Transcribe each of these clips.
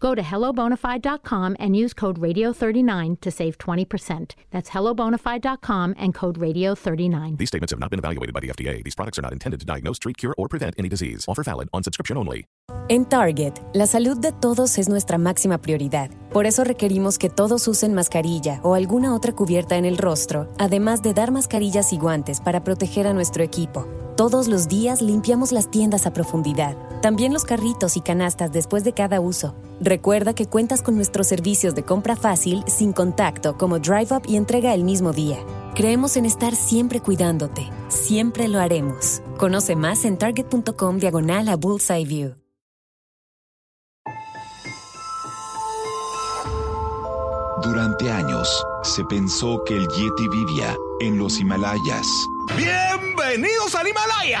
Go to hellobonafide.com and use code radio39 to save 20%. That's hellobonafide.com and code radio39. These statements have not been evaluated by the FDA. These products are not intended to diagnose, treat, cure, or prevent any disease. Offer valid on subscription only. En Target, la salud de todos es nuestra máxima prioridad. Por eso requerimos que todos usen mascarilla o alguna otra cubierta en el rostro, además de dar mascarillas y guantes para proteger a nuestro equipo. Todos los días limpiamos las tiendas a profundidad, también los carritos y canastas después de cada uso. Recuerda que cuentas con nuestros servicios de compra fácil, sin contacto, como Drive Up y entrega el mismo día. Creemos en estar siempre cuidándote. Siempre lo haremos. Conoce más en target.com diagonal a Bullseye View. Durante años, se pensó que el Yeti vivía en los Himalayas. ¡Bienvenidos al Himalaya!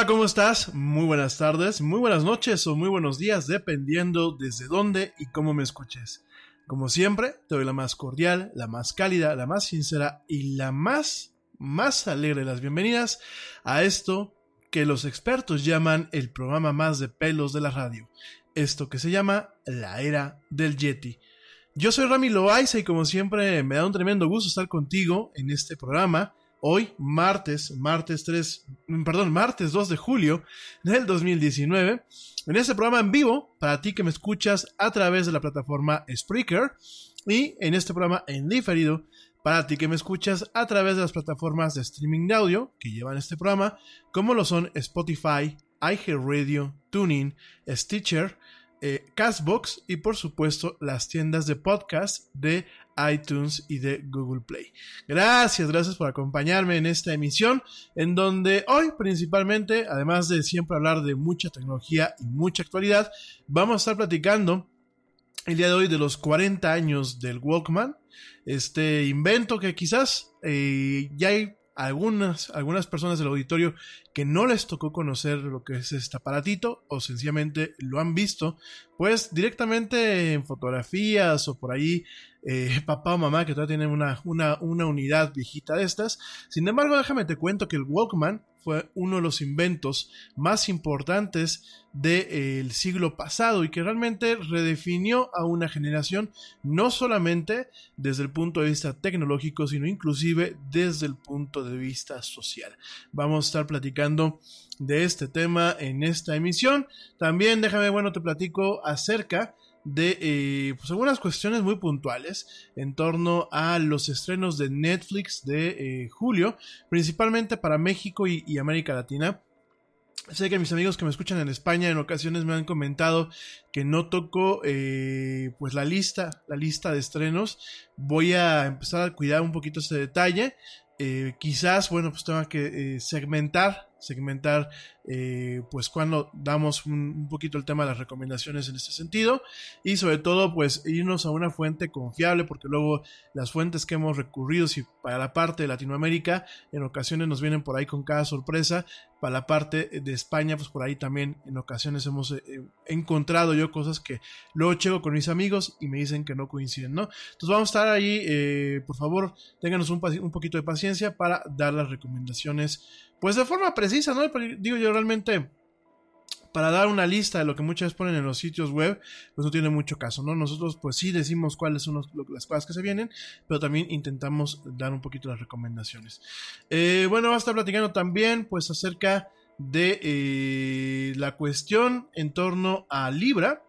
Hola, ¿cómo estás? Muy buenas tardes, muy buenas noches o muy buenos días, dependiendo desde dónde y cómo me escuches. Como siempre, te doy la más cordial, la más cálida, la más sincera y la más, más alegre de las bienvenidas a esto que los expertos llaman el programa más de pelos de la radio. Esto que se llama la era del Yeti. Yo soy Rami Loaiza y como siempre me da un tremendo gusto estar contigo en este programa hoy, martes, martes 3, perdón, martes 2 de julio del 2019, en este programa en vivo, para ti que me escuchas a través de la plataforma Spreaker, y en este programa en diferido, para ti que me escuchas a través de las plataformas de streaming de audio que llevan este programa, como lo son Spotify, iHeartRadio, Tuning, Stitcher, eh, Castbox y por supuesto las tiendas de podcast de iTunes y de Google Play. Gracias, gracias por acompañarme en esta emisión, en donde hoy principalmente, además de siempre hablar de mucha tecnología y mucha actualidad, vamos a estar platicando el día de hoy de los 40 años del Walkman, este invento que quizás eh, ya hay algunas, algunas personas del auditorio que no les tocó conocer lo que es este aparatito o sencillamente lo han visto, pues directamente en fotografías o por ahí eh, papá o mamá que todavía tienen una, una, una unidad viejita de estas. Sin embargo, déjame te cuento que el Walkman fue uno de los inventos más importantes del eh, siglo pasado y que realmente redefinió a una generación no solamente desde el punto de vista tecnológico, sino inclusive desde el punto de vista social. Vamos a estar platicando de este tema en esta emisión. También déjame, bueno, te platico acerca de eh, pues algunas cuestiones muy puntuales en torno a los estrenos de Netflix de eh, julio, principalmente para México y, América Latina. Sé que mis amigos que me escuchan en España en ocasiones me han comentado que no toco eh, pues la lista, la lista de estrenos. Voy a empezar a cuidar un poquito ese detalle. quizás, bueno, pues tenga que segmentar segmentar eh, pues cuando damos un, poquito el tema de las recomendaciones en este sentido y sobre todo pues irnos a una fuente confiable porque luego las fuentes que hemos recurrido si para la parte de Latinoamérica en ocasiones nos vienen por ahí con cada sorpresa para la parte de España pues por ahí también en ocasiones hemos eh, encontrado yo cosas que luego checo con mis amigos y me dicen que no coinciden no entonces vamos a estar ahí eh, por favor ténganos un, un poquito de paciencia para dar las recomendaciones pues de forma precisa, ¿no? Digo yo realmente, para dar una lista de lo que muchas veces ponen en los sitios web, pues no tiene mucho caso, ¿no? Nosotros pues sí decimos cuáles son las cosas que se vienen, pero también intentamos dar un poquito las recomendaciones. Eh, bueno, vamos a estar platicando también pues acerca de eh, la cuestión en torno a Libra.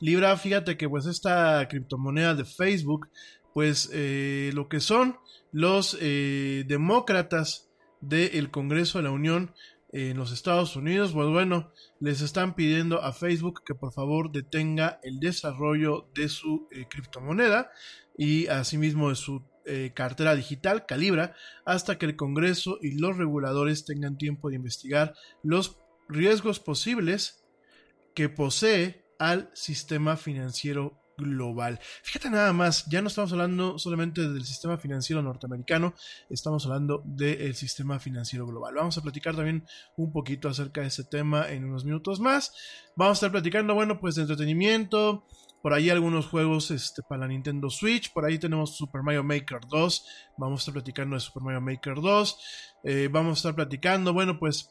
Libra, fíjate que pues esta criptomoneda de Facebook, pues eh, lo que son los demócratas del Congreso de la Unión en los Estados Unidos, pues bueno, les están pidiendo a Facebook que por favor detenga el desarrollo de su eh, criptomoneda y asimismo de su eh, cartera digital, Calibra, hasta que el Congreso y los reguladores tengan tiempo de investigar los riesgos posibles que posee al sistema financiero global. Fíjate nada más, ya no estamos hablando solamente del sistema financiero norteamericano, estamos hablando del sistema financiero global. Vamos a platicar también un poquito acerca de ese tema en unos minutos más. Vamos a estar platicando, bueno, pues de entretenimiento, por ahí algunos juegos este, para la Nintendo Switch. Por ahí tenemos Super Mario Maker 2. Vamos a estar platicando de Super Mario Maker 2. Eh, vamos a estar platicando, bueno, pues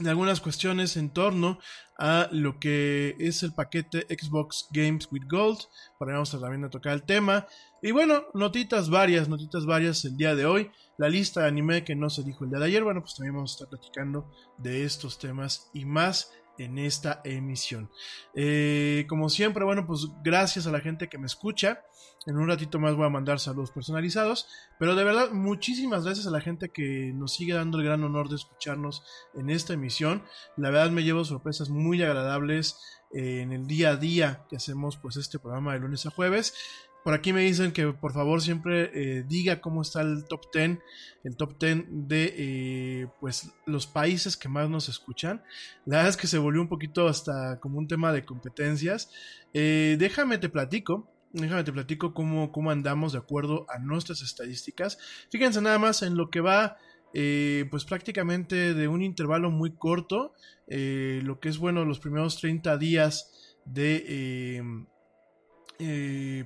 de algunas cuestiones en torno a lo que es el paquete Xbox Games with Gold. Por ahí vamos a también a tocar el tema. Y bueno, notitas varias, notitas varias el día de hoy. La lista de anime que no se dijo el día de ayer. Bueno, pues también vamos a estar platicando de estos temas y más en esta emisión. Eh, como siempre, bueno, pues gracias a la gente que me escucha. En un ratito más voy a mandar saludos personalizados. Pero de verdad, muchísimas gracias a la gente que nos sigue dando el gran honor de escucharnos en esta emisión. La verdad me llevo sorpresas muy agradables eh, en el día a día que hacemos pues este programa de lunes a jueves. Por aquí me dicen que por favor siempre eh, diga cómo está el top 10, el top 10 de eh, pues los países que más nos escuchan. La verdad es que se volvió un poquito hasta como un tema de competencias. Eh, déjame te platico, déjame te platico cómo, cómo andamos de acuerdo a nuestras estadísticas. Fíjense nada más en lo que va eh, pues prácticamente de un intervalo muy corto, eh, lo que es bueno los primeros 30 días de...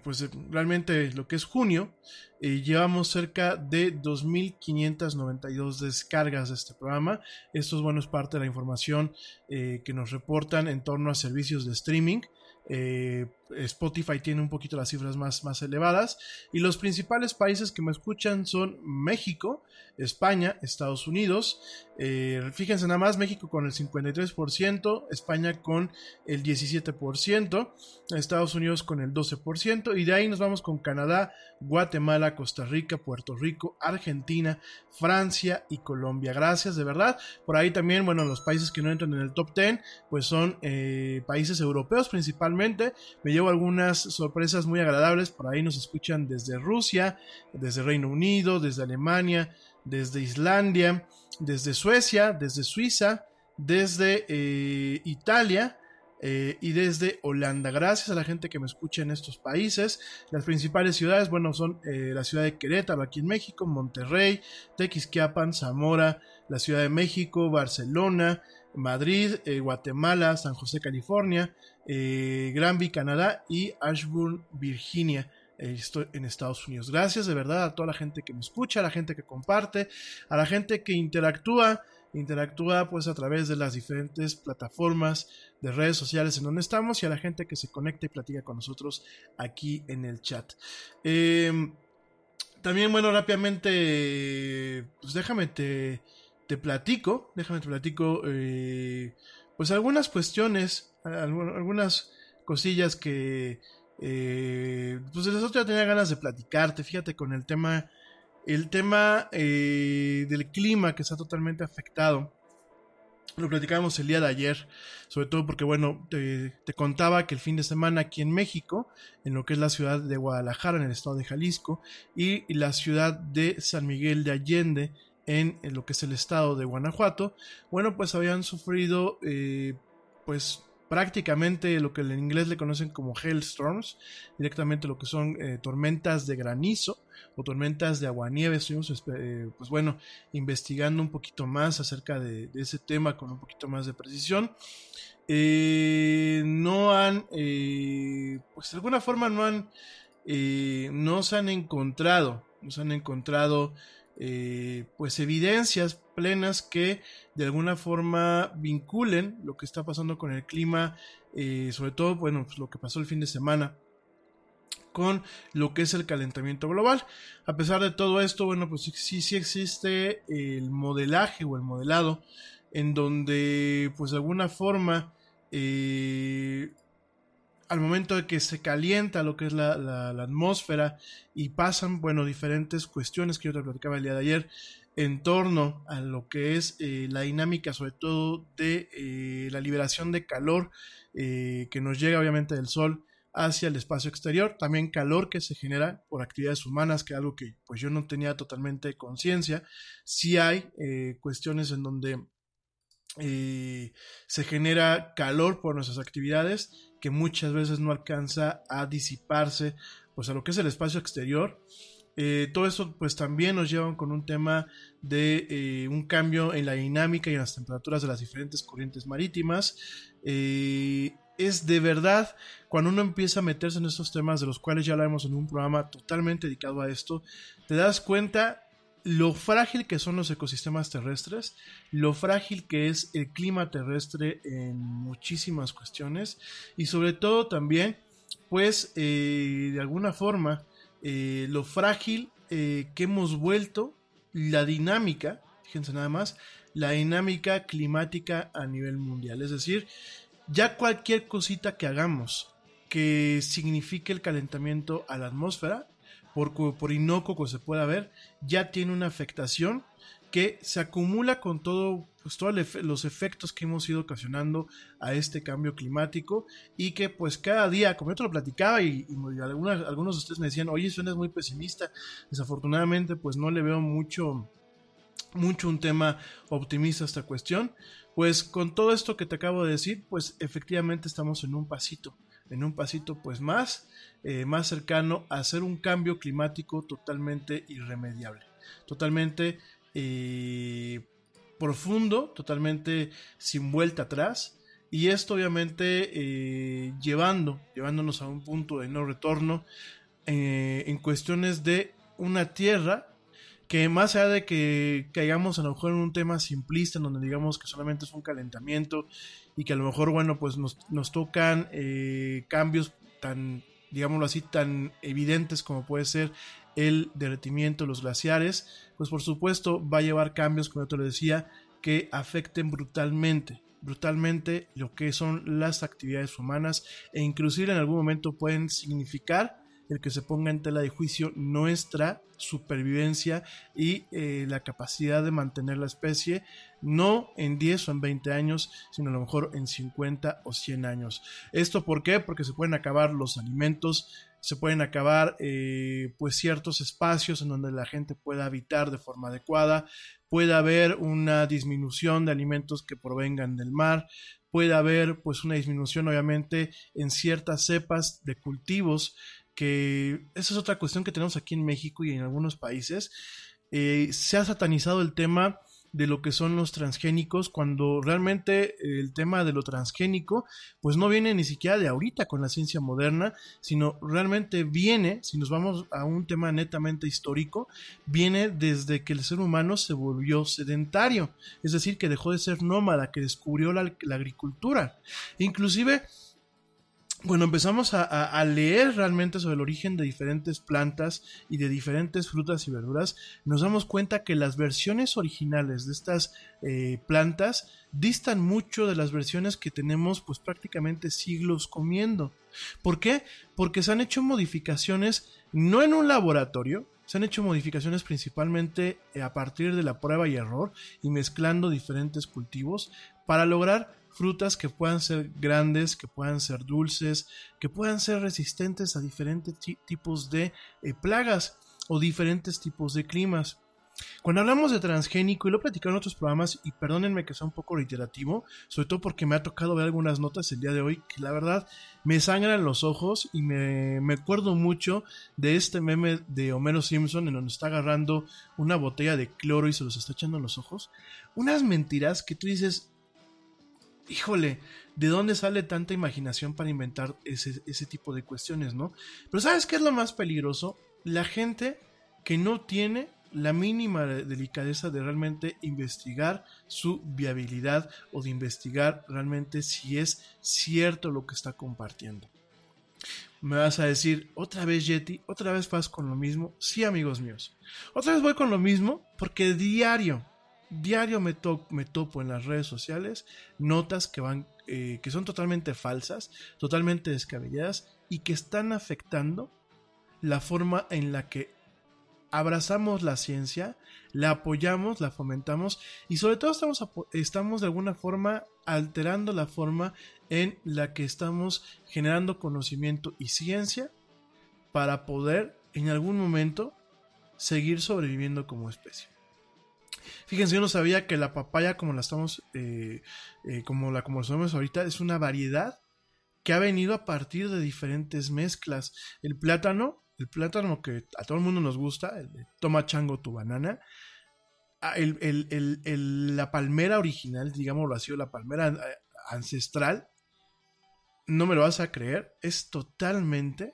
pues realmente lo que es junio, llevamos cerca de 2.592 descargas de este programa. Esto es bueno, es parte de la información que nos reportan en torno a servicios de streaming. Eh, Spotify tiene un poquito las cifras más, más elevadas. Y los principales países que me escuchan son México, España, Estados Unidos. Eh, fíjense nada más, México con el 53%, España con el 17%, Estados Unidos con el 12%. Y de ahí nos vamos con Canadá, Guatemala, Costa Rica, Puerto Rico, Argentina, Francia y Colombia. Gracias, de verdad. Por ahí también, bueno, los países que no entran en el top 10, pues son eh, países europeos principalmente. Me llevo algunas sorpresas muy agradables. Por ahí nos escuchan desde Rusia, desde Reino Unido, desde Alemania, desde Islandia, desde Suecia, desde Suiza, desde eh, Italia. Eh, y desde Holanda. Gracias a la gente que me escucha en estos países. Las principales ciudades, bueno, son eh, la ciudad de Querétaro aquí en México, Monterrey, Tequisquiapan, Zamora, la Ciudad de México, Barcelona, Madrid, Guatemala, San José, California, Granby, Canadá y Ashburn, Virginia. Eh, estoy en Estados Unidos. Gracias de verdad a toda la gente que me escucha, a la gente que comparte, a la gente que interactúa, interactúa pues a través de las diferentes plataformas de redes sociales en donde estamos y a la gente que se conecta y platica con nosotros aquí en el chat. Em, también, bueno, rápidamente, pues déjame te, te platico, déjame te platico, eh, pues algunas cuestiones algunas cosillas que eh, pues el otro tenía ganas de platicarte, fíjate con el tema, el tema eh, del clima que está totalmente afectado. Lo platicábamos el día de ayer, sobre todo porque, bueno, te, contaba que el fin de semana aquí en México, en lo que es la ciudad de Guadalajara, en el estado de Jalisco, y la ciudad de San Miguel de Allende, en, lo que es el estado de Guanajuato, bueno, pues habían sufrido, eh, pues, prácticamente lo que en inglés le conocen como hailstorms, directamente lo que son eh, tormentas de granizo o tormentas de aguanieve. Estuvimos, eh, pues bueno, investigando un poquito más acerca de, ese tema con un poquito más de precisión. Eh, no han, pues de alguna forma no han, no se han encontrado, no se han encontrado eh, pues evidencias plenas que de alguna forma vinculen lo que está pasando con el clima, eh, sobre todo, bueno, pues lo que pasó el fin de semana con lo que es el calentamiento global. A pesar de todo esto, bueno, pues sí, sí existe el modelaje o el modelado en donde, pues de alguna forma, eh, al momento de que se calienta lo que es la, atmósfera y pasan, bueno, diferentes cuestiones que yo te platicaba el día de ayer en torno a lo que es eh, la dinámica, sobre todo de eh, la liberación de calor eh, que nos llega obviamente del sol hacia el espacio exterior, también calor que se genera por actividades humanas, que es algo que pues yo no tenía totalmente conciencia, si hay cuestiones en donde se genera calor por nuestras actividades que muchas veces no alcanza a disiparse pues a lo que es el espacio exterior. Eh, todo esto pues también nos lleva con un tema de eh, un cambio en la dinámica y en las temperaturas de las diferentes corrientes marítimas. Eh, es de verdad cuando uno empieza a meterse en estos temas de los cuales ya hablaremos en un programa totalmente dedicado a esto, te das cuenta lo frágil que son los ecosistemas terrestres, lo frágil que es el clima terrestre en muchísimas cuestiones y sobre todo también, pues, eh, de alguna forma, eh, lo frágil eh, que hemos vuelto la dinámica, fíjense nada más, la dinámica climática a nivel mundial. Es decir, ya cualquier cosita que hagamos que signifique el calentamiento a la atmósfera, por, por inocuo que se pueda ver, ya tiene una afectación que se acumula con pues, todos los efectos que hemos ido ocasionando a este cambio climático y que pues cada día, como yo te lo platicaba y, algunos de ustedes me decían, oye, suenas muy pesimista, desafortunadamente pues no le veo mucho, mucho un tema optimista a esta cuestión, pues con todo esto que te acabo de decir, pues efectivamente estamos en un pasito, en un pasito pues más eh, más cercano a hacer un cambio climático totalmente irremediable, totalmente eh, profundo, totalmente sin vuelta atrás. Y esto obviamente eh, llevando, llevándonos a un punto de no retorno en cuestiones de una tierra que más allá de que caigamos a lo mejor en un tema simplista, en donde digamos que solamente es un calentamiento y que a lo mejor, bueno, pues nos, nos tocan eh, cambios tan, digámoslo así, tan evidentes como puede ser el derretimiento de los glaciares, pues por supuesto va a llevar cambios, como yo te lo decía, que afecten brutalmente brutalmente lo que son las actividades humanas e inclusive en algún momento pueden significar el que se ponga en tela de juicio nuestra supervivencia y eh, la capacidad de mantener la especie, no en 10 o en 20 años, sino a lo mejor en 50 o 100 años. ¿Esto por qué? Porque se pueden acabar los alimentos, se pueden acabar eh, pues ciertos espacios en donde la gente pueda habitar de forma adecuada, puede haber una disminución de alimentos que provengan del mar, puede haber pues una disminución obviamente en ciertas cepas de cultivos que esa es otra cuestión que tenemos aquí en México y en algunos países. Eh, se ha satanizado el tema de lo que son los transgénicos, cuando realmente el tema de lo transgénico, pues no viene ni siquiera de ahorita con la ciencia moderna, sino realmente viene, si nos vamos a un tema netamente histórico, viene desde que el ser humano se volvió sedentario, es decir, que dejó de ser nómada, que descubrió la, la agricultura. Inclusive, bueno, empezamos a, leer realmente sobre el origen de diferentes plantas y de diferentes frutas y verduras, nos damos cuenta que las versiones originales de estas eh, plantas distan mucho de las versiones que tenemos pues prácticamente siglos comiendo. ¿Por qué? Porque se han hecho modificaciones no en un laboratorio, se han hecho modificaciones principalmente eh, a partir de la prueba y error y mezclando diferentes cultivos para lograr frutas que puedan ser grandes, que puedan ser dulces, que puedan ser resistentes a diferentes tipos de eh, plagas o diferentes tipos de climas. Cuando hablamos de transgénico, y lo he platicado en otros programas, y perdónenme que sea un poco reiterativo, sobre todo porque me ha tocado ver algunas notas el día de hoy que la verdad me sangran los ojos y me, me acuerdo mucho de este meme de Homero Simpson en donde está agarrando una botella de cloro y se los está echando en los ojos. Unas mentiras que tú dices, híjole, ¿de dónde sale tanta imaginación para inventar ese, tipo de cuestiones, no? Pero ¿sabes qué es lo más peligroso? La gente que no tiene la mínima delicadeza de realmente investigar su viabilidad o de investigar realmente si es cierto lo que está compartiendo. Me vas a decir, otra vez Yeti, otra vez vas con lo mismo. Sí, amigos míos. Otra vez voy con lo mismo porque diario, diario me, topo en las redes sociales notas que van eh, que son totalmente falsas, totalmente descabelladas y que están afectando la forma en la que abrazamos la ciencia, la apoyamos, la fomentamos y sobre todo estamos, estamos de alguna forma alterando la forma en la que estamos generando conocimiento y ciencia para poder en algún momento seguir sobreviviendo como especie. Fíjense, yo no sabía que la papaya, como la estamos, eh, eh, como la conocemos ahorita, es una variedad que ha venido a partir de diferentes mezclas. El plátano, el plátano que a todo el mundo nos gusta, el toma chango tu banana, ah, la palmera original, digámoslo así, la palmera eh, ancestral, no me lo vas a creer, es totalmente,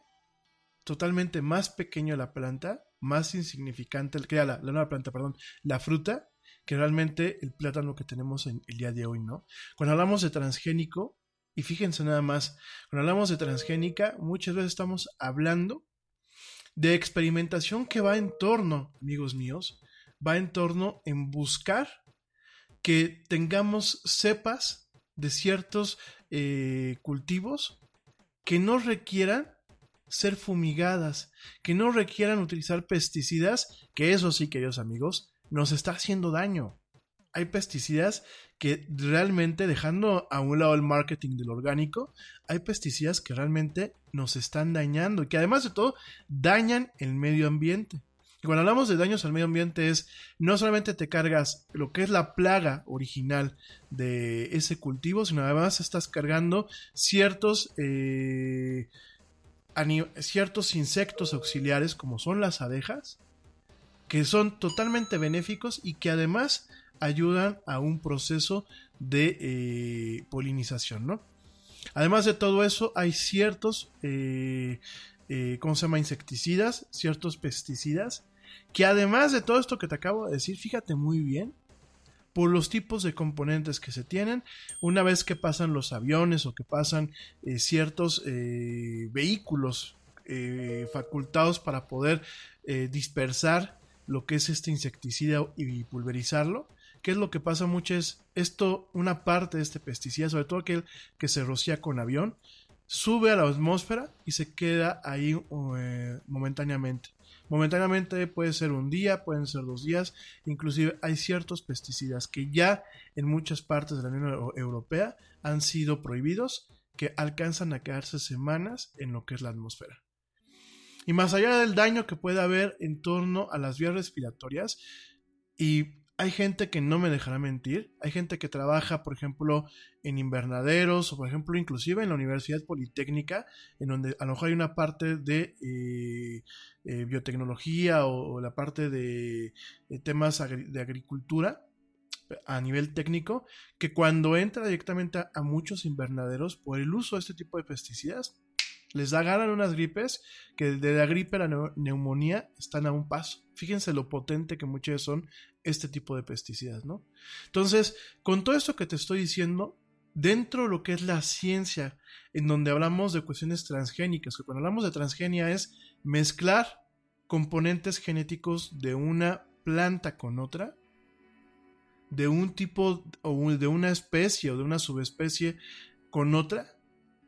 totalmente más pequeño la planta más insignificante, que la, nueva planta, perdón, la fruta, que realmente el plátano que tenemos en el día de hoy, ¿no? Cuando hablamos de transgénico, y fíjense nada más, cuando hablamos de transgénica, muchas veces estamos hablando de experimentación que va en torno, amigos míos, va en torno en buscar que tengamos cepas de ciertos eh, cultivos que no requieran ser fumigadas, que no requieran utilizar pesticidas, que eso sí, queridos amigos, nos está haciendo daño. Hay pesticidas que realmente, dejando a un lado el marketing del orgánico, hay pesticidas que realmente nos están dañando y que además de todo dañan el medio ambiente. Y cuando hablamos de daños al medio ambiente es no solamente te cargas lo que es la plaga original de ese cultivo, sino además estás cargando ciertos eh, ciertos insectos auxiliares como son las abejas que son totalmente benéficos y que además ayudan a un proceso de eh, polinización, ¿no? Además de todo eso, hay ciertos, eh, eh, ¿cómo se llama? Insecticidas, ciertos pesticidas, que además de todo esto que te acabo de decir, fíjate muy bien, por los tipos de componentes que se tienen, una vez que pasan los aviones o que pasan ciertos vehículos facultados para poder dispersar lo que es este insecticida y pulverizarlo, ¿Qué es lo que pasa mucho? Es esto, una parte de este pesticida, sobre todo aquel que se rocía con avión, sube a la atmósfera y se queda ahí eh, momentáneamente. Momentáneamente puede ser un día, pueden ser dos días, inclusive hay ciertos pesticidas que ya en muchas partes de la Unión Europea han sido prohibidos, que alcanzan a quedarse semanas en lo que es la atmósfera. Y más allá del daño que puede haber en torno a las vías respiratorias, y hay gente que no me dejará mentir, hay gente que trabaja, por ejemplo, en invernaderos o, por ejemplo, inclusive en la Universidad Politécnica, en donde a lo mejor hay una parte de eh, eh, biotecnología o, la parte de, temas de agricultura a nivel técnico, que cuando entra directamente a, muchos invernaderos por el uso de este tipo de pesticidas, les agarran unas gripes que de la gripe a la neumonía están a un paso. Fíjense lo potente que muchas son este tipo de pesticidas, ¿no? Entonces, con todo esto que te estoy diciendo, dentro de lo que es la ciencia, en donde hablamos de cuestiones transgénicas, que cuando hablamos de transgenia es mezclar componentes genéticos de una planta con otra, de un tipo o de una especie o de una subespecie con otra,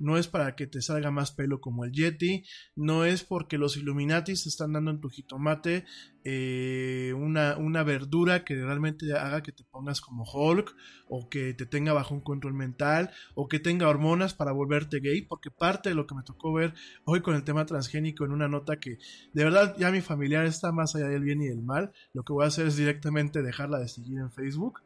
no es para que te salga más pelo como el Yeti, no es porque los Illuminatis te están dando en tu jitomate eh, una, una, verdura que realmente haga que te pongas como Hulk, o que te tenga bajo un control mental, o que tenga hormonas para volverte gay, porque parte de lo que me tocó ver hoy con el tema transgénico en una nota que de verdad ya mi familiar está más allá del bien y del mal, lo que voy a hacer es directamente dejarla de seguir en Facebook,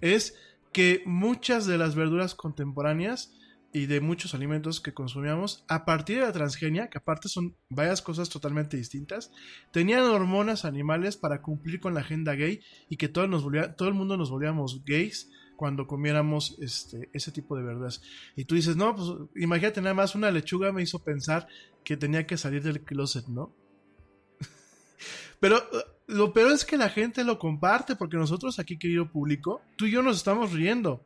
es que muchas de las verduras contemporáneas y de muchos alimentos que consumíamos, a partir de la transgenia, que aparte son varias cosas totalmente distintas, tenían hormonas animales para cumplir con la agenda gay y que todo, nos volvía, todo el mundo nos volvíamos gays cuando comiéramos este, ese tipo de verduras. Y tú dices, no, pues imagínate nada más, una lechuga me hizo pensar que tenía que salir del closet, ¿no? Pero lo peor es que la gente lo comparte, porque nosotros aquí, querido público, tú y yo nos estamos riendo.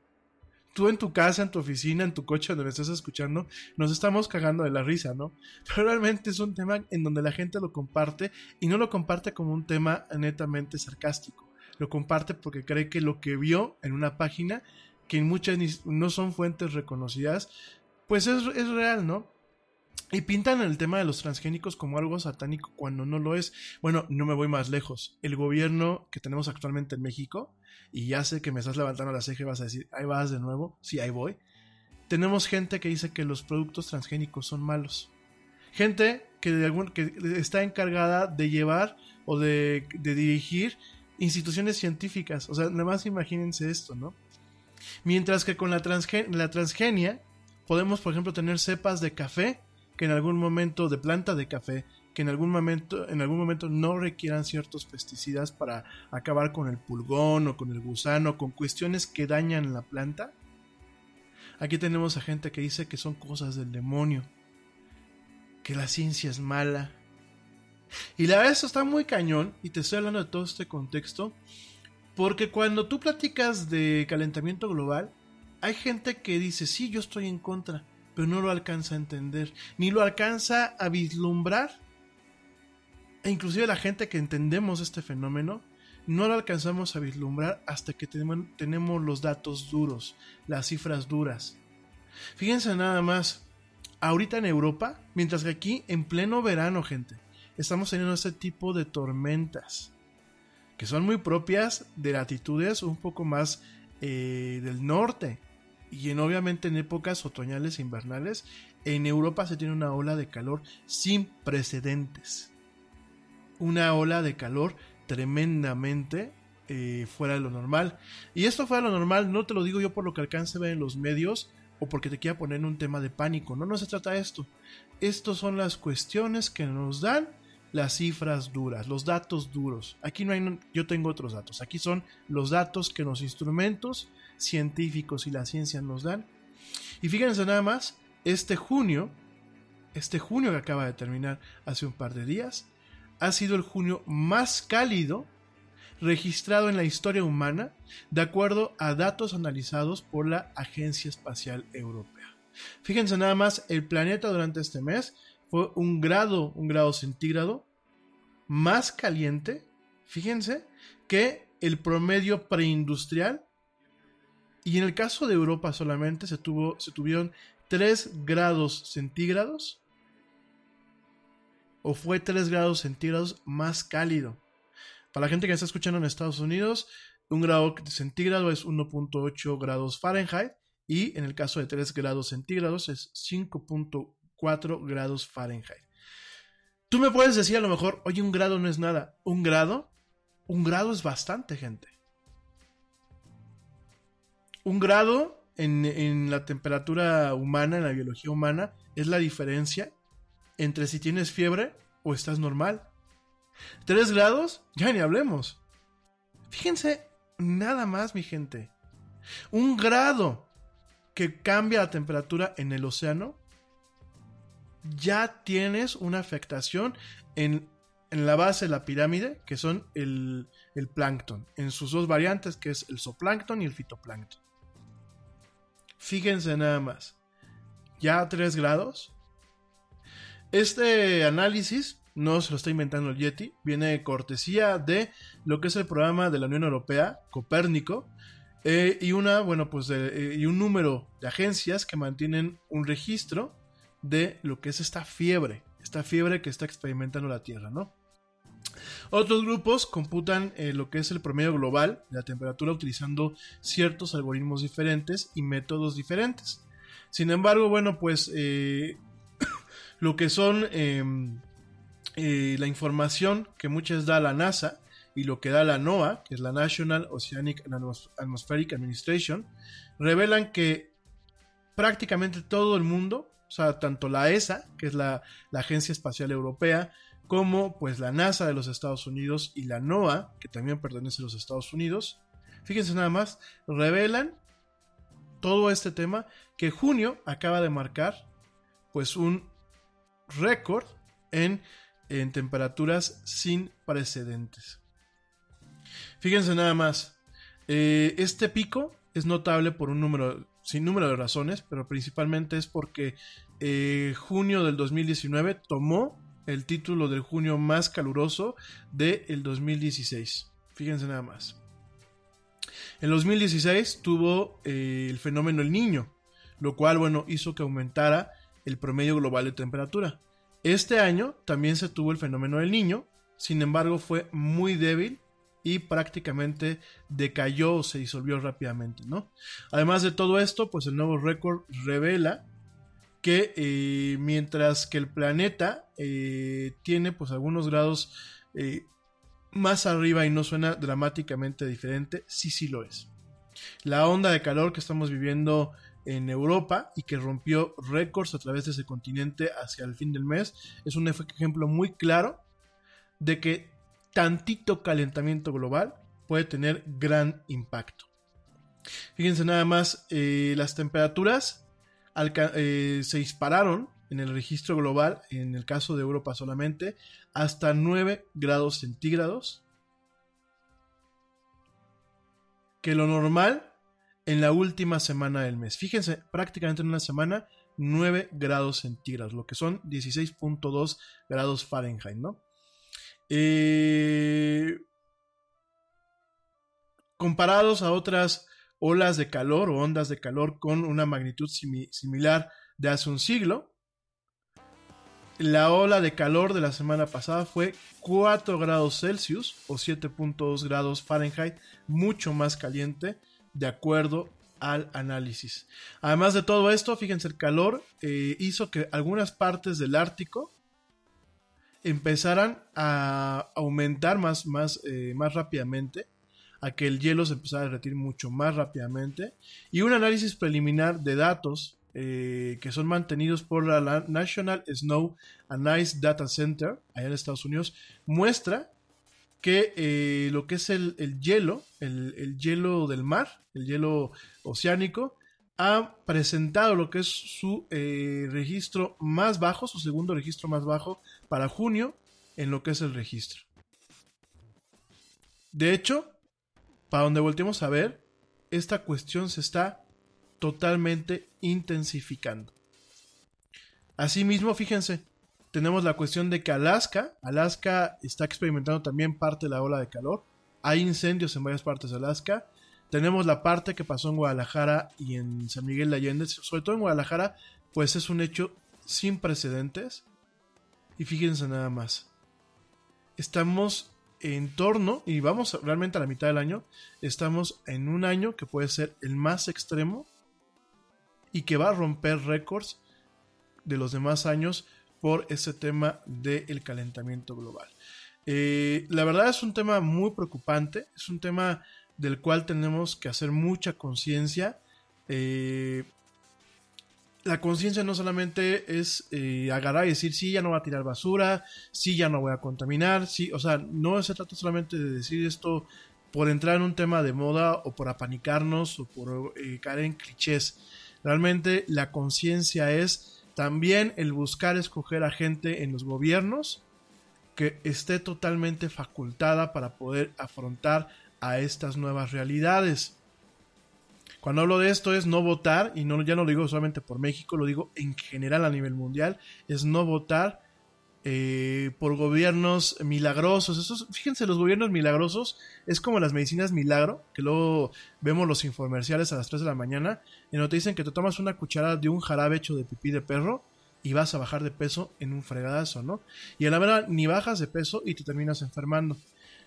Tú en tu casa, en tu oficina, en tu coche, donde estás escuchando, nos estamos cagando de la risa, ¿no? Pero realmente es un tema en donde la gente lo comparte y no lo comparte como un tema netamente sarcástico. Lo comparte porque cree que lo que vio en una página, que en muchas no son fuentes reconocidas, pues es, es real, ¿no? Y pintan el tema de los transgénicos como algo satánico cuando no lo es. Bueno, no me voy más lejos. El gobierno que tenemos actualmente en México, y ya sé que me estás levantando la ceja y vas a decir, ahí vas de nuevo, sí, ahí voy. Tenemos gente que dice que los productos transgénicos son malos. Gente que, de algún, que está encargada de llevar o de, dirigir instituciones científicas. O sea, nada más imagínense esto, ¿no? Mientras que con la, la transgenia podemos, por ejemplo, tener cepas de café que en algún momento de planta de café, que en algún momento, en algún momento no requieran ciertos pesticidas para acabar con el pulgón o con el gusano, con cuestiones que dañan la planta. Aquí tenemos a gente que dice que son cosas del demonio. que la ciencia es mala. Y la verdad, eso está muy cañón, y te estoy hablando de todo este contexto, porque cuando tú platicas de calentamiento global, hay gente que dice, sí, yo estoy en contra, pero no lo alcanza a entender, ni lo alcanza a vislumbrar. E inclusive la gente que entendemos este fenómeno, no lo alcanzamos a vislumbrar hasta que tenemos los datos duros, las cifras duras. Fíjense nada más, ahorita en Europa, mientras que aquí en pleno verano, gente, estamos teniendo este tipo de tormentas que son muy propias de latitudes un poco más eh, del norte. Y en, obviamente en épocas otoñales e invernales, en Europa se tiene una ola de calor sin precedentes. Una ola de calor tremendamente eh, fuera de lo normal. Y esto fuera de lo normal, no te lo digo yo por lo que alcance a ver en los medios o porque te quiera poner en un tema de pánico. No, no se trata de esto. Estas son las cuestiones que nos dan las cifras duras, los datos duros. Aquí no hay, yo tengo otros datos. Aquí son los datos que los instrumentos científicos y la ciencia nos dan. Y fíjense nada más, este junio, este junio que acaba de terminar hace un par de días, ha sido el junio más cálido registrado en la historia humana, de acuerdo a datos analizados por la Agencia Espacial Europea. Fíjense nada más, el planeta durante este mes fue un grado, un grado centígrado más caliente, fíjense, que el promedio preindustrial. Y en el caso de Europa solamente se, tuvo, se tuvieron 3 grados centígrados. O fue 3 grados centígrados más cálido. Para la gente que está escuchando en Estados Unidos, un grado centígrado es 1.8 grados Fahrenheit. Y en el caso de 3 grados centígrados es 5.1 4 grados Fahrenheit. Tú me puedes decir a lo mejor, oye, un grado no es nada. ¿Un grado? Un grado es bastante, gente. Un grado en, la temperatura humana, en la biología humana, es la diferencia entre si tienes fiebre o estás normal. Tres grados, ya ni hablemos. Fíjense, nada más, mi gente. Un grado que cambia la temperatura en el océano ya tienes una afectación en, la base de la pirámide, que son el, el, plancton, en sus dos variantes, que es el zooplancton y el fitoplancton. Fíjense nada más, ya a 3 grados. Este análisis no se lo está inventando el Yeti, viene de cortesía de lo que es el programa de la Unión Europea, Copérnico, eh, y una, bueno, pues eh, y un número de agencias que mantienen un registro de lo que es esta fiebre, esta fiebre que está experimentando la Tierra, ¿no? Otros grupos computan eh, lo que es el promedio global de la temperatura utilizando ciertos algoritmos diferentes y métodos diferentes. Sin embargo, bueno, pues lo que son em, eh, la información que muchas da la NASA y lo que da la NOAA, que es la National Oceanic and Atmospheric Administration, revelan que prácticamente todo el mundo o sea, tanto la ESA, que es la, Agencia Espacial Europea, como pues la NASA de los Estados Unidos y la NOAA, que también pertenece a los Estados Unidos, fíjense nada más, revelan todo este tema que junio acaba de marcar pues un récord en, en temperaturas sin precedentes. Fíjense nada más, eh, este pico es notable por un número sin número de razones, pero principalmente es porque eh, junio del 2019 tomó el título del junio más caluroso del 2016. Fíjense nada más. En 2016 tuvo eh, el fenómeno El Niño, lo cual, bueno, hizo que aumentara el promedio global de temperatura. Este año también se tuvo el fenómeno del Niño, sin embargo fue muy débil y prácticamente decayó o se disolvió rápidamente, ¿no? Además de todo esto, pues el nuevo récord revela que eh, mientras que el planeta eh, tiene pues algunos grados eh, más arriba y no suena dramáticamente diferente, sí sí lo es. La onda de calor que estamos viviendo en Europa y que rompió récords a través de ese continente hacia el fin del mes es un ejemplo muy claro de que tantito calentamiento global puede tener gran impacto. Fíjense nada más, eh, las temperaturas eh, se dispararon en el registro global, en el caso de Europa solamente, hasta 9 grados centígrados. Que lo normal en la última semana del mes. Fíjense, prácticamente en una semana, 9 grados centígrados, lo que son 16.2 grados Fahrenheit, ¿no? Eh, comparados a otras olas de calor o ondas de calor con una magnitud similar de hace un siglo, la ola de calor de la semana pasada fue 4 grados Celsius o 7.2 grados Fahrenheit, mucho más caliente de acuerdo al análisis. Además de todo esto, fíjense, el calor eh, hizo que algunas partes del Ártico empezaran a aumentar más, más, eh, más rápidamente, a que el hielo se empezara a derretir mucho más rápidamente. Y un análisis preliminar de datos eh, que son mantenidos por la National Snow and Ice Data Center, allá en Estados Unidos, muestra que eh, lo que es el, hielo, el, hielo del mar, el hielo oceánico, ha presentado lo que es su eh, registro más bajo, su segundo registro más bajo para junio en lo que es el registro. De hecho, para donde volteemos a ver, esta cuestión se está totalmente intensificando. Asimismo, fíjense, tenemos la cuestión de que Alaska, Alaska está experimentando también parte de la ola de calor. Hay incendios en varias partes de Alaska. Tenemos la parte que pasó en Guadalajara y en San Miguel de Allende, sobre todo en Guadalajara, pues es un hecho sin precedentes. Y fíjense nada más. Estamos en torno, y vamos realmente a la mitad del año, estamos en un año que puede ser el más extremo y que va a romper récords de los demás años por ese tema del calentamiento global. Eh, la verdad es un tema muy preocupante, es un tema del cual tenemos que hacer mucha conciencia. Eh, la conciencia no solamente es eh, agarrar y decir, sí, ya no voy a tirar basura, sí, ya no voy a contaminar, sí, o sea, no se trata solamente de decir esto por entrar en un tema de moda o por apanicarnos o por caer en clichés. Realmente la conciencia es también el buscar escoger a gente en los gobiernos que esté totalmente facultada para poder afrontar a estas nuevas realidades. Cuando hablo de esto es no votar, y no, ya no lo digo solamente por México, lo digo en general a nivel mundial, es no votar eh, por gobiernos milagrosos. Esos, fíjense, los gobiernos milagrosos es como las medicinas milagro, que luego vemos los infomerciales a las 3 de la mañana, y nos te dicen que te tomas una cucharada de un jarabe hecho de pipí de perro y vas a bajar de peso en un fregadazo, ¿no? Y a la verdad ni bajas de peso y te terminas enfermando.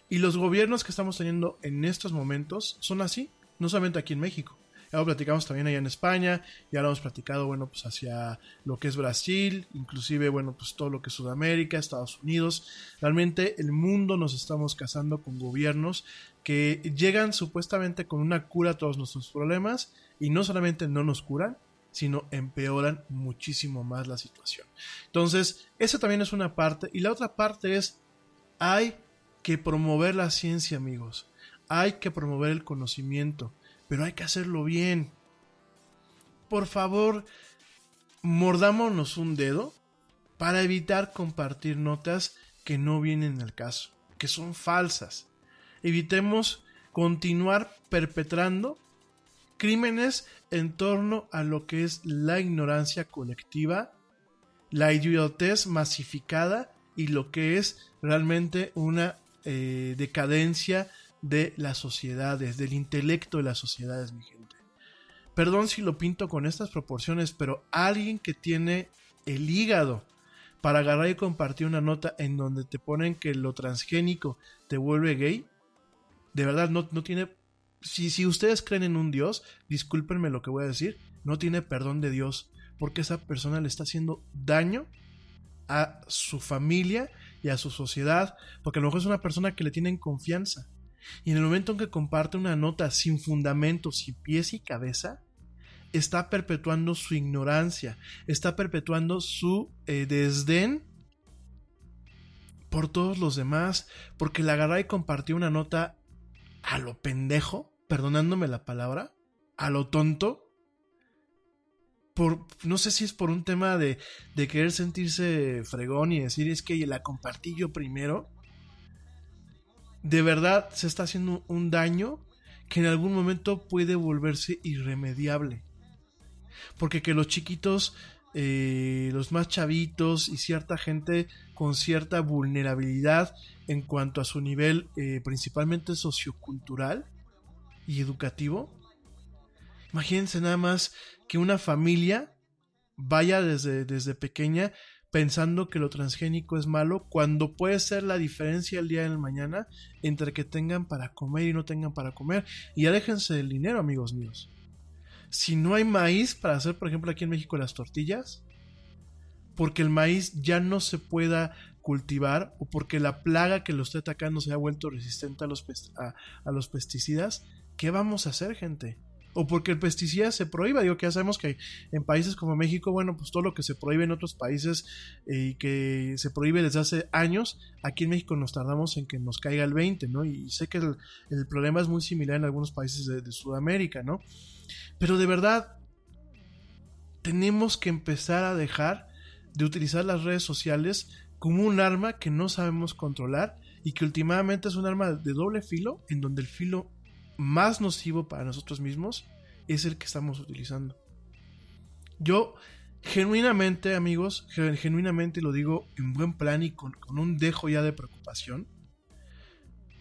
Y los gobiernos que estamos teniendo en estos momentos son así, no solamente aquí en México. Ya platicamos también allá en España, ya lo hemos platicado, bueno, pues hacia lo que es Brasil, inclusive, bueno, pues todo lo que es Sudamérica, Estados Unidos. Realmente el mundo nos estamos casando con gobiernos que llegan supuestamente con una cura a todos nuestros problemas y no solamente no nos curan, sino empeoran muchísimo más la situación. Entonces, esa también es una parte. Y la otra parte es, hay que promover la ciencia, amigos. Hay que promover el conocimiento pero hay que hacerlo bien. Por favor, mordámonos un dedo para evitar compartir notas que no vienen al caso, que son falsas. Evitemos continuar perpetrando crímenes en torno a lo que es la ignorancia colectiva, la idiotez masificada y lo que es realmente una eh, decadencia de las sociedades, del intelecto de las sociedades, mi gente. Perdón si lo pinto con estas proporciones, pero alguien que tiene el hígado para agarrar y compartir una nota en donde te ponen que lo transgénico te vuelve gay, de verdad no, no tiene... Si, si ustedes creen en un Dios, discúlpenme lo que voy a decir, no tiene perdón de Dios, porque esa persona le está haciendo daño a su familia y a su sociedad, porque a lo mejor es una persona que le tienen confianza. Y en el momento en que comparte una nota sin fundamento, sin pies y cabeza, está perpetuando su ignorancia, está perpetuando su eh, desdén por todos los demás, porque la agarró y compartió una nota a lo pendejo, perdonándome la palabra, a lo tonto. por, no sé si es por un tema de, de querer sentirse fregón y decir es que la compartí yo primero, de verdad se está haciendo un daño que en algún momento puede volverse irremediable. Porque que los chiquitos, eh, los más chavitos y cierta gente con cierta vulnerabilidad en cuanto a su nivel eh, principalmente sociocultural y educativo, imagínense nada más que una familia vaya desde, desde pequeña pensando que lo transgénico es malo cuando puede ser la diferencia el día de mañana entre que tengan para comer y no tengan para comer. Y aléjense del dinero, amigos míos. Si no hay maíz para hacer, por ejemplo, aquí en México las tortillas, porque el maíz ya no se pueda cultivar o porque la plaga que lo esté atacando se ha vuelto resistente a los, a los pesticidas, ¿qué vamos a hacer, gente? O porque el pesticida se prohíba. Digo que ya sabemos que en países como México, bueno, pues todo lo que se prohíbe en otros países eh, y que se prohíbe desde hace años, aquí en México nos tardamos en que nos caiga el 20, ¿no? Y sé que el, problema es muy similar en algunos países de, de Sudamérica, ¿no? Pero de verdad, tenemos que empezar a dejar de utilizar las redes sociales como un arma que no sabemos controlar y que últimamente es un arma de doble filo en donde el filo más nocivo para nosotros mismos es el que estamos utilizando. Yo, genuinamente, amigos, genuinamente lo digo en buen plan y con, un dejo ya de preocupación,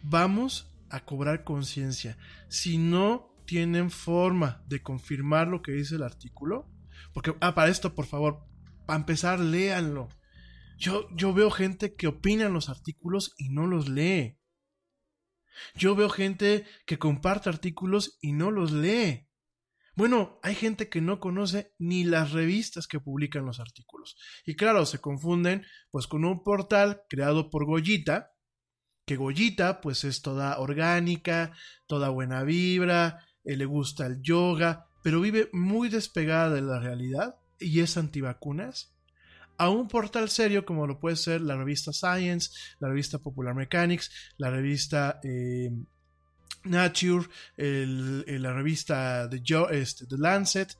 vamos a cobrar conciencia. Si no tienen forma de confirmar lo que dice el artículo, porque, ah, para esto, por favor, para empezar, léanlo. Yo, yo veo gente que opina en los artículos y no los lee. Yo veo gente que comparte artículos y no los lee. Bueno, hay gente que no conoce ni las revistas que publican los artículos. Y claro, se confunden pues con un portal creado por Goyita, que Goyita pues es toda orgánica, toda buena vibra, eh, le gusta el yoga, pero vive muy despegada de la realidad y es antivacunas a un portal serio como lo puede ser la revista Science, la revista Popular Mechanics, la revista eh, Nature, la revista The, este, The, Lancet.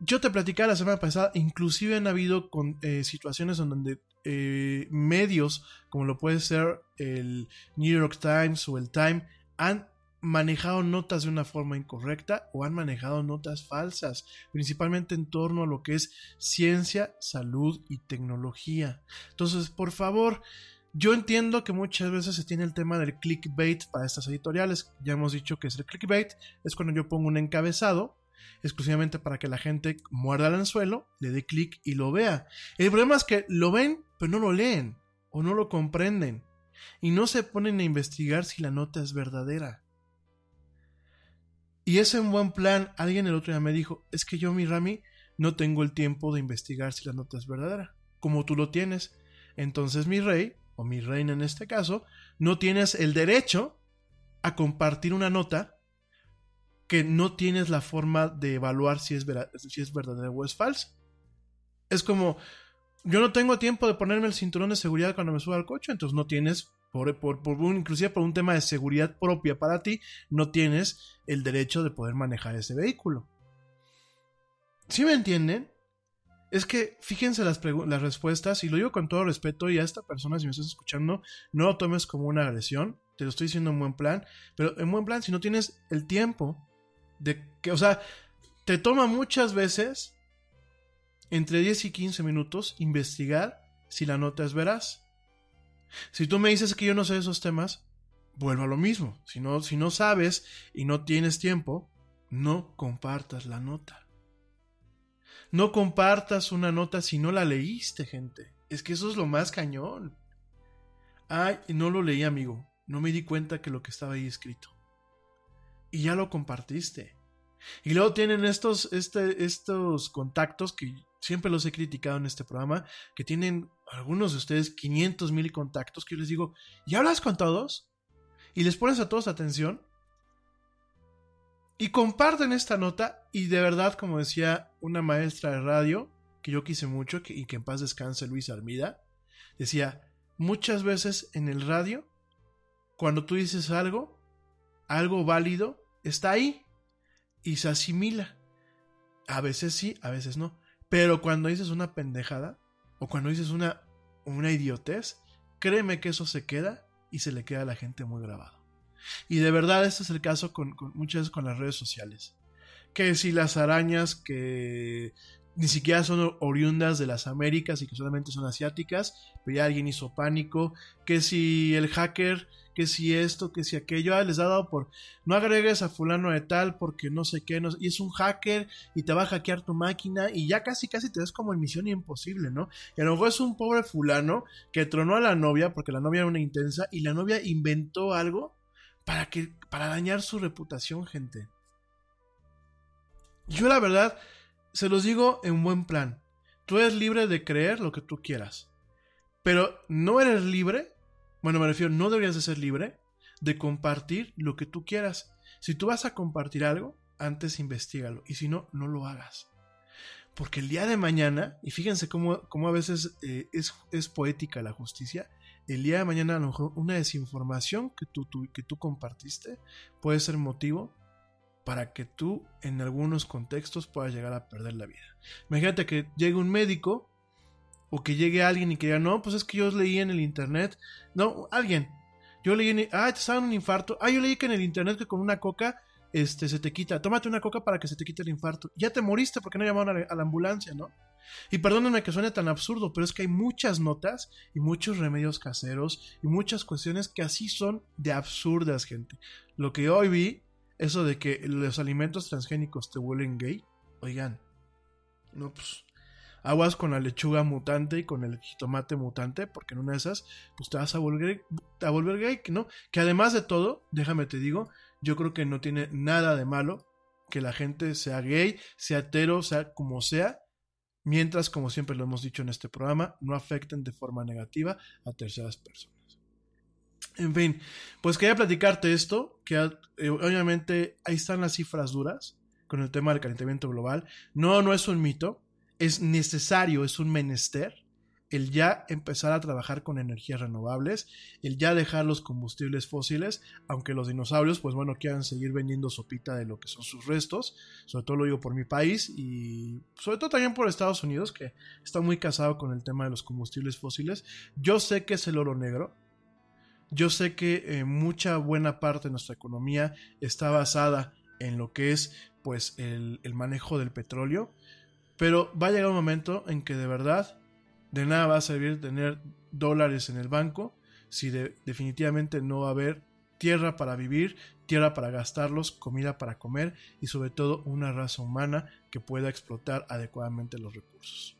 Yo te platicaba la semana pasada, inclusive han habido con, eh, situaciones en donde eh, medios, como lo puede ser el New York Times o el Time, han manejado notas de una forma incorrecta o han manejado notas falsas, principalmente en torno a lo que es ciencia, salud y tecnología. Entonces, por favor, yo entiendo que muchas veces se tiene el tema del clickbait para estas editoriales. Ya hemos dicho que es el clickbait, es cuando yo pongo un encabezado exclusivamente para que la gente muerda el anzuelo, le dé clic y lo vea. El problema es que lo ven, pero no lo leen o no lo comprenden y no se ponen a investigar si la nota es verdadera. Y ese un buen plan. Alguien el otro día me dijo, es que yo, mi Rami, no tengo el tiempo de investigar si la nota es verdadera, como tú lo tienes. Entonces mi rey, o mi reina en este caso, no tienes el derecho a compartir una nota que no tienes la forma de evaluar si es, si es verdadera o es falsa. Es como, yo no tengo tiempo de ponerme el cinturón de seguridad cuando me suba al coche, entonces no tienes por, un, inclusive por un tema de seguridad propia para ti, no tienes el derecho de poder manejar ese vehículo. ¿Sí me entienden? Es que fíjense las, las respuestas, y lo digo con todo respeto, y a esta persona, si me estás escuchando, no lo tomes como una agresión, te lo estoy diciendo en buen plan, pero en buen plan, si no tienes el tiempo de que, o sea, te toma muchas veces entre 10 y 15 minutos investigar si la nota es veraz. Si tú me dices que yo no sé esos temas, vuelvo a lo mismo. Si no, si no sabes y no tienes tiempo, no compartas la nota. No compartas una nota si no la leíste, gente. Es que eso es lo más cañón. Ay, no lo leí, amigo. No me di cuenta que lo que estaba ahí escrito. Y ya lo compartiste. Y luego tienen estos, este, estos contactos que siempre los he criticado en este programa, que tienen algunos de ustedes 500 mil contactos, que yo les digo, ¿y hablas con todos? Y les pones a todos atención. Y comparten esta nota y de verdad, como decía una maestra de radio, que yo quise mucho y que en paz descanse Luis Armida, decía, muchas veces en el radio, cuando tú dices algo, algo válido, está ahí y se asimila. A veces sí, a veces no. Pero cuando dices una pendejada o cuando dices una, una idiotez, créeme que eso se queda y se le queda a la gente muy grabado. Y de verdad este es el caso con, con muchas veces con las redes sociales. Que si las arañas que ni siquiera son oriundas de las Américas y que solamente son asiáticas, pero ya alguien hizo pánico, que si el hacker, que si esto, que si aquello, ah, les ha dado por no agregues a fulano de tal porque no sé qué, y es un hacker y te va a hackear tu máquina y ya casi casi te ves como en misión imposible, ¿no? Y a lo mejor es un pobre fulano que tronó a la novia porque la novia era una intensa y la novia inventó algo para que para dañar su reputación, gente. Yo la verdad se los digo en buen plan. Tú eres libre de creer lo que tú quieras. Pero no eres libre, bueno, me refiero, no deberías de ser libre de compartir lo que tú quieras. Si tú vas a compartir algo, antes investigalo. Y si no, no lo hagas. Porque el día de mañana, y fíjense cómo, cómo a veces eh, es, es, poética la justicia, el día de mañana a lo mejor una desinformación que tú, tú, que tú compartiste puede ser motivo para que tú en algunos contextos puedas llegar a perder la vida. Imagínate que llegue un médico o que llegue alguien y que diga, no, pues es que yo leí en el internet, no, alguien, yo leí en, ah, te estaba un infarto, ah, yo leí que en el internet que con una coca este, se te quita, tómate una coca para que se te quite el infarto. Ya te moriste porque no llamaron a la, ambulancia, ¿no? Y perdónenme que suene tan absurdo, pero es que hay muchas notas y muchos remedios caseros y muchas cuestiones que así son de absurdas, gente. Lo que hoy vi eso de que los alimentos transgénicos te vuelven gay, oigan, no, pues aguas con la lechuga mutante y con el jitomate mutante, porque en una de esas, pues te vas a volver, a volver gay, ¿no? Que además de todo, déjame te digo, yo creo que no tiene nada de malo que la gente sea gay, sea hetero, sea como sea, mientras, como siempre lo hemos dicho en este programa, no afecten de forma negativa a terceras personas. En fin, pues quería platicarte esto, que eh, obviamente ahí están las cifras duras con el tema del calentamiento global. No, no es un mito, es necesario, es un menester el ya empezar a trabajar con energías renovables, el ya dejar los combustibles fósiles, aunque los dinosaurios, pues bueno, quieran seguir vendiendo sopita de lo que son sus restos, sobre todo lo digo por mi país y sobre todo también por Estados Unidos, que está muy casado con el tema de los combustibles fósiles. Yo sé que es el oro negro, yo sé que eh, mucha buena parte de nuestra economía está basada en lo que es pues el, manejo del petróleo, pero va a llegar un momento en que de verdad de nada va a servir tener dólares en el banco si definitivamente no va a haber tierra para vivir, tierra para gastarlos, comida para comer y sobre todo una raza humana que pueda explotar adecuadamente los recursos.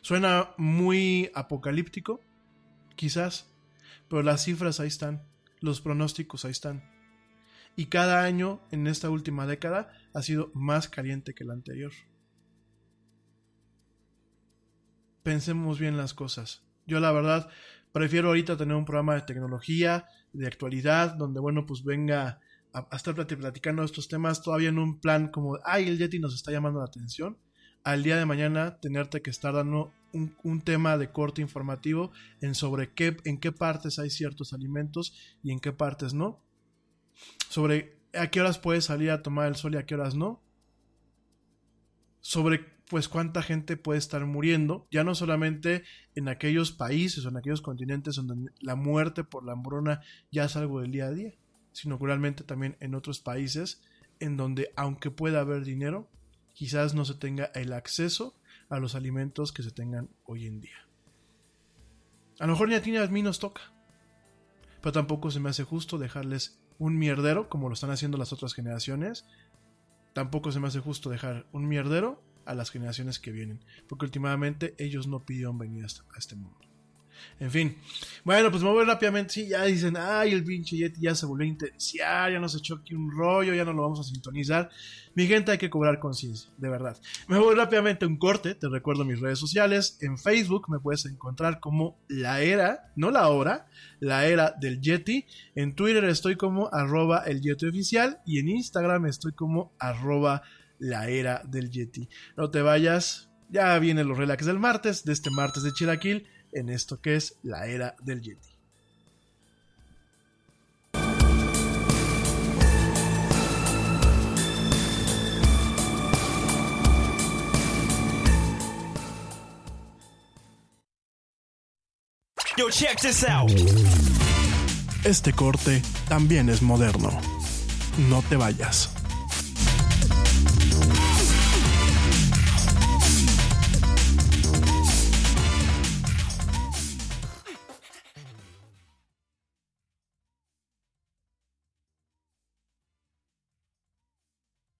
Suena muy apocalíptico, quizás, pero las cifras ahí están, los pronósticos ahí están. Y cada año en esta última década ha sido más caliente que el anterior. Pensemos bien las cosas. Yo la verdad prefiero ahorita tener un programa de tecnología, de actualidad, donde bueno, pues venga a, estar platicando estos temas todavía en un plan como, ay, el Yeti nos está llamando la atención, al día de mañana tenerte que estar dando un, tema de corte informativo en sobre qué, en qué partes hay ciertos alimentos y en qué partes no. Sobre a qué horas puedes salir a tomar el sol y a qué horas no. Sobre pues cuánta gente puede estar muriendo, ya no solamente en aquellos países o en aquellos continentes donde la muerte por la hambruna ya es algo del día a día, sino realmente también en otros países en donde aunque pueda haber dinero, quizás no se tenga el acceso a los alimentos que se tengan hoy en día. A lo mejor ni a ti a mí nos toca, pero tampoco se me hace justo dejarles un mierdero como lo están haciendo las otras generaciones. Tampoco se me hace justo dejar un mierdero a las generaciones que vienen, porque últimamente ellos no pidieron venir a este mundo. En fin. Bueno, pues me voy rápidamente. Sí, ya dicen, ay, el pinche Yeti ya se volvió a intensiar, ya nos echó aquí un rollo, ya no lo vamos a sintonizar. Mi gente, hay que cobrar conciencia, de verdad. Me voy rápidamente a un corte. Te recuerdo mis redes sociales. En Facebook me puedes encontrar como la era, no la hora, la era del Yeti. En Twitter estoy como arroba el Yeti oficial. Y en Instagram estoy como arroba la era del Yeti. No te vayas. Ya vienen los relax del martes, de este martes de Chilaquil en esto que es la era del Yeti. Yo, check this out. Este corte también es moderno. No te vayas.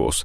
course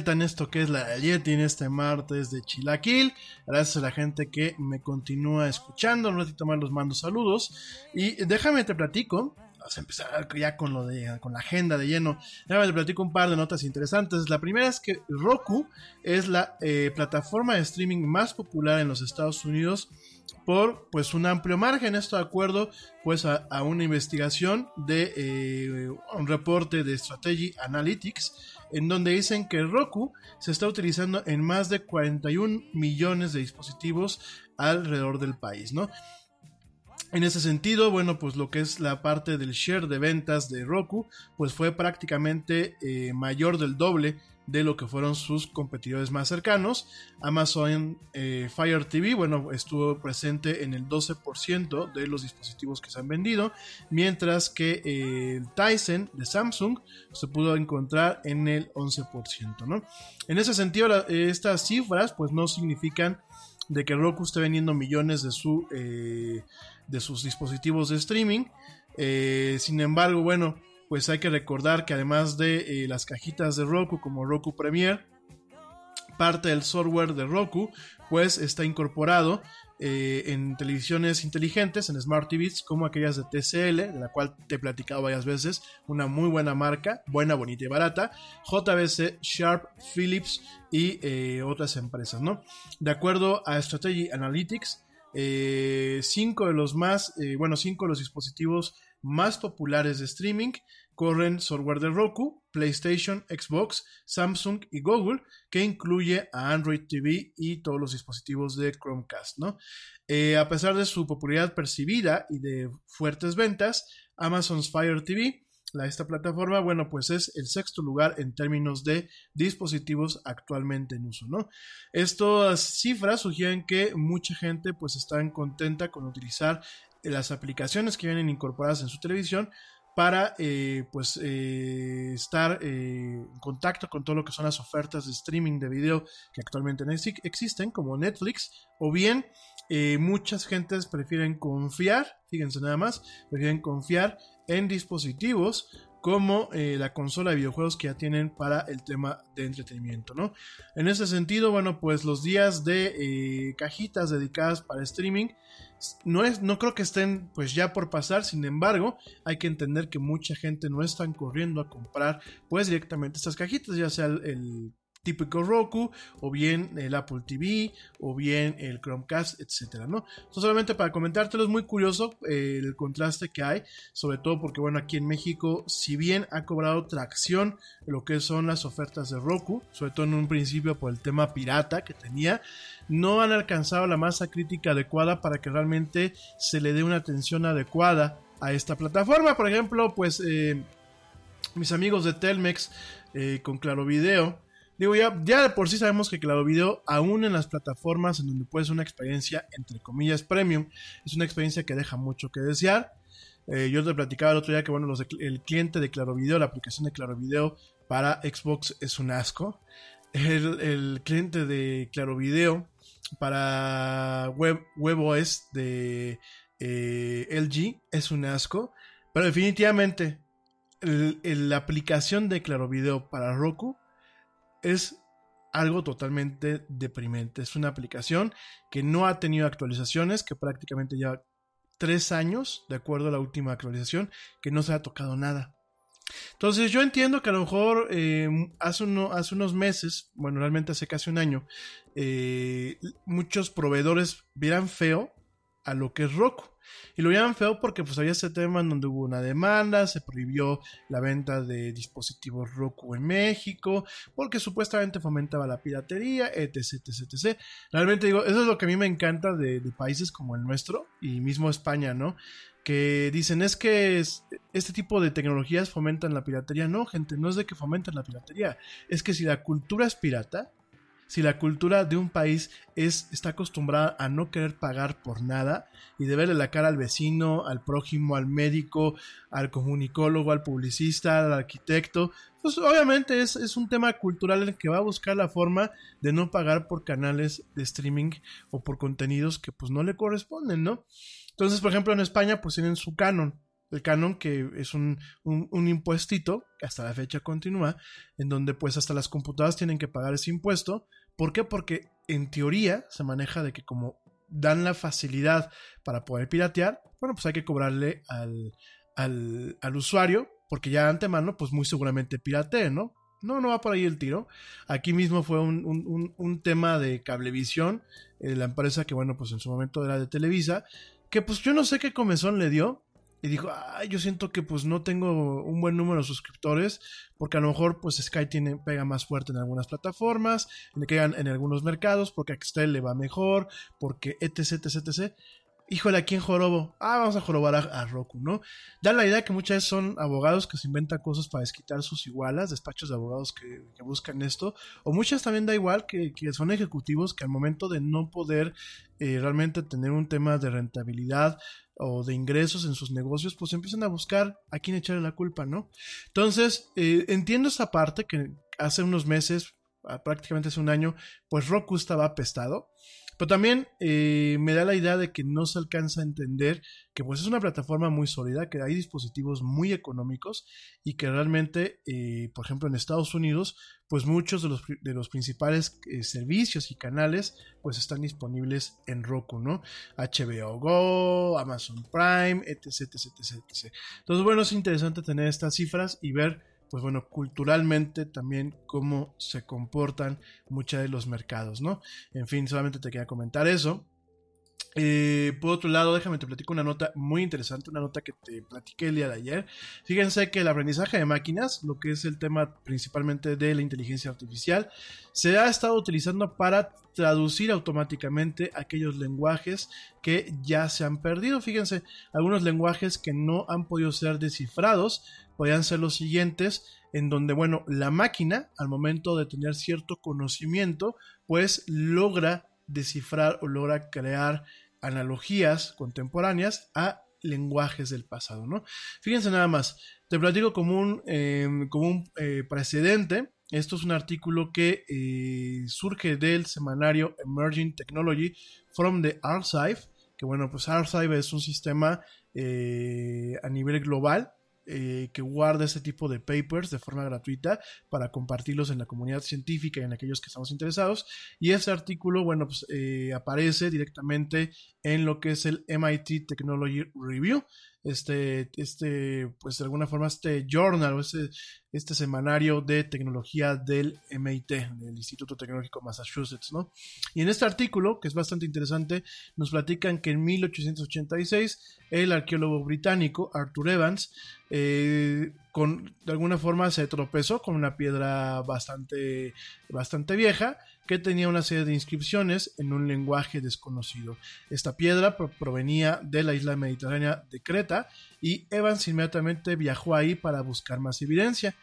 Vuelta en esto que es la Yeti en este martes de Chilaquil. Gracias a la gente que me continúa escuchando. Un ratito más los mando saludos. Y déjame te platico. Vamos a empezar ya con lo de con la agenda de lleno. Déjame te platico un par de notas interesantes. La primera es que Roku es la eh, plataforma de streaming más popular en los Estados Unidos por pues un amplio margen. Esto de acuerdo pues a, una investigación de eh, un reporte de Strategy Analytics en donde dicen que Roku se está utilizando en más de 41 millones de dispositivos alrededor del país, ¿no? En ese sentido, bueno, pues lo que es la parte del share de ventas de Roku, pues fue prácticamente eh, mayor del doble de lo que fueron sus competidores más cercanos. Amazon eh, Fire TV, bueno, estuvo presente en el 12% de los dispositivos que se han vendido, mientras que eh, Tyson de Samsung se pudo encontrar en el 11%, ¿no? En ese sentido, estas cifras pues no significan de que Roku esté vendiendo millones de, su, eh, de sus dispositivos de streaming. Eh, sin embargo, bueno, pues hay que recordar que además de eh, las cajitas de Roku como Roku Premier, parte del software de Roku pues está incorporado eh, en televisiones inteligentes, en Smart TVs, como aquellas de TCL, de la cual te he platicado varias veces, una muy buena marca, buena, bonita y barata, JBC, Sharp, Philips y eh, otras empresas, ¿no? De acuerdo a Strategy Analytics, cinco de los más, bueno, cinco de los dispositivos más populares de streaming corren software de Roku, PlayStation, Xbox, Samsung y Google, que incluye a Android TV y todos los dispositivos de Chromecast, ¿no? Eh, a pesar de su popularidad percibida y de fuertes ventas, Amazon's Fire TV, esta plataforma, bueno, pues es el sexto lugar en términos de dispositivos actualmente en uso, ¿no? Estas cifras sugieren que mucha gente pues está contenta con utilizar las aplicaciones que vienen incorporadas en su televisión para eh, pues eh, estar eh, en contacto con todo lo que son las ofertas de streaming de video que actualmente exi- existen como Netflix o bien muchas gentes prefieren confiar fíjense nada más prefieren confiar en dispositivos como eh, la consola de videojuegos que ya tienen para el tema de entretenimiento, ¿no? En ese sentido, bueno, pues los días de eh, cajitas dedicadas para streaming no, es, no creo que estén pues ya por pasar, sin embargo, hay que entender que mucha gente no están corriendo a comprar pues directamente estas cajitas, ya sea el, el típico Roku, o bien el Apple TV, o bien el Chromecast, etcétera, ¿no? Entonces, solamente para comentártelo, es muy curioso eh, el contraste que hay, sobre todo porque, bueno, aquí en México, si bien ha cobrado tracción lo que son las ofertas de Roku, sobre todo en un principio por el tema pirata que tenía, no han alcanzado la masa crítica adecuada para que realmente se le dé una atención adecuada a esta plataforma. Por ejemplo, pues eh, mis amigos de Telmex eh, con Claro Video, Digo, ya, ya de por sí sabemos que Claro Video, aún en las plataformas en donde puedes una experiencia, entre comillas, premium, es una experiencia que deja mucho que desear. Eh, yo te platicaba el otro día que, bueno, el cliente de Claro Video, la aplicación de Claro Video para Xbox es un asco. El, cliente de Claro Video para Web, WebOS de eh, LG es un asco. Pero definitivamente, la aplicación de Claro Video para Roku es algo totalmente deprimente. Es una aplicación que no ha tenido actualizaciones, que prácticamente lleva tres años, de acuerdo a la última actualización, que no se ha tocado nada. Entonces yo entiendo que a lo mejor eh, hace, hace unos meses, bueno, realmente hace casi un año, eh, muchos proveedores vieran feo a lo que es Roku. Y lo vieran feo porque pues había ese tema en donde hubo una demanda, se prohibió la venta de dispositivos Roku en México, porque supuestamente fomentaba la piratería, etc, etc, etc. Realmente digo, eso es lo que a mí me encanta de, países como el nuestro y mismo España, ¿no? Que dicen es que es- este tipo de tecnologías fomentan la piratería. No, gente, no es de que fomentan la piratería. Es que si la cultura es pirata, si la cultura de un país es, está acostumbrada a no querer pagar por nada y de verle la cara al vecino, al prójimo, al médico, al comunicólogo, al publicista, al arquitecto, pues obviamente es, es un tema cultural el que va a buscar la forma de no pagar por canales de streaming o por contenidos que pues no le corresponden, ¿no? Entonces, por ejemplo, en España pues tienen su canon. El canon que es un, un, impuestito, que hasta la fecha continúa, en donde pues hasta las computadoras tienen que pagar ese impuesto. ¿Por qué? Porque en teoría se maneja de que como dan la facilidad para poder piratear, bueno, pues hay que cobrarle al, al, al usuario, porque ya de antemano pues muy seguramente piratee, ¿no? No, no va por ahí el tiro. Aquí mismo fue un, un, un, un tema de cablevisión, eh, la empresa que bueno, pues en su momento era de Televisa, que pues yo no sé qué comezón le dio, y dijo, ay, yo siento que pues no tengo un buen número de suscriptores, porque a lo mejor pues Sky tiene, pega más fuerte en algunas plataformas, quedan en algunos mercados, porque a Axtel le va mejor, porque etc, etc, etc. Híjole, ¿a quién jorobo? Ah, vamos a jorobar a, Roku, ¿no? Da la idea que muchas veces son abogados que se inventan cosas para desquitar sus igualas, despachos de abogados que, buscan esto, o muchas también da igual que, que son ejecutivos que al momento de no poder eh, realmente tener un tema de rentabilidad o de ingresos en sus negocios, pues empiezan a buscar a quién echarle la culpa, ¿no? Entonces, eh, entiendo esa parte que hace unos meses, ah, prácticamente hace un año, pues Roku estaba apestado. Pero también eh, me da la idea de que no se alcanza a entender que pues es una plataforma muy sólida, que hay dispositivos muy económicos y que realmente, eh, por ejemplo, en Estados Unidos, pues muchos de los, de los principales eh, servicios y canales pues están disponibles en Roku, ¿no? HBO Go, Amazon Prime, etc, etc, etc, etc. Entonces, bueno, es interesante tener estas cifras y ver pues bueno, culturalmente también cómo se comportan muchos de los mercados, ¿no? En fin, solamente te quería comentar eso. Eh, por otro lado, déjame te platico una nota muy interesante, una nota que te platiqué el día de ayer. Fíjense que el aprendizaje de máquinas, lo que es el tema principalmente de la inteligencia artificial, se ha estado utilizando para traducir automáticamente aquellos lenguajes que ya se han perdido. Fíjense, algunos lenguajes que no han podido ser descifrados podrían ser los siguientes, en donde, bueno, la máquina, al momento de tener cierto conocimiento, pues logra descifrar o logra crear analogías contemporáneas a lenguajes del pasado, ¿no? Fíjense nada más, te platico como un, eh, como un eh, precedente. Esto es un artículo que eh, surge del semanario Emerging Technology from the Archive, que bueno, pues Archive es un sistema eh, a nivel global eh, que guarda este tipo de papers de forma gratuita para compartirlos en la comunidad científica y en aquellos que estamos interesados. Y este artículo, bueno, pues eh, aparece directamente en lo que es el MIT Technology Review. Este, este, pues de alguna forma, este journal o este, este semanario de tecnología del MIT, del Instituto Tecnológico Massachusetts, ¿no? Y en este artículo, que es bastante interesante, nos platican que en 1886 el arqueólogo británico Arthur Evans, eh, con, de alguna forma se tropezó con una piedra bastante, bastante vieja que tenía una serie de inscripciones en un lenguaje desconocido. Esta piedra pro provenía de la isla mediterránea de Creta y Evans inmediatamente viajó ahí para buscar más evidencia.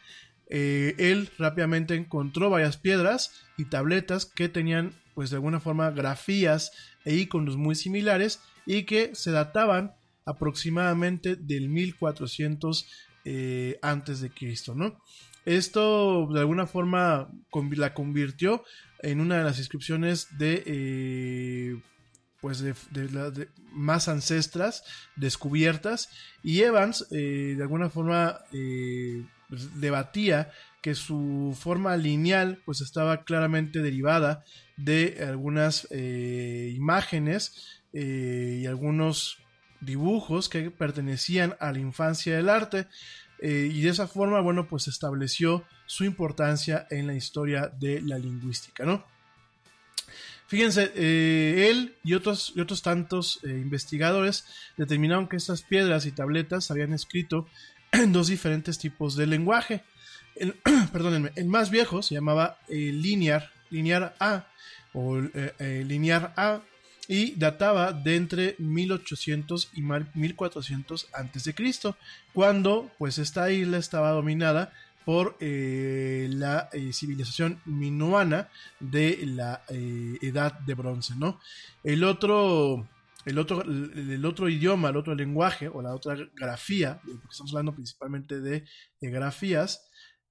Eh, él rápidamente encontró varias piedras y tabletas que tenían pues de alguna forma grafías e iconos muy similares y que se databan aproximadamente del 1400 eh, antes de Cristo, ¿no? Esto de alguna forma la convirtió en una de las inscripciones de eh, pues de, más ancestras descubiertas. Y Evans eh, de alguna forma pues, debatía que su forma lineal pues estaba claramente derivada de algunas imágenes y algunos dibujos que pertenecían a la infancia del arte. Eh, y de esa forma, bueno, pues estableció su importancia en la historia de la lingüística, ¿no? Fíjense, eh, él y otros, y otros tantos eh, investigadores determinaron que estas piedras y tabletas habían escrito en dos diferentes tipos de lenguaje. El, el más viejo se llamaba linear, linear A o linear A y databa de entre 1800 y 1400 a.C., cuando pues esta isla estaba dominada por eh, la eh, civilización minoana de la eh, edad de bronce, ¿no? El otro, el otro, el otro idioma, el otro lenguaje o la otra grafía, porque estamos hablando principalmente de grafías,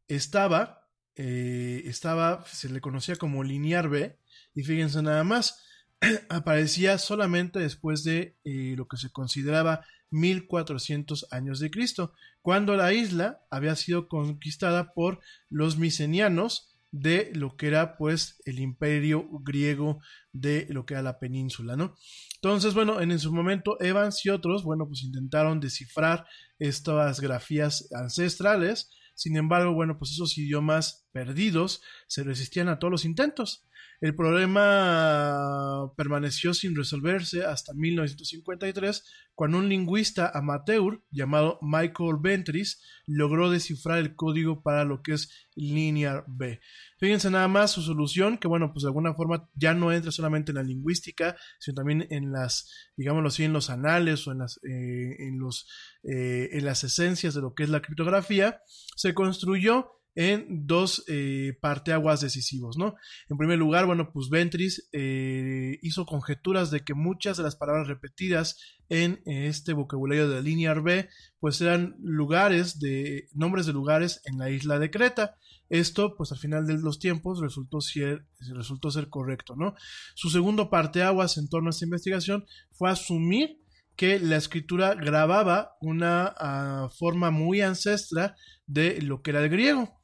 estaba, estaba, se le conocía como linear B, y fíjense nada más, aparecía solamente después de eh, lo que se consideraba 1400 años de Cristo, cuando la isla había sido conquistada por los micenianos de lo que era pues el imperio griego de lo que era la península, ¿no? Entonces, bueno, en, su momento Evans y otros, bueno, pues intentaron descifrar estas grafías ancestrales, sin embargo, bueno, pues esos idiomas perdidos se resistían a todos los intentos. El problema permaneció sin resolverse hasta 1953, cuando un lingüista amateur llamado Michael Ventris logró descifrar el código para lo que es Linear B. Fíjense nada más su solución, que bueno, pues de alguna forma ya no entra solamente en la lingüística, sino también en las, digámoslo así, en los anales o en las, eh, en los, eh, en las esencias de lo que es la criptografía, se construyó en dos eh, parteaguas decisivos, ¿no? En primer lugar, bueno, pues Ventris eh, hizo conjeturas de que muchas de las palabras repetidas en este vocabulario de Linear B, pues eran lugares de, nombres de lugares en la isla de Creta. Esto, pues al final de los tiempos, resultó ser, resultó ser correcto, ¿no? Su segundo parteaguas en torno a esta investigación fue asumir que la escritura grababa una ah, forma muy ancestra de lo que era el griego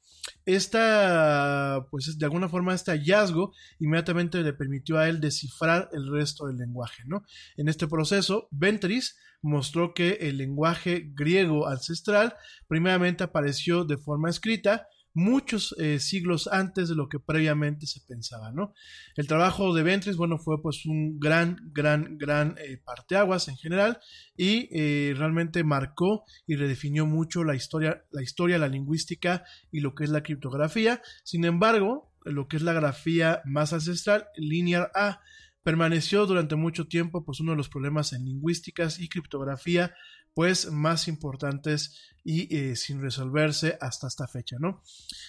esta, pues de alguna forma este hallazgo inmediatamente le permitió a él descifrar el resto del lenguaje, ¿no? En este proceso, Ventris mostró que el lenguaje griego ancestral primeramente apareció de forma escrita muchos eh, siglos antes de lo que previamente se pensaba, ¿no? El trabajo de Ventris, bueno, fue pues un gran, gran, gran eh, parteaguas en general y eh, realmente marcó y redefinió mucho la historia, la historia, la lingüística y lo que es la criptografía. Sin embargo, lo que es la grafía más ancestral, Linear A, permaneció durante mucho tiempo pues uno de los problemas en lingüísticas y criptografía pues más importantes y eh, sin resolverse hasta esta fecha, ¿no?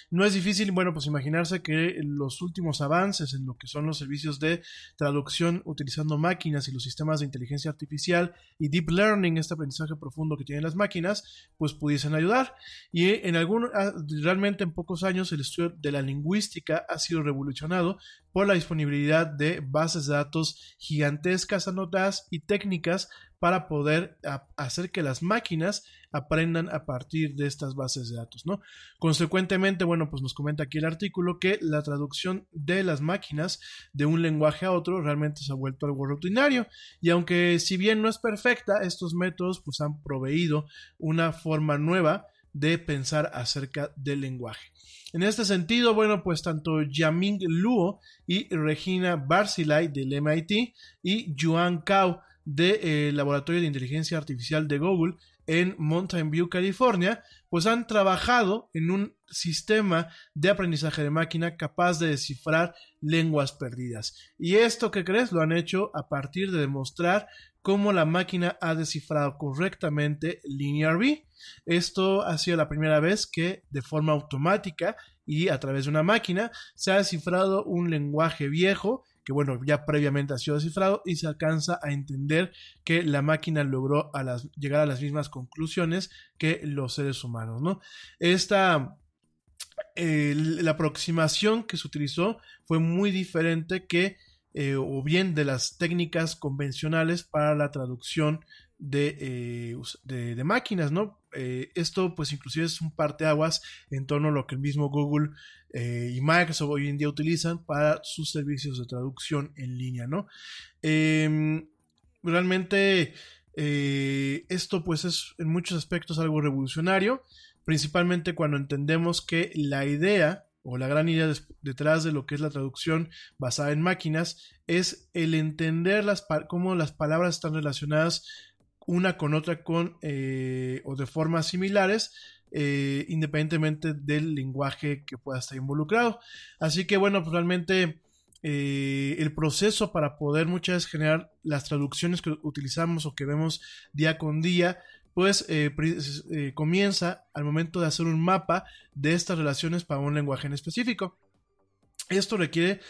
No es difícil, bueno, pues imaginarse que los últimos avances en lo que son los servicios de traducción utilizando máquinas y los sistemas de inteligencia artificial y deep learning, este aprendizaje profundo que tienen las máquinas, pues pudiesen ayudar. Y en algún, ah, realmente en pocos años el estudio de la lingüística ha sido revolucionado por la disponibilidad de bases de datos gigantescas anotadas y técnicas para poder hacer que las máquinas aprendan a partir de estas bases de datos, ¿no? Consecuentemente, bueno, pues nos comenta aquí el artículo que la traducción de las máquinas de un lenguaje a otro realmente se ha vuelto algo rutinario y aunque si bien no es perfecta, estos métodos pues han proveído una forma nueva de pensar acerca del lenguaje. En este sentido, bueno, pues tanto Yaming Luo y Regina Barzilai del MIT y Yuan Cao del eh, Laboratorio de Inteligencia Artificial de Google en Mountain View, California, pues han trabajado en un sistema de aprendizaje de máquina capaz de descifrar lenguas perdidas. Y esto que crees lo han hecho a partir de demostrar cómo la máquina ha descifrado correctamente Linear B. Esto ha sido la primera vez que de forma automática y a través de una máquina se ha descifrado un lenguaje viejo que bueno, ya previamente ha sido descifrado y se alcanza a entender que la máquina logró llegar a las mismas conclusiones que los seres humanos, ¿no? Esta, la aproximación que se utilizó fue muy diferente que eh, o bien de las técnicas convencionales para la traducción de, eh, de, máquinas, ¿no? Eh, esto pues inclusive es un parteaguas en torno a lo que el mismo Google eh, y Microsoft hoy en día utilizan para sus servicios de traducción en línea, ¿no? Em, realmente esto pues es en muchos aspectos algo revolucionario, principalmente cuando entendemos que la idea o la gran idea detrás de lo que es la traducción basada en máquinas es el entender las cómo las palabras están relacionadas una con otra con eh, o de formas similares eh, independientemente del lenguaje que pueda estar involucrado así que bueno pues realmente eh, el proceso para poder muchas veces generar las traducciones que utilizamos o que vemos día con día pues comienza al momento de hacer un mapa de estas relaciones para un lenguaje en específico esto requiere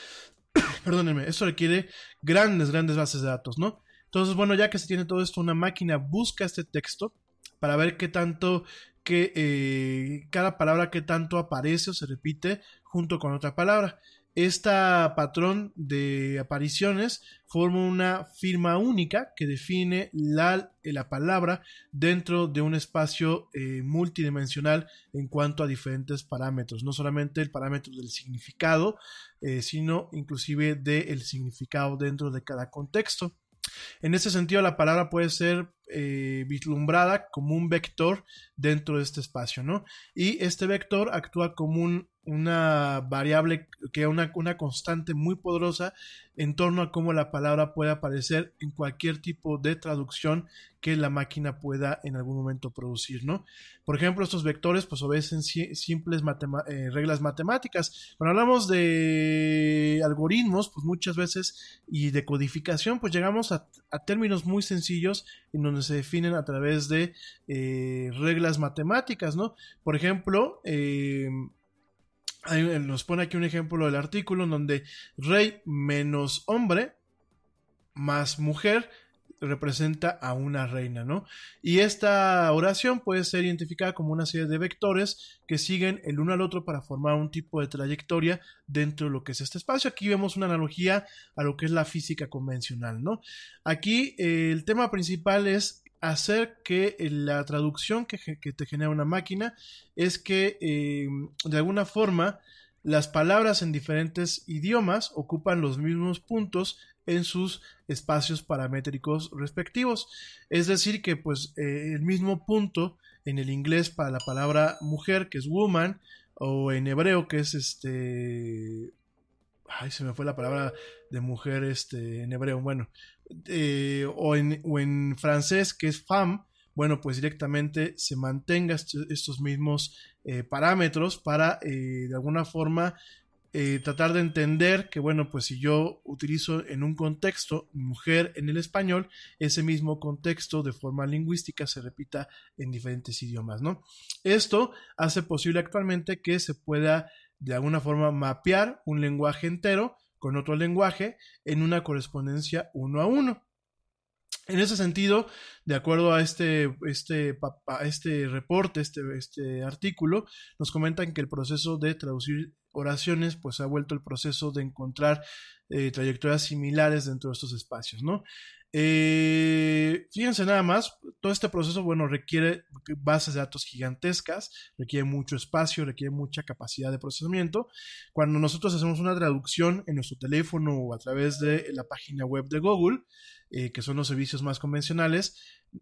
perdónenme, esto requiere grandes, grandes bases de datos, ¿no? Entonces, bueno, ya que se tiene todo esto, una máquina busca este texto para ver qué tanto, que eh, cada palabra qué tanto aparece o se repite junto con otra palabra. Este patrón de apariciones forma una firma única que define la, la palabra dentro de un espacio eh, multidimensional en cuanto a diferentes parámetros, no solamente el parámetro del significado, eh, sino inclusive del significado dentro de cada contexto. En ese sentido, la palabra puede ser eh, vislumbrada como un vector dentro de este espacio, ¿no? Y este vector actúa como un una variable, que una, una constante muy poderosa en torno a cómo la palabra puede aparecer en cualquier tipo de traducción que la máquina pueda en algún momento producir, ¿no? Por ejemplo, estos vectores pues obedecen simples eh, reglas matemáticas. Cuando hablamos de algoritmos, pues muchas veces y de codificación, pues llegamos a, términos muy sencillos en donde se definen a través de eh, reglas matemáticas, ¿no? Por ejemplo, eh, nos pone aquí un ejemplo del artículo en donde rey menos hombre más mujer representa a una reina, ¿no? Y esta oración puede ser identificada como una serie de vectores que siguen el uno al otro para formar un tipo de trayectoria dentro de lo que es este espacio. Aquí vemos una analogía a lo que es la física convencional, ¿no? Aquí eh, el tema principal es hacer que eh, la traducción que, te genera una máquina es que eh, de alguna forma las palabras en diferentes idiomas ocupan los mismos puntos en sus espacios paramétricos respectivos. Es decir, que pues eh, el mismo punto en el inglés para la palabra mujer, que es woman, o en hebreo, que es este... Ay, se me fue la palabra de mujer este, en hebreo. Bueno, eh, o, en, francés que es femme, bueno, pues directamente se mantenga estos mismos eh, parámetros para eh, de alguna forma tratar de entender que, bueno, pues si yo utilizo en un contexto mujer en el español, ese mismo contexto de forma lingüística se repita en diferentes idiomas, ¿no? Esto hace posible actualmente que se pueda de alguna forma mapear un lenguaje entero con otro lenguaje en una correspondencia uno a uno. En ese sentido, de acuerdo a este, este, este reporte, este, este artículo, nos comentan que el proceso de traducir oraciones pues ha vuelto el proceso de encontrar eh, trayectorias similares dentro de estos espacios, ¿no? Eh, fíjense nada más, todo este proceso, bueno, requiere bases de datos gigantescas, requiere mucho espacio, requiere mucha capacidad de procesamiento. Cuando nosotros hacemos una traducción en nuestro teléfono o a través de la página web de Google, eh, que son los servicios más convencionales,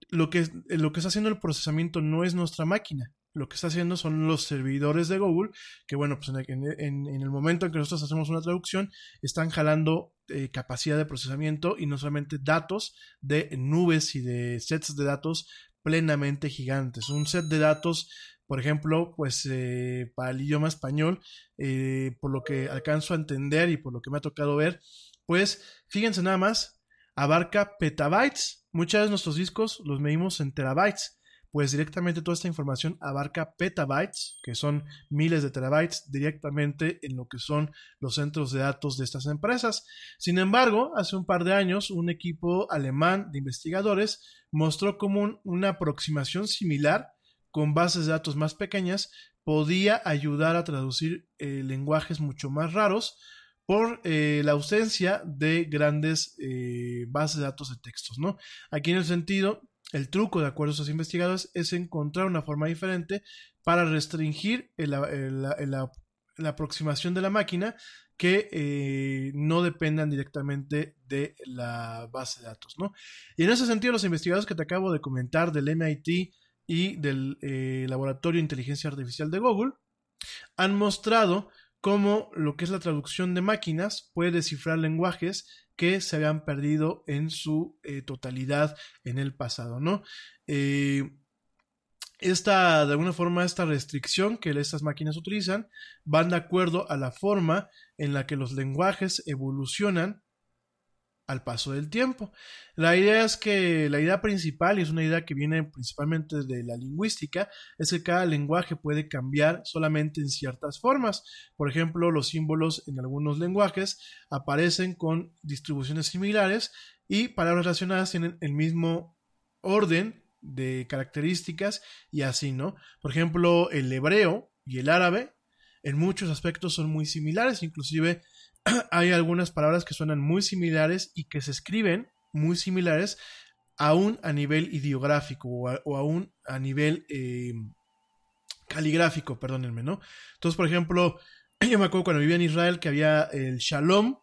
lo que, lo que está haciendo el procesamiento no es nuestra máquina, lo que está haciendo son los servidores de Google, que bueno, pues en, el momento en que nosotros hacemos una traducción, están jalando eh, capacidad de procesamiento y no solamente datos de nubes y de sets de datos plenamente gigantes. Un set de datos, por ejemplo, pues eh, para el idioma español, eh, por lo que alcanzo a entender y por lo que me ha tocado ver, pues fíjense nada más, abarca petabytes. Muchas veces nuestros discos los medimos en terabytes pues directamente toda esta información abarca petabytes, que son miles de terabytes, directamente en lo que son los centros de datos de estas empresas. Sin embargo, hace un par de años, un equipo alemán de investigadores mostró cómo una aproximación similar con bases de datos más pequeñas podía ayudar a traducir eh, lenguajes mucho más raros por eh, la ausencia de grandes eh, bases de datos de textos, ¿no? Aquí en el sentido el truco, de acuerdo a estos investigadores, es encontrar una forma diferente para restringir la aproximación de la máquina que eh, no dependan directamente de la base de datos. ¿no? Y en ese sentido, los investigadores que te acabo de comentar del MIT y del eh, Laboratorio de Inteligencia Artificial de Google han mostrado cómo lo que es la traducción de máquinas puede descifrar lenguajes que se habían perdido en su eh, totalidad en el pasado, ¿no? Eh, esta, de alguna forma, esta restricción que estas máquinas utilizan van de acuerdo a la forma en la que los lenguajes evolucionan al paso del tiempo. La idea es que la idea principal, y es una idea que viene principalmente de la lingüística, es que cada lenguaje puede cambiar solamente en ciertas formas. Por ejemplo, los símbolos en algunos lenguajes aparecen con distribuciones similares y palabras relacionadas tienen el mismo orden de características y así, ¿no? Por ejemplo, el hebreo y el árabe en muchos aspectos son muy similares, inclusive hay algunas palabras que suenan muy similares y que se escriben muy similares aún a nivel ideográfico o, aún a nivel eh, caligráfico, perdónenme, ¿no? Entonces, por ejemplo, yo me acuerdo cuando vivía en Israel que había el shalom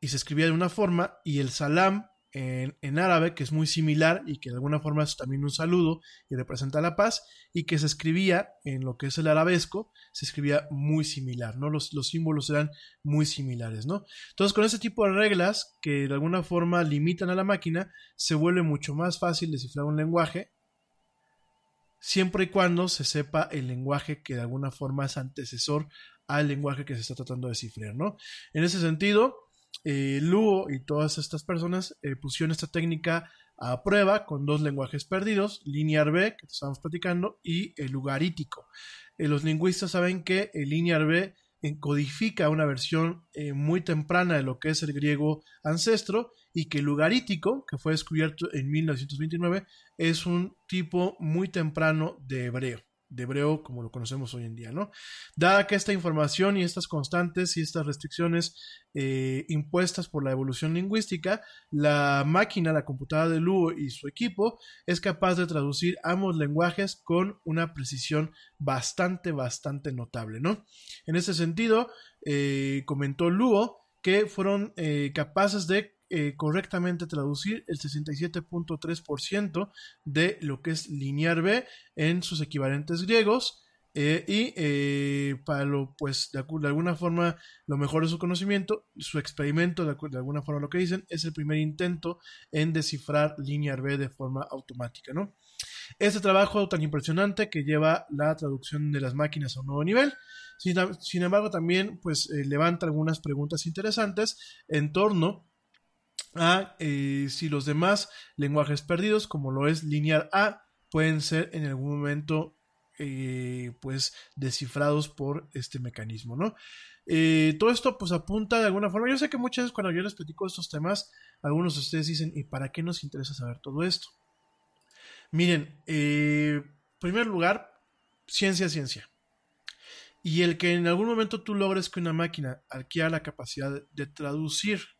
y se escribía de una forma y el salam en, árabe, que es muy similar y que de alguna forma es también un saludo y representa la paz, y que se escribía en lo que es el arabesco, se escribía muy similar, ¿no? Los, los símbolos eran muy similares, ¿no? Entonces, con ese tipo de reglas que de alguna forma limitan a la máquina, se vuelve mucho más fácil descifrar un lenguaje, siempre y cuando se sepa el lenguaje que de alguna forma es antecesor al lenguaje que se está tratando de descifrar, ¿no? En ese sentido, eh, Luo y todas estas personas eh, pusieron esta técnica a prueba con dos lenguajes perdidos, Linear B, que estamos platicando, y el lugarítico. Eh, los lingüistas saben que el Linear B codifica una versión muy temprana de lo que es el griego ancestro y que el lugarítico, que fue descubierto en 1929, es un tipo muy temprano de hebreo de hebreo como lo conocemos hoy en día, ¿no? Dada que esta información y estas constantes y estas restricciones eh, impuestas por la evolución lingüística, la máquina, la computadora de Luo y su equipo es capaz de traducir ambos lenguajes con una precisión bastante, bastante notable, ¿no? En ese sentido, eh, comentó Luo que fueron eh, capaces de eh, correctamente traducir el 67.3% de lo que es linear B en sus equivalentes griegos. Eh, y eh, para lo, pues, de, alguna forma, lo mejor de su conocimiento, su experimento, de, alguna forma lo que dicen, es el primer intento en descifrar linear B de forma automática, ¿no? Este trabajo tan impresionante que lleva la traducción de las máquinas a un nuevo nivel, sin, embargo, también, pues, levanta algunas preguntas interesantes en torno a eh, si los demás lenguajes perdidos, como lo es linear A, pueden ser en algún momento eh, pues descifrados por este mecanismo, ¿no? Eh, todo esto pues apunta de alguna forma, yo sé que muchas veces cuando yo les platico estos temas, algunos de ustedes dicen, ¿y para qué nos interesa saber todo esto? Miren, en primer lugar, ciencia, ciencia. Y el que en algún momento tú logres que una máquina adquiera la capacidad de traducir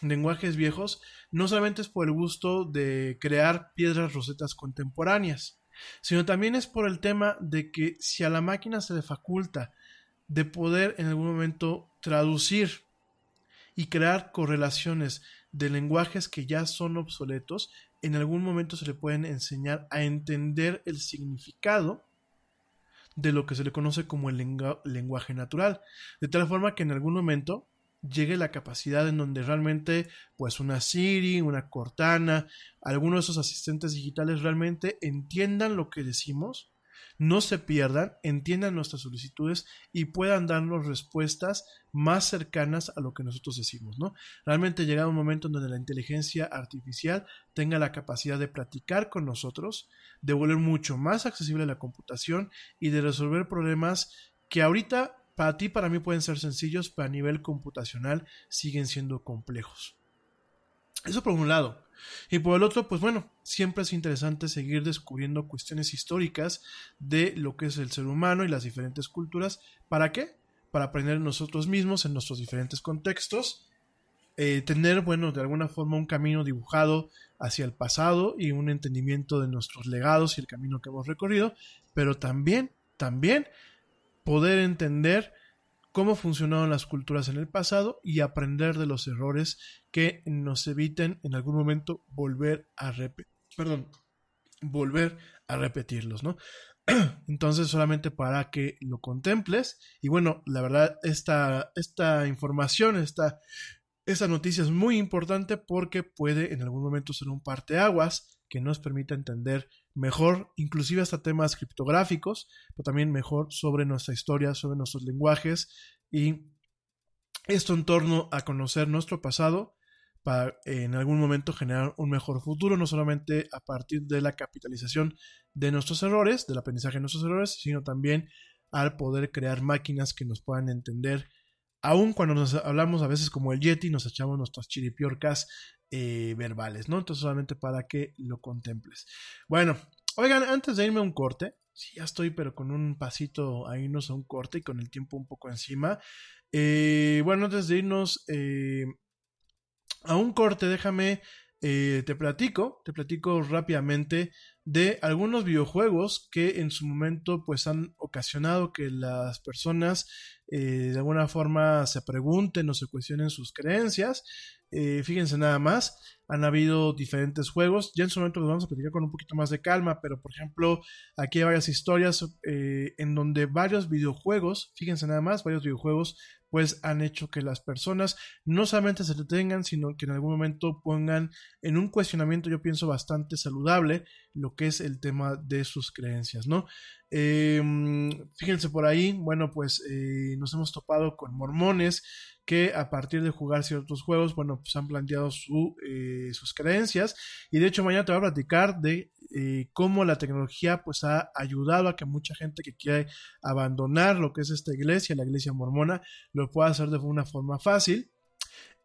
lenguajes viejos no solamente es por el gusto de crear piedras rosetas contemporáneas, sino también es por el tema de que si a la máquina se le faculta de poder en algún momento traducir y crear correlaciones de lenguajes que ya son obsoletos, en algún momento se le pueden enseñar a entender el significado de lo que se le conoce como el lenguaje natural, de tal forma que en algún momento llegue la capacidad en donde realmente pues una Siri, una Cortana, algunos de esos asistentes digitales realmente entiendan lo que decimos, no se pierdan, entiendan nuestras solicitudes y puedan darnos respuestas más cercanas a lo que nosotros decimos, ¿no? Realmente llega un momento en donde la inteligencia artificial tenga la capacidad de platicar con nosotros, de volver mucho más accesible la computación y de resolver problemas que ahorita para ti, para mí pueden ser sencillos, pero a nivel computacional siguen siendo complejos. Eso por un lado. Y por el otro, pues bueno, siempre es interesante seguir descubriendo cuestiones históricas de lo que es el ser humano y las diferentes culturas. ¿Para qué? Para aprender nosotros mismos en nuestros diferentes contextos. Eh, tener, bueno, de alguna forma un camino dibujado hacia el pasado y un entendimiento de nuestros legados y el camino que hemos recorrido, pero también, también poder entender cómo funcionaron las culturas en el pasado y aprender de los errores que nos eviten en algún momento volver a repetir, volver a repetirlos, ¿no? Entonces, solamente para que lo contemples. Y bueno, la verdad, esta, esta información, esta, esta noticia es muy importante porque puede en algún momento ser un parteaguas que nos permita entender mejor, inclusive hasta temas criptográficos, pero también mejor sobre nuestra historia, sobre nuestros lenguajes y esto en torno a conocer nuestro pasado para en algún momento generar un mejor futuro, no solamente a partir de la capitalización de nuestros errores, del aprendizaje de nuestros errores, sino también al poder crear máquinas que nos puedan entender. Aun cuando nos hablamos a veces como el Yeti, nos echamos nuestras chiripiorcas eh, verbales, ¿no? Entonces solamente para que lo contemples. Bueno, oigan, antes de irme a un corte, sí, ya estoy, pero con un pasito a irnos a un corte y con el tiempo un poco encima. Eh, bueno, antes de irnos eh, a un corte, déjame, te platico, te platico rápidamente de algunos videojuegos que en su momento pues han ocasionado que las personas de alguna forma se pregunten o se cuestionen sus creencias eh, fíjense nada más, han habido diferentes juegos. Ya en su momento los vamos a platicar con un poquito más de calma, pero por ejemplo, aquí hay varias historias eh, en donde varios videojuegos, fíjense nada más, varios videojuegos pues han hecho que las personas no solamente se detengan, sino que en algún momento pongan en un cuestionamiento, yo pienso, bastante saludable lo que es el tema de sus creencias, ¿no? Em, fíjense por ahí, bueno, pues eh, nos hemos topado con mormones que a partir de jugar ciertos juegos, bueno, pues han planteado eh, sus creencias y de hecho mañana te voy a platicar de eh, cómo la tecnología pues ha ayudado a que mucha gente que quiere abandonar lo que es esta iglesia, la iglesia mormona, lo pueda hacer de una forma fácil.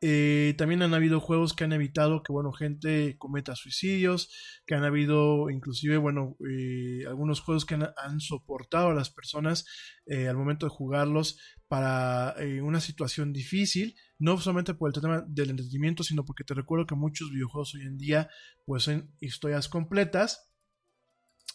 Eh, también han habido juegos que han evitado que, bueno, gente cometa suicidios, que han habido inclusive, bueno, eh, algunos juegos que han, soportado a las personas eh, al momento de jugarlos para una situación difícil, no solamente por el tema del entretenimiento, sino porque te recuerdo que muchos videojuegos hoy en día, pues son historias completas.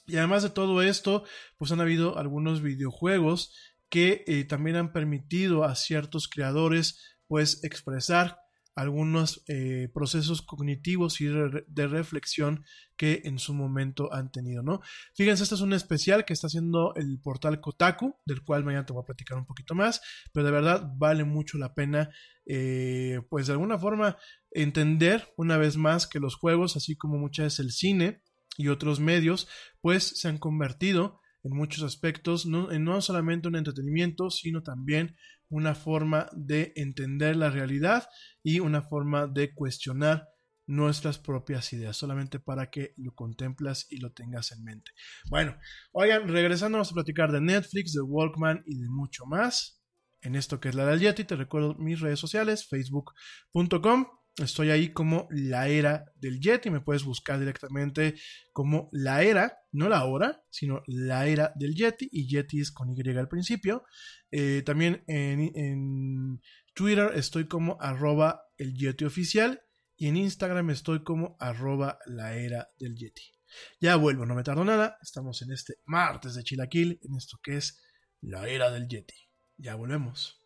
Y además de todo esto, pues han habido algunos videojuegos que también han permitido a ciertos creadores pues expresar algunos eh, procesos cognitivos y de reflexión que en su momento han tenido, ¿no? Fíjense, este es un especial que está haciendo el portal Kotaku, del cual mañana te voy a platicar un poquito más, pero de verdad vale mucho la pena, eh, pues de alguna forma, entender una vez más que los juegos, así como muchas veces el cine y otros medios, pues se han convertido en muchos aspectos, no, en no solamente un entretenimiento, sino también una forma de entender la realidad y una forma de cuestionar nuestras propias ideas, solamente para que lo contemplas y lo tengas en mente. Bueno, oigan, regresando vamos a platicar de Netflix, de Walkman y de mucho más. En esto que es la del Yeti, te recuerdo mis redes sociales, facebook.com Estoy ahí como la era del Yeti. Me puedes buscar directamente como la era, no la hora, sino la era del Yeti. Y Yeti es con Y al principio. Eh, también en, Twitter estoy como arroba el Yeti oficial. Y en Instagram estoy como arroba la era del Yeti. Ya vuelvo, no me tardo nada. Estamos en este martes de Chilaquil, en esto que es la era del Yeti. Ya volvemos.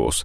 course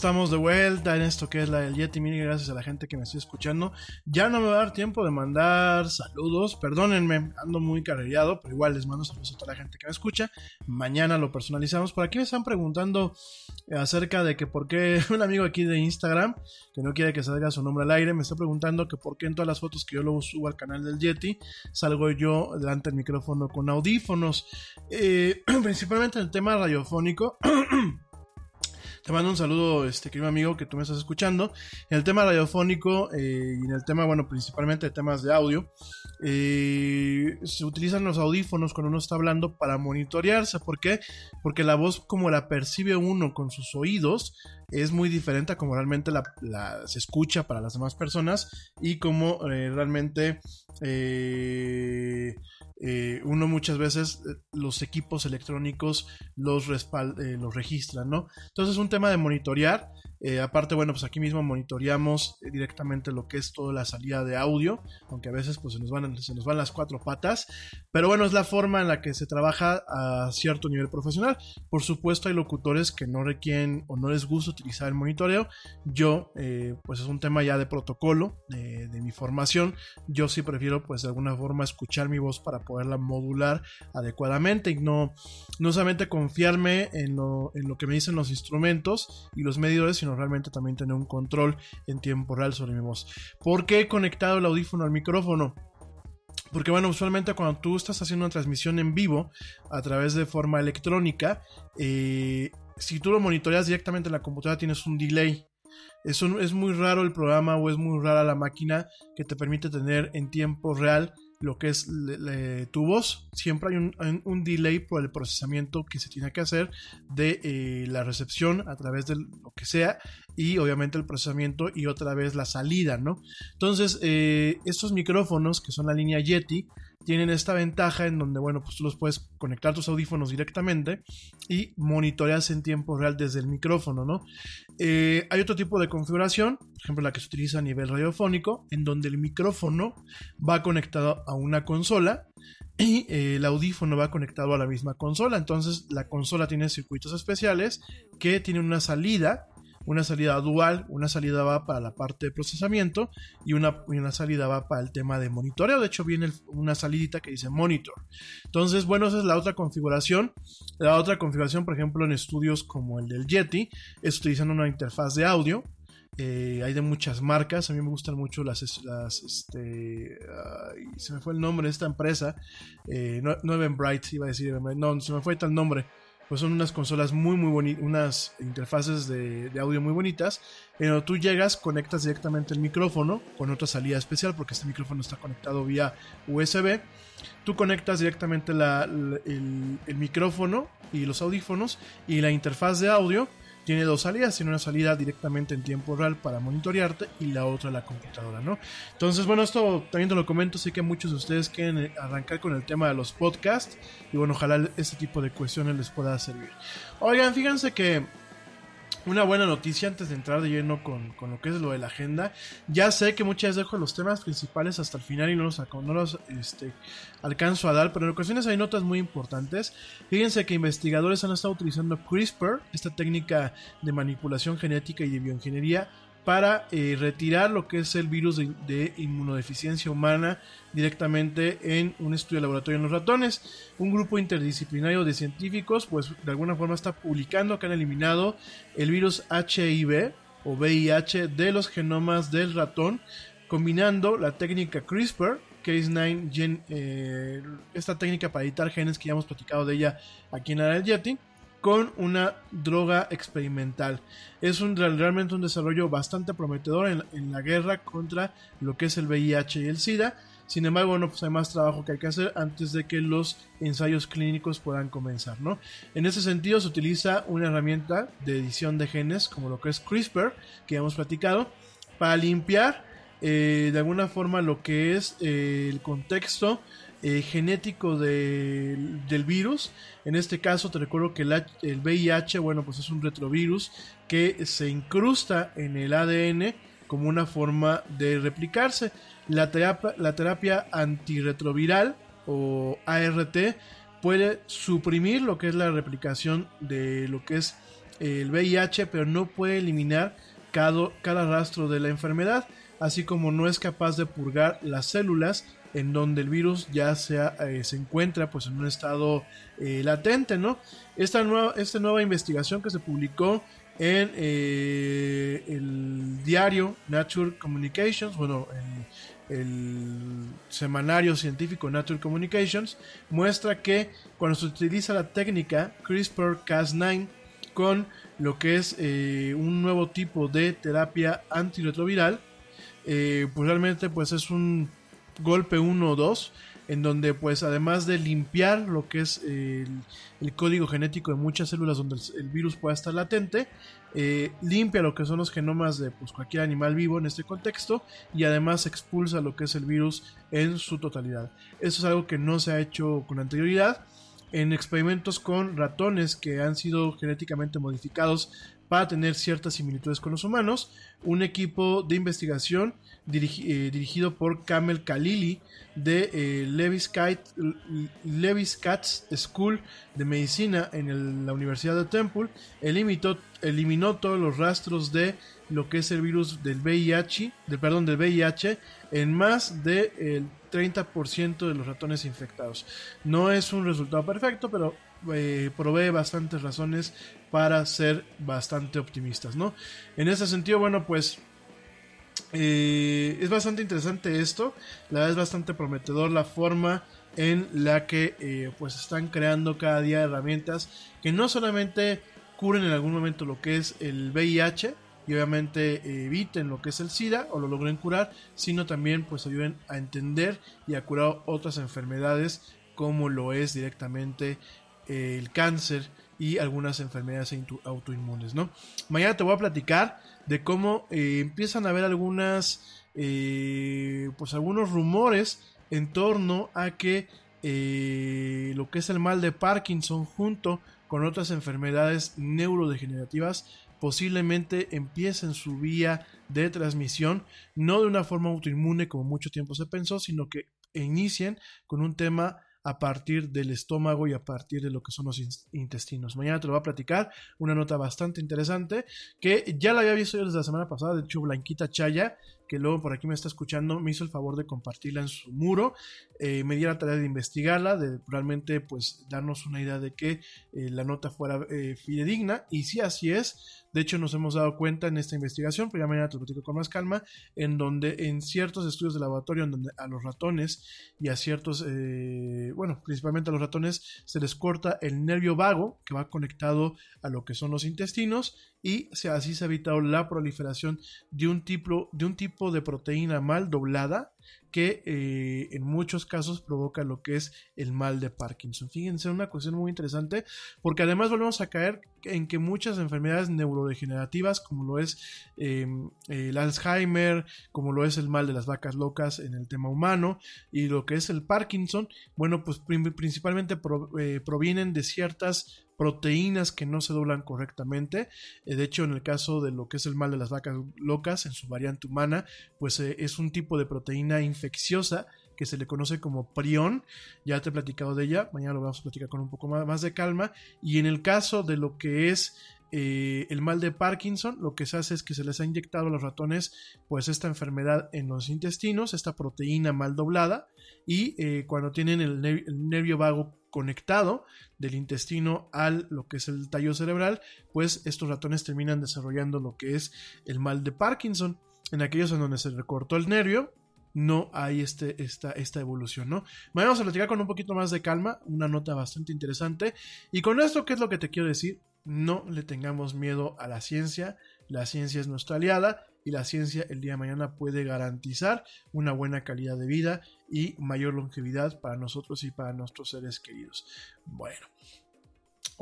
Estamos de vuelta en esto que es la del Yeti. Mil gracias a la gente que me estoy escuchando. Ya no me va a dar tiempo de mandar saludos. Perdónenme, ando muy cargado, pero igual les mando saludos a toda la gente que me escucha. Mañana lo personalizamos. Por aquí me están preguntando acerca de que por qué un amigo aquí de Instagram, que no quiere que salga su nombre al aire, me está preguntando que por qué en todas las fotos que yo luego subo al canal del Yeti salgo yo delante del micrófono con audífonos. Eh, principalmente en el tema radiofónico. Te mando un saludo, este querido amigo que tú me estás escuchando. En el tema radiofónico eh, y en el tema, bueno, principalmente de temas de audio, eh, se utilizan los audífonos cuando uno está hablando para monitorearse. ¿Por qué? Porque la voz, como la percibe uno con sus oídos, es muy diferente a como realmente la, se escucha para las demás personas y como eh, realmente eh, eh, uno muchas veces eh, los equipos electrónicos los, respal- los registran, ¿no? Entonces es un tema de monitorear. Eh, aparte, bueno, pues aquí mismo monitoreamos eh, directamente lo que es toda la salida de audio, aunque a veces pues se nos van, se nos van las cuatro patas. Pero bueno, es la forma en la que se trabaja a cierto nivel profesional. Por supuesto, hay locutores que no requieren o no les gusta utilizar el monitoreo. Yo, eh, pues es un tema ya de protocolo, de, de mi formación. Yo sí prefiero, pues de alguna forma, escuchar mi voz para poderla modular adecuadamente y no, no solamente confiarme en lo, en lo que me dicen los instrumentos y los medidores, sino realmente también tener un control en tiempo real sobre mi voz. ¿Por qué he conectado el audífono al micrófono? Porque bueno, usualmente cuando tú estás haciendo una transmisión en vivo a través de forma electrónica, eh, si tú lo monitoreas directamente en la computadora tienes un delay. Es muy raro el programa o es muy rara la máquina que te permite tener en tiempo real lo que es le- tu voz. Siempre hay un, un- un delay por el procesamiento que se tiene que hacer de eh, la recepción a través de lo que sea y obviamente el procesamiento y otra vez la salida, ¿no? Entonces, eh, estos micrófonos que son la línea Yeti tienen esta ventaja en donde, bueno, pues tú los puedes conectar tus audífonos directamente y monitoreas en tiempo real desde el micrófono, ¿no? Eh, hay otro tipo de configuración, por ejemplo la que se utiliza a nivel radiofónico, en donde el micrófono va conectado a una consola y eh, el audífono va conectado a la misma consola. Entonces la consola tiene circuitos especiales que tienen una salida, una salida dual, una salida va para la parte de procesamiento y una, una salida va para el tema de monitoreo. De hecho viene una salidita que dice monitor. Entonces, bueno, esa es la otra configuración. La otra configuración, por ejemplo, en estudios como el del Yeti, es utilizando una interfaz de audio. Eh, hay de muchas marcas. A mí me gustan mucho las. es- las este, se me fue el nombre de esta empresa. Eh, no, no Eventbrite, iba a decir. No, se me fue tal nombre. Pues son unas consolas muy, muy bonitas. Unas interfaces de, audio muy bonitas. Pero tú llegas, conectas directamente el micrófono con otra salida especial. Porque este micrófono está conectado vía USB. Tú conectas directamente el micrófono y los audífonos. Y la interfaz de audio tiene dos salidas, tiene una salida directamente en tiempo real para monitorearte y la otra la computadora, ¿no? Entonces, bueno, esto también te lo comento, sé que muchos de ustedes quieren eh, arrancar con el tema de los podcasts y bueno, ojalá este tipo de cuestiones les pueda servir. Oigan, fíjense que una buena noticia antes de entrar de lleno con, con lo que es lo de la agenda. Ya sé que muchas veces dejo los temas principales hasta el final y no los, no los este, alcanzo a dar, pero en ocasiones hay notas muy importantes. Fíjense que investigadores han estado utilizando CRISPR, esta técnica de manipulación genética y de bioingeniería, para eh, retirar lo que es el virus de, de inmunodeficiencia humana directamente en un estudio de laboratorio en los ratones. Un grupo interdisciplinario de científicos, pues de alguna forma está publicando que han eliminado el virus HIV o VIH de los genomas del ratón, combinando la técnica CRISPR, Cas9 Gen, eh, esta técnica para editar genes que ya hemos platicado de ella aquí en del Yeti, con una droga experimental. Es un, realmente un desarrollo bastante prometedor en, en la guerra contra lo que es el VIH y el SIDA. Sin embargo, bueno, pues hay más trabajo que hay que hacer antes de que los ensayos clínicos puedan comenzar, ¿no? En ese sentido se utiliza una herramienta de edición de genes como lo que es CRISPR, que ya hemos platicado, para limpiar eh, de alguna forma lo que es eh, el contexto eh, genético de- del virus. En este caso te recuerdo que el, el VIH, bueno, pues es un retrovirus que se incrusta en el ADN como una forma de replicarse. La terapia, la terapia antirretroviral o ART puede suprimir lo que es la replicación de lo que es el VIH, pero no puede eliminar cada, cada rastro de la enfermedad, así como no es capaz de purgar las células en donde el virus ya sea, eh, se encuentra pues en un estado eh, latente, ¿no? Esta nueva, esta nueva investigación que se publicó en eh, el diario Nature Communications, bueno, en el semanario científico Nature Communications, muestra que cuando se utiliza la técnica CRISPR-Cas9 con lo que es un nuevo tipo de terapia antirretroviral, eh, pues realmente pues es un golpe 1 o 2 en donde pues además de limpiar lo que es el, código genético de muchas células donde el, el virus pueda estar latente, eh, limpia lo que son los genomas de pues, cualquier animal vivo en este contexto y además expulsa lo que es el virus en su totalidad. Eso es algo que no se ha hecho con anterioridad en experimentos con ratones que han sido genéticamente modificados para tener ciertas similitudes con los humanos. Un equipo de investigación eh, dirigido por Kamel Khalili de eh, Levis, Katz School de Medicina en la Universidad de Temple eliminó, eliminó todos los rastros de lo que es el virus del VIH, del, perdón, del VIH en más del 30% de los ratones infectados. No es un resultado perfecto, pero eh, provee bastantes razones para ser bastante optimistas, ¿no? En ese sentido, bueno, pues eh, es bastante interesante esto, la verdad es bastante prometedor la forma en la que eh, pues están creando cada día herramientas que no solamente cubren en algún momento lo que es el VIH y obviamente eh, eviten lo que es el SIDA o lo logren curar, sino también pues ayuden a entender y a curar otras enfermedades como lo es directamente el cáncer y algunas enfermedades autoinmunes, ¿no? Mañana te voy a platicar de cómo eh, empiezan a haber algunas, eh, pues algunos rumores en torno a que eh, lo que es el mal de Parkinson junto con otras enfermedades neurodegenerativas posiblemente empiecen su vía de transmisión, no de una forma autoinmune como mucho tiempo se pensó, sino que inicien con un tema a partir del estómago y a partir de lo que son los in- intestinos. Mañana te lo voy a platicar, una nota bastante interesante que ya la había visto yo desde la semana pasada, de hecho Blanquita Chaya, que luego por aquí me está escuchando, me hizo el favor de compartirla en su muro, eh, me di la tarea de investigarla, de realmente pues darnos una idea de que eh, la nota fuera eh, fidedigna y si así es, de hecho nos hemos dado cuenta en esta investigación, pero ya mañana te lo platico con más calma, en donde en ciertos estudios de laboratorio, en donde a los ratones y a ciertos, eh, bueno, principalmente a los ratones, se les corta el nervio vago que va conectado a lo que son los intestinos y se, así se ha evitado la proliferación de un tipo de, un tipo de proteína mal doblada que eh, en muchos casos provoca lo que es el mal de Parkinson. Fíjense, una cuestión muy interesante, porque además volvemos a caer en que muchas enfermedades neurodegenerativas, como lo es eh, el Alzheimer, como lo es el mal de las vacas locas en el tema humano, y lo que es el Parkinson, bueno, pues principalmente eh, provienen de ciertas proteínas que no se doblan correctamente. Eh, de hecho, en el caso de lo que es el mal de las vacas locas, en su variante humana, pues eh, es un tipo de proteína infecciosa que se le conoce como prión. Ya te he platicado de ella, mañana lo vamos a platicar con un poco más, de calma. Y en el caso de lo que es eh, el mal de Parkinson, lo que se hace es que se les ha inyectado a los ratones pues esta enfermedad en los intestinos, esta proteína mal doblada, y cuando tienen el, el nervio vago conectado del intestino al lo que es el tallo cerebral, pues estos ratones terminan desarrollando lo que es el mal de Parkinson. En aquellos en donde se recortó el nervio, no hay este, esta, esta evolución, ¿no? Vamos a platicar con un poquito más de calma, una nota bastante interesante. Y con esto, ¿qué es lo que te quiero decir? No le tengamos miedo a la ciencia, la ciencia es nuestra aliada y la ciencia el día de mañana puede garantizar una buena calidad de vida y mayor longevidad para nosotros y para nuestros seres queridos. Bueno.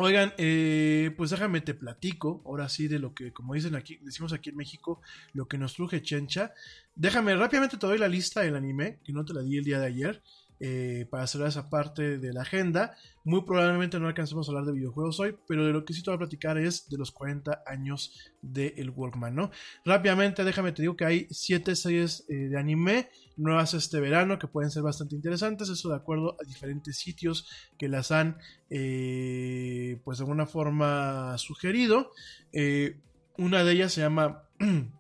Oigan, eh, pues déjame te platico, ahora sí, de lo que, como dicen aquí, decimos aquí en México, lo que nos truje Chencha. Déjame, rápidamente te doy la lista del anime, que no te la di el día de ayer. Eh, para cerrar esa parte de la agenda. Muy probablemente no alcancemos a hablar de videojuegos hoy, pero de lo que sí te voy a platicar es de los 40 años del Walkman, ¿no? Rápidamente, déjame te digo que hay 7 series eh, de anime nuevas este verano que pueden ser bastante interesantes, eso de acuerdo a diferentes sitios que las han, eh, pues de alguna forma sugerido. una de ellas se llama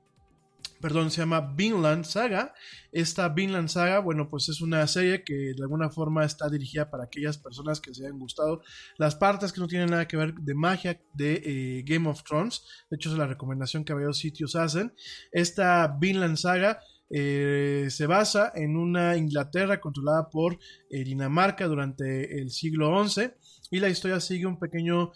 perdón, se llama Vinland Saga. Esta Vinland Saga, bueno, pues es una serie que de alguna forma está dirigida para aquellas personas que se hayan gustado las partes que no tienen nada que ver de magia de eh, Game of Thrones. De hecho, es la recomendación que varios sitios hacen. Esta Vinland Saga eh, se basa en una Inglaterra controlada por eh, Dinamarca durante el siglo XI y la historia sigue un pequeño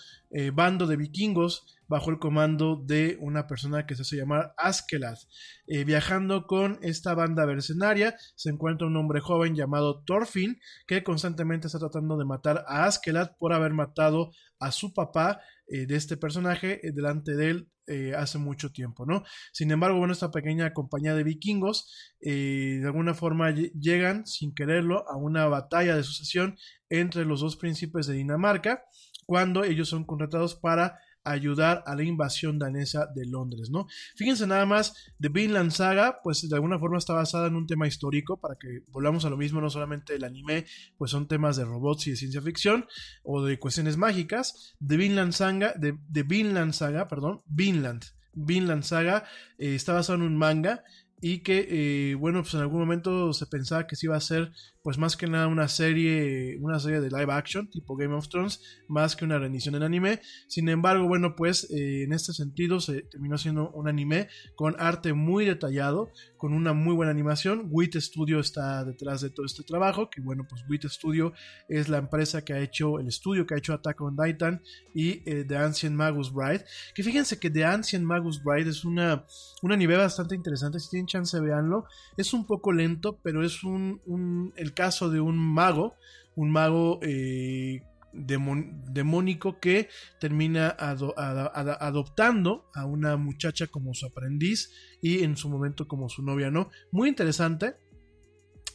bando de vikingos bajo el comando de una persona que se hace llamar Askeladd. Eh, viajando con esta banda mercenaria se encuentra un hombre joven llamado Thorfinn que constantemente está tratando de matar a Askeladd por haber matado a su papá eh, de este personaje eh, delante de él hace mucho tiempo, ¿no? Sin embargo, bueno, esta pequeña compañía de vikingos de alguna forma llegan sin quererlo a una batalla de sucesión entre los dos príncipes de Dinamarca cuando ellos son contratados para ayudar a la invasión danesa de Londres, ¿no? Fíjense nada más, The Vinland Saga, pues de alguna forma está basada en un tema histórico, para que volvamos a lo mismo, no solamente el anime, pues son temas de robots y de ciencia ficción, o de cuestiones mágicas. The Vinland Saga, de, Vinland Saga, perdón, Vinland, Vinland Saga eh, está basado en un manga y que, eh, bueno, pues en algún momento se pensaba que se iba a hacer pues más que nada una serie, una serie de live action tipo Game of Thrones, más que una rendición en anime. Sin embargo, bueno, pues eh, en este sentido se terminó siendo un anime con arte muy detallado, con una muy buena animación. WIT Studio está detrás de todo este trabajo, que bueno, pues WIT Studio es la empresa que ha hecho, el estudio que ha hecho Attack on Titan y eh, The Ancient Magus Bride. Que fíjense que The Ancient Magus Bride es una, un anime bastante interesante, si tienen chance veanlo. Es un poco lento, pero es un, un caso de un mago, un mago eh, demónico que termina adoptando a una muchacha como su aprendiz y en su momento como su novia, ¿no? Muy interesante.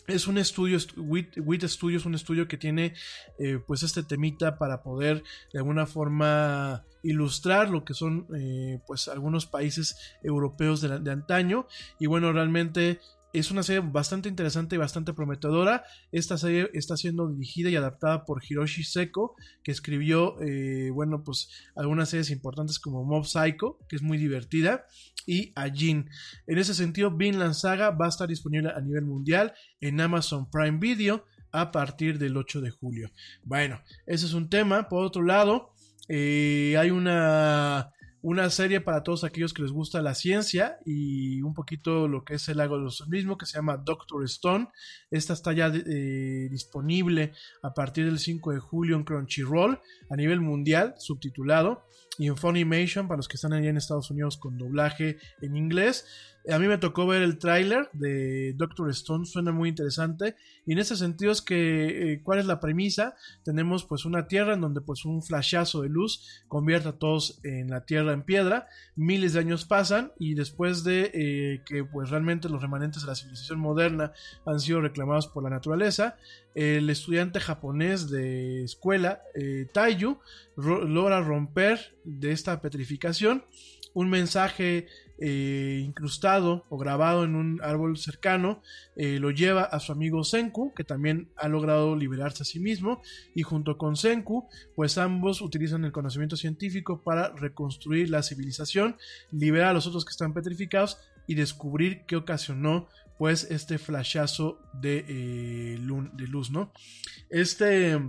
Es un estudio, WIT, Studio es un estudio que tiene eh, pues este temita para poder de alguna forma ilustrar lo que son eh, pues algunos países europeos de antaño y bueno realmente es una serie bastante interesante y bastante prometedora. Esta serie está siendo dirigida y adaptada por Hiroshi Seko, que escribió, eh, bueno, pues algunas series importantes como Mob Psycho, que es muy divertida, y Ajin. En ese sentido, Vinland Saga va a estar disponible a nivel mundial en Amazon Prime Video a partir del 8 de julio. Bueno, ese es un tema. Por otro lado, eh, hay una una serie para todos aquellos que les gusta la ciencia y un poquito lo que es el lago de los mismo que se llama Doctor Stone. Esta está ya eh, disponible a partir del 5 de julio en Crunchyroll a nivel mundial, subtitulado, y en Funimation para los que están allá en Estados Unidos con doblaje en inglés. A mí me tocó ver el tráiler de Doctor Stone, suena muy interesante. Y en ese sentido es que, eh, ¿cuál es la premisa? Tenemos pues una tierra en donde pues un flashazo de luz convierte a todos en la tierra en piedra. Miles de años pasan y después de eh, que pues realmente los remanentes de la civilización moderna han sido reclamados por la naturaleza, el estudiante japonés de escuela, eh, Taiyu, logra romper de esta petrificación un mensaje eh, incrustado o grabado en un árbol cercano, eh, lo lleva a su amigo Senku, que también ha logrado liberarse a sí mismo, y junto con Senku, pues ambos utilizan el conocimiento científico para reconstruir la civilización, liberar a los otros que están petrificados y descubrir qué ocasionó pues este flashazo de, eh, de luz, ¿no? Este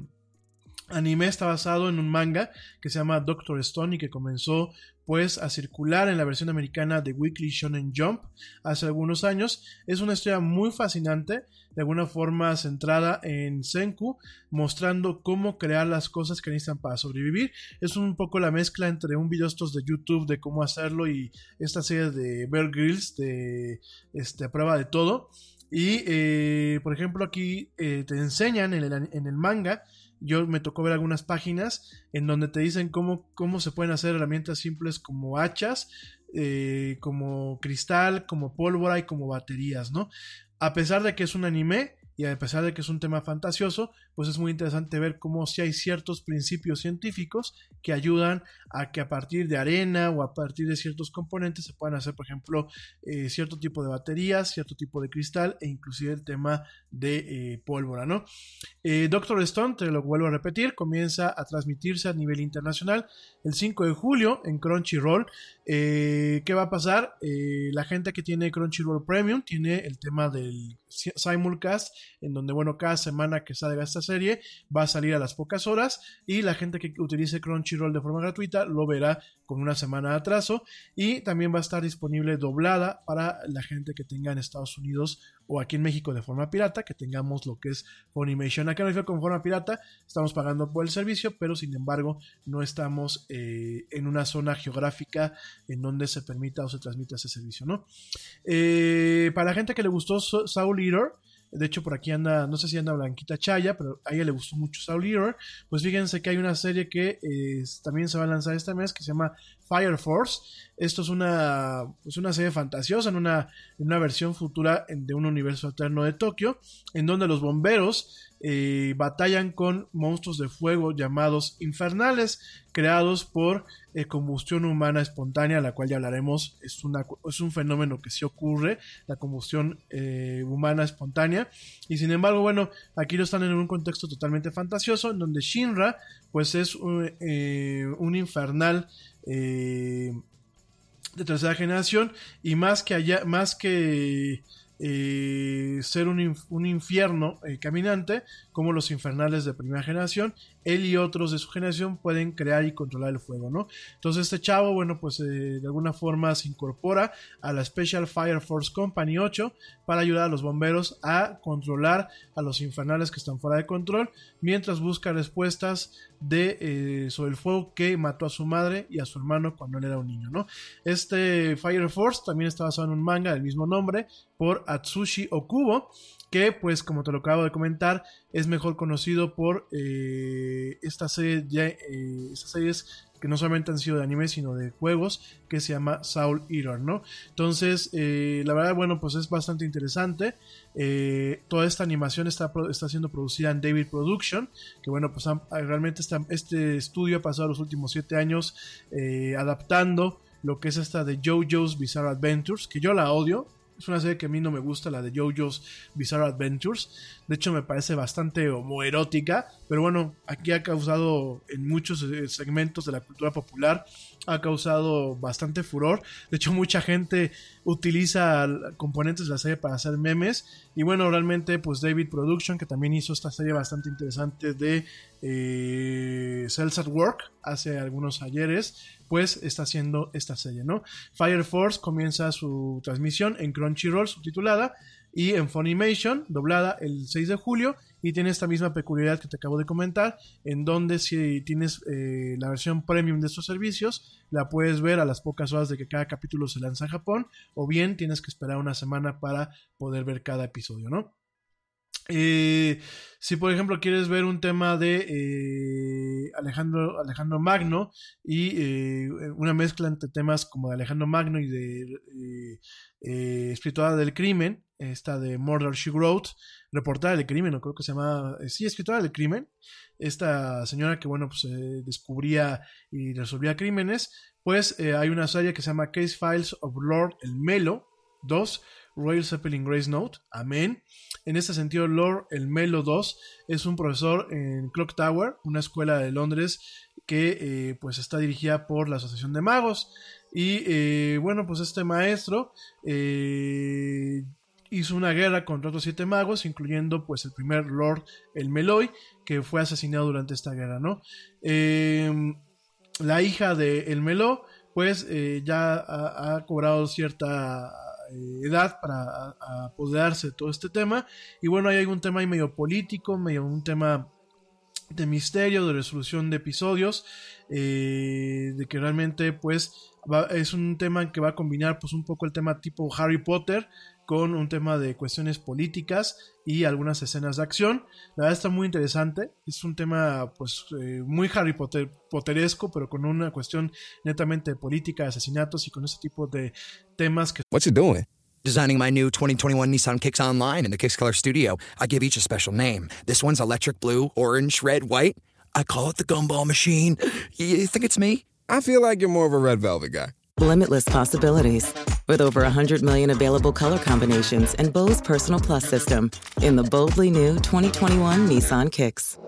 anime está basado en un manga que se llama Doctor Stone y que comenzó pues a circular en la versión americana de Weekly Shonen Jump hace algunos años. Es una historia muy fascinante, de alguna forma centrada en Senku, mostrando cómo crear las cosas que necesitan para sobrevivir. Es un poco la mezcla entre un video estos de YouTube de cómo hacerlo y esta serie de Bear Grylls de este, prueba de todo. Y eh, por ejemplo aquí eh, te enseñan en el, en el manga yo me tocó ver algunas páginas en donde te dicen cómo, cómo se pueden hacer herramientas simples como hachas, eh, como cristal, como pólvora y como baterías, ¿no? A pesar de que es un anime, y a pesar de que es un tema fantasioso, pues es muy interesante ver cómo si hay ciertos principios científicos que ayudan a que a partir de arena o a partir de ciertos componentes se puedan hacer, por ejemplo, eh, cierto tipo de baterías, cierto tipo de cristal e inclusive el tema de eh, pólvora, ¿no? Eh, Doctor Stone, te lo vuelvo a repetir, comienza a transmitirse a nivel internacional el 5 de julio en Crunchyroll. ¿Qué va a pasar? la gente que tiene Crunchyroll Premium tiene el tema del simulcast en donde, bueno, cada semana que salga esta serie va a salir a las pocas horas y la gente que utilice Crunchyroll de forma gratuita lo verá con una semana de atraso y también va a estar disponible doblada para la gente que tenga en Estados Unidos o aquí en México de forma pirata, que tengamos lo que es Funimation. Acá no con forma pirata, estamos pagando por el servicio, pero sin embargo no estamos eh, en una zona geográfica en donde se permita o se transmita ese servicio, ¿no? Eh, para la gente que le gustó Soul Eater, de hecho, por aquí anda, no sé si anda Blanquita Chaya, pero a ella le gustó mucho Soul Eater. Pues fíjense que hay una serie que eh, también se va a lanzar este mes que se llama Fire Force. Esto es una, pues una serie fantasiosa en una, en una versión futura de un universo eterno de Tokio, en donde los bomberos eh, batallan con monstruos de fuego llamados infernales, creados por eh, combustión humana espontánea, la cual ya hablaremos, es, una, es un fenómeno que sí ocurre, la combustión eh, humana espontánea, y sin embargo, bueno, aquí lo están en un contexto totalmente fantasioso, en donde Shinra, pues es un, un infernal de tercera generación, y más que allá, más que ser un, un infierno eh, caminante, como los infernales de primera generación, él y otros de su generación pueden crear y controlar el fuego, ¿no? Entonces este chavo, bueno, pues eh, de alguna forma se incorpora a la Special Fire Force Company 8 para ayudar a los bomberos a controlar a los infernales que están fuera de control, mientras busca respuestas de sobre el fuego que mató a su madre y a su hermano cuando él era un niño, ¿no? Este Fire Force también está basado en un manga del mismo nombre por Atsushi Okubo que pues como te lo acabo de comentar es mejor conocido por eh, esta serie eh, estas series que no solamente han sido de anime sino de juegos que se llama Soul Eater no entonces eh, la verdad bueno pues es bastante interesante. Toda esta animación está, está siendo producida en David Production que bueno pues realmente este estudio ha pasado los últimos siete años adaptando lo que es esta de JoJo's Bizarre Adventures que yo la odio es una serie que a mí no me gusta, la de JoJo's Bizarre Adventures. De hecho, me parece bastante homoerótica. Pero bueno, aquí ha causado en muchos eh, segmentos de la cultura popular, ha causado bastante furor. De hecho, mucha gente utiliza componentes de la serie para hacer memes. Y bueno, realmente, pues David Production, que también hizo esta serie bastante interesante de eh, Cells at Work hace algunos ayeres pues está haciendo esta serie, ¿no? Fire Force comienza su transmisión en Crunchyroll subtitulada y en Funimation doblada el 6 de julio y tiene esta misma peculiaridad que te acabo de comentar, en donde si tienes eh, la versión premium de estos servicios, la puedes ver a las pocas horas de que cada capítulo se lanza en Japón, o bien tienes que esperar una semana para poder ver cada episodio, ¿no? Eh, si por ejemplo quieres ver un tema de eh, Alejandro, Alejandro Magno y eh, una mezcla entre temas como de Alejandro Magno y de Escritora del Crimen, esta de Murder She Wrote, reportada del crimen, no creo que se llama, sí, escritora del crimen, esta señora que bueno, pues descubría y resolvía crímenes, pues hay una serie que se llama Case Files of Lord El Melo 2, Royal Zeppelin Grace Note, amén. En este sentido, Lord el Melo 2 es un profesor en Clock Tower, una escuela de Londres que eh, pues está dirigida por la Asociación de Magos. Y eh, bueno, pues este maestro eh, hizo una guerra contra otros siete magos, incluyendo pues el primer Lord, el Meloy, que fue asesinado durante esta guerra, ¿no? La hija de el Meló, pues ya ha, cobrado cierta edad para apoderarse de todo este tema. Y bueno, hay un tema ahí medio político, medio un tema de misterio, de resolución de episodios, eh, de que realmente pues es un tema que va a combinar pues un poco el tema tipo Harry Potter con un tema de cuestiones políticas y algunas escenas de acción. La verdad está muy interesante, es un tema pues eh, muy Harry Potter, Potteresco, pero con una cuestión netamente de política, de asesinatos y con ese tipo de temas que... What's it doing? Designing my new 2021 Nissan Kicks Online in the Kicks Color Studio. I give each a special name. This one's electric blue, orange, red, white. I call it the gumball machine. You think it's me? I feel like you're more of a red velvet guy. Limitless possibilities. With over 100 million available color combinations and Bose Personal Plus system in the boldly new 2021 Nissan Kicks.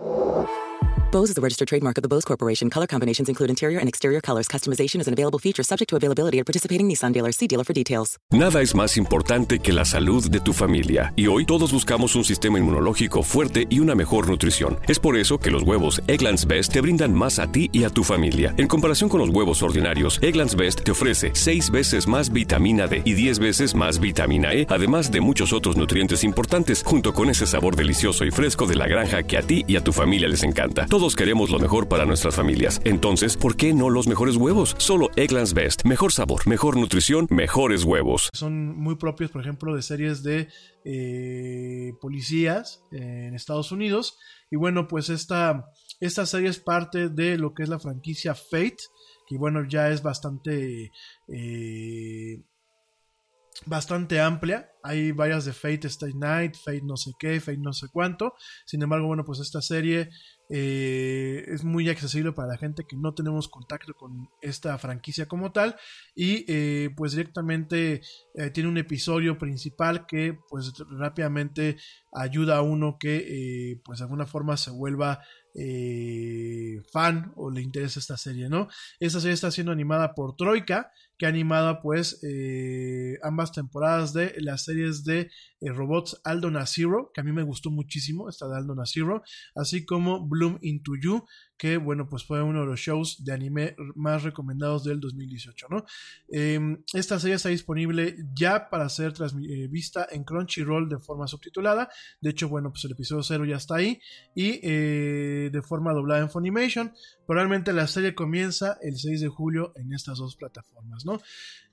Bose is a registered trademark of the Bose Corporation. Color combinations include interior and exterior colors. Customization is an available feature subject to availability at participating Nissan dealers. See dealer for details. Nada es más importante que la salud de tu familia. Y hoy todos buscamos un sistema inmunológico fuerte y una mejor nutrición. Es por eso que los huevos Egglands Best te brindan más a ti y a tu familia. En comparación con los huevos ordinarios, Egglands Best te ofrece 6 veces más vitamina D y 10 veces más vitamina E, además de muchos otros nutrientes importantes, junto con ese sabor delicioso y fresco de la granja que a ti y a tu familia les encanta. Todos queremos lo mejor para nuestras familias. Entonces, ¿por qué no los mejores huevos? Solo Egglands Best. Mejor sabor, mejor nutrición, mejores huevos. Son muy propios, por ejemplo, de series de eh, policías en Estados Unidos. Y bueno, pues esta, esta serie es parte de lo que es la franquicia Fate, que bueno, ya es bastante... Eh, bastante amplia. Hay varias de Fate Stay Night, Fate no sé qué, Fate no sé cuánto. Sin embargo, bueno, pues esta serie eh, es muy accesible para la gente que no tenemos contacto con esta franquicia como tal. Y eh, pues directamente eh, tiene un episodio principal que pues rápidamente ayuda a uno que pues de alguna forma se vuelva fan o le interesa esta serie, ¿no? Esta serie está siendo animada por Troika que ha animado pues eh, ambas temporadas de las series de eh, robots Aldo Naziro, que a mí me gustó muchísimo, esta de Aldo Naziro, así como Bloom Into You, que bueno, pues fue uno de los shows de anime más recomendados del 2018, ¿no? Em, esta serie está disponible ya para ser eh, vista en Crunchyroll de forma subtitulada, de hecho, bueno, pues el episodio 0 ya está ahí, y de forma doblada en Funimation, probablemente la serie comienza el 6 de julio en estas dos plataformas, ¿no?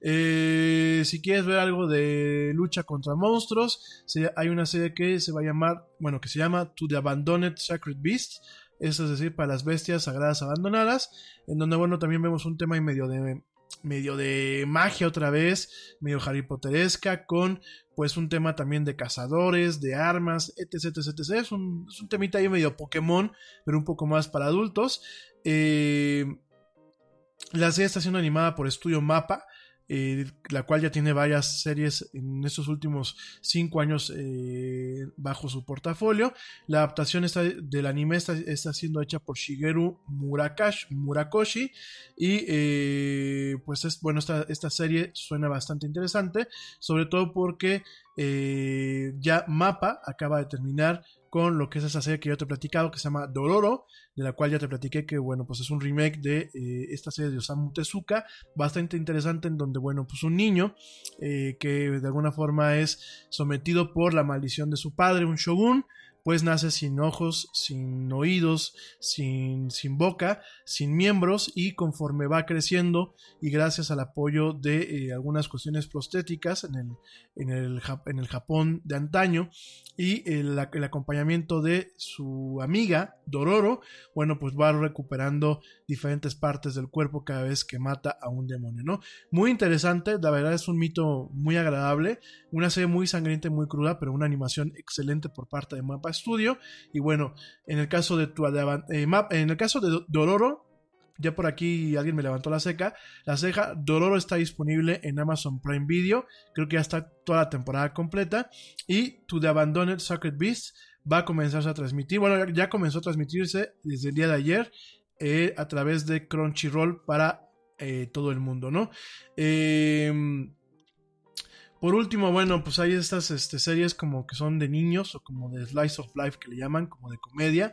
Eh, si quieres ver algo de lucha contra monstruos, hay una serie que se va a llamar, bueno, que se llama To the Abandoned Sacred Beasts, es decir, para las bestias sagradas abandonadas, en donde, bueno, también vemos un tema y medio de medio de magia otra vez, medio Harry Potteresca, con pues un tema también de cazadores, de armas, etc, etc, etc. Es un, es un temita ahí medio Pokémon, pero un poco más para adultos. Eh, la serie está siendo animada por Estudio Mapa, eh, la cual ya tiene varias series en estos últimos cinco años eh, bajo su portafolio. La adaptación del anime está, siendo hecha por Shigeru Murakoshi y pues es bueno esta, esta, serie suena bastante interesante, sobre todo porque ya Mapa acaba de terminar con lo que es esa serie que yo te he platicado que se llama Dororo, de la cual ya te platiqué que, bueno, pues es un remake de eh, esta serie de Osamu Tezuka, bastante interesante en donde, bueno, pues un niño eh, que de alguna forma es sometido por la maldición de su padre, un shogun, pues nace sin ojos, sin oídos, sin, sin boca, sin miembros y conforme va creciendo y gracias al apoyo de eh, algunas cuestiones prostéticas en el, en el, en el Japón de antaño y el, acompañamiento de su amiga Dororo, bueno, pues va recuperando diferentes partes del cuerpo cada vez que mata a un demonio, ¿no? Muy interesante, la verdad es un mito muy agradable, una serie muy sangrienta y muy cruda, pero una animación excelente por parte de Mapa Studio. Y bueno, en el caso de, tu, eh, en el caso de Dororo, ya por aquí alguien me levantó la ceja. La ceja, Dororo está disponible en Amazon Prime Video. Creo que ya está toda la temporada completa. Y To the Abandoned Sacred Beast va a comenzarse a transmitir. Bueno, ya comenzó a transmitirse desde el día de ayer eh, a través de Crunchyroll para eh, todo el mundo, ¿no? Eh, Por último, bueno, pues hay estas este, series como que son de niños o como de slice of life que le llaman, como de comedia.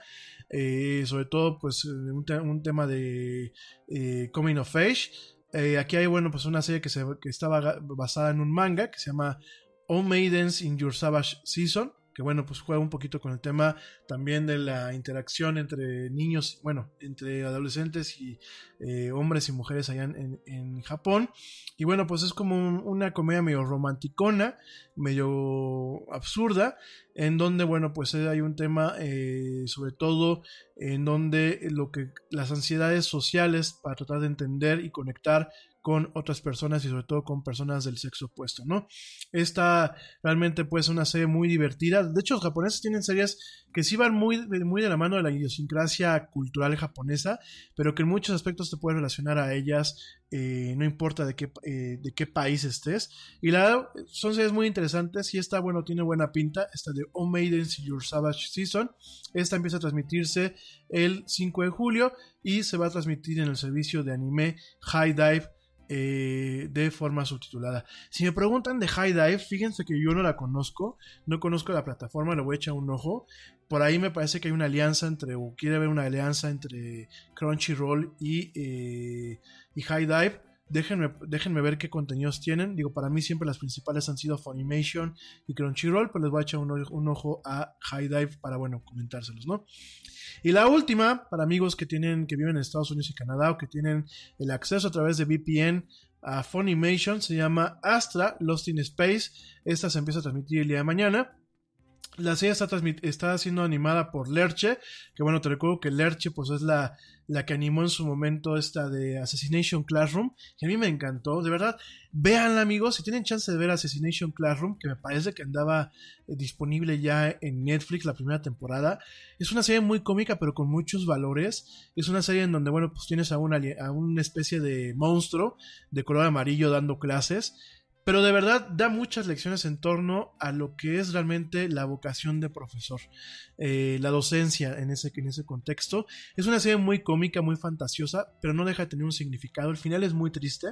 Eh, sobre todo, pues un, te un tema de eh, coming of age. Eh, aquí hay, bueno, pues una serie que, se, que estaba basada en un manga que se llama All Maidens in Your Savage Season que bueno, pues juega un poquito con el tema también de la interacción entre niños, bueno, entre adolescentes y eh, hombres y mujeres allá en, en, Japón. Y bueno, pues es como una comedia medio romanticona, medio absurda, en donde, bueno, pues hay un tema, eh, sobre todo, en donde lo que las ansiedades sociales para tratar de entender y conectar con otras personas y sobre todo con personas del sexo opuesto, ¿no? Esta realmente puede ser una serie muy divertida. De hecho, los japoneses tienen series que sí van muy, muy de la mano de la idiosincrasia cultural japonesa, pero que en muchos aspectos te puedes relacionar a ellas, eh, no importa de qué, eh, de qué país estés. Y la son series muy interesantes y esta, bueno, tiene buena pinta. Esta de Oh Maidens Your Savage Season. Esta empieza a transmitirse el 5 de julio y se va a transmitir en el servicio de anime High Dive eh, de forma subtitulada. Si me preguntan de High Dive, fíjense que yo no la conozco, no conozco la plataforma, le voy a echar un ojo. Por ahí me parece que hay una alianza entre, o quiere haber una alianza entre Crunchyroll y, eh, y High Dive. Déjenme, déjenme ver qué contenidos tienen. Digo, para mí siempre las principales han sido Funimation y Crunchyroll, pero les voy a echar un, un ojo a High Dive para, bueno, comentárselos, ¿no? Y la última, para amigos que tienen, que viven en Estados Unidos y Canadá o que tienen el acceso a través de VPN a Funimation, se llama Astra Lost in Space. Esta se empieza a transmitir el día de mañana. La serie está, está siendo animada por Lerche, que bueno, te recuerdo que Lerche pues es la, la que animó en su momento esta de Assassination Classroom, que a mí me encantó, de verdad, véanla amigos, si tienen chance de ver Assassination Classroom, que me parece que andaba eh, disponible ya en Netflix la primera temporada, es una serie muy cómica pero con muchos valores, es una serie en donde bueno, pues tienes a una, a una especie de monstruo de color amarillo dando clases, pero de verdad da muchas lecciones en torno a lo que es realmente la vocación de profesor, eh, la docencia en ese, en ese contexto. Es una serie muy cómica, muy fantasiosa, pero no deja de tener un significado. El final es muy triste.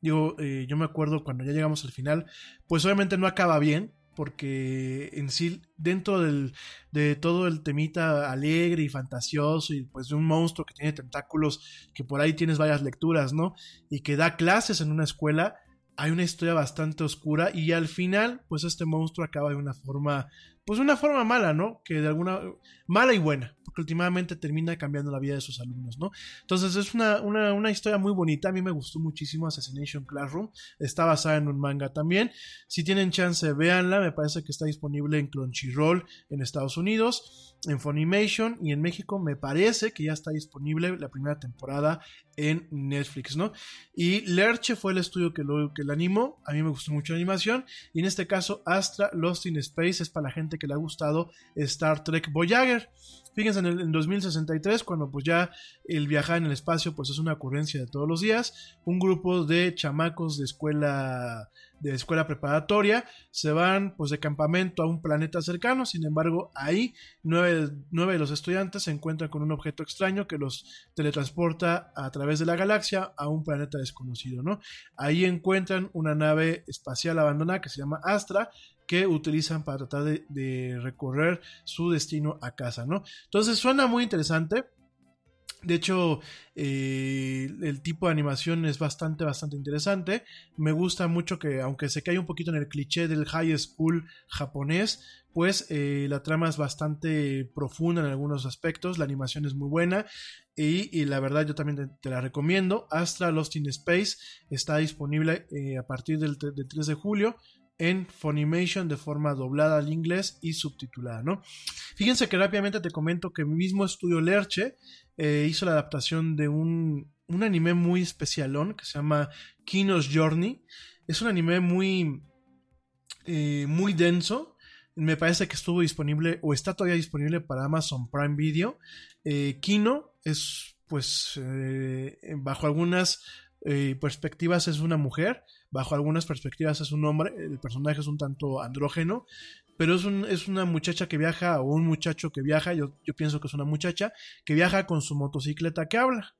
Digo, eh, yo me acuerdo cuando ya llegamos al final, pues obviamente no acaba bien, porque en sí, dentro del, de todo el temita alegre y fantasioso y pues de un monstruo que tiene tentáculos, que por ahí tienes varias lecturas, ¿no? Y que da clases en una escuela, hay una historia bastante oscura y al final, pues este monstruo acaba de una forma, pues una forma mala, ¿no? Que de alguna, mala y buena, porque últimamente termina cambiando la vida de sus alumnos, ¿no? Entonces es una, una, una historia muy bonita, a mí me gustó muchísimo Assassination Classroom, está basada en un manga también, si tienen chance, véanla, me parece que está disponible en Crunchyroll en Estados Unidos en Funimation y en México me parece que ya está disponible la primera temporada en Netflix, ¿no? Y Lerche fue el estudio que lo que animó, a mí me gustó mucho la animación y en este caso Astra Lost in Space es para la gente que le ha gustado Star Trek Voyager. Fíjense en el 2063, cuando pues ya el viajar en el espacio pues es una ocurrencia de todos los días, un grupo de chamacos de escuela de escuela preparatoria se van pues de campamento a un planeta cercano, sin embargo ahí nueve, nueve de los estudiantes se encuentran con un objeto extraño que los teletransporta a través de la galaxia a un planeta desconocido, ¿no? Ahí encuentran una nave espacial abandonada que se llama Astra, que utilizan para tratar de, recorrer su destino a casa, ¿no? Entonces suena muy interesante. De hecho, eh, el tipo de animación es bastante, bastante interesante. Me gusta mucho que, aunque se cae un poquito en el cliché del high school japonés, pues eh, la trama es bastante profunda en algunos aspectos. La animación es muy buena. Y, la verdad, yo también te, la recomiendo. Astra Lost in Space está disponible eh, a partir del, del 3 de julio en Funimation de forma doblada al inglés y subtitulada, ¿no? Fíjense que rápidamente te comento que mi mismo estudio Lerche eh, hizo la adaptación de un, un, anime muy especialón que se llama Kino's Journey. Es un anime muy, eh, muy denso. Me parece que estuvo disponible o está todavía disponible para Amazon Prime Video. Eh, Kino es, pues, bajo algunas perspectivas es una mujer bajo algunas perspectivas es un hombre, el personaje es un tanto andrógeno, pero es, un- es una muchacha que viaja o un muchacho que viaja, yo, yo pienso que es una muchacha, que viaja con su motocicleta que habla.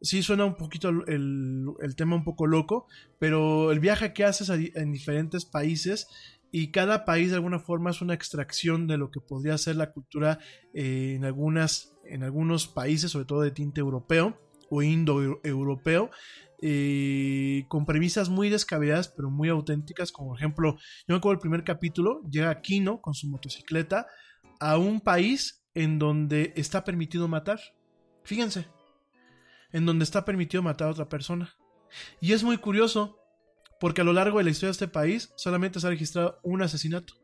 Sí suena un poquito el, el- tema un poco loco, pero el viaje que haces en diferentes países y cada país de alguna forma es una extracción de lo que podría ser la cultura eh, en, algunas, en algunos países, sobre todo de tinte europeo o indoeuropeo, eh, con premisas muy descabelladas pero muy auténticas, como por ejemplo, yo me acuerdo el primer capítulo, llega Kino con su motocicleta a un país en donde está permitido matar. Fíjense, en donde está permitido matar a otra persona. Y es muy curioso, porque a lo largo de la historia de este país solamente se ha registrado un asesinato.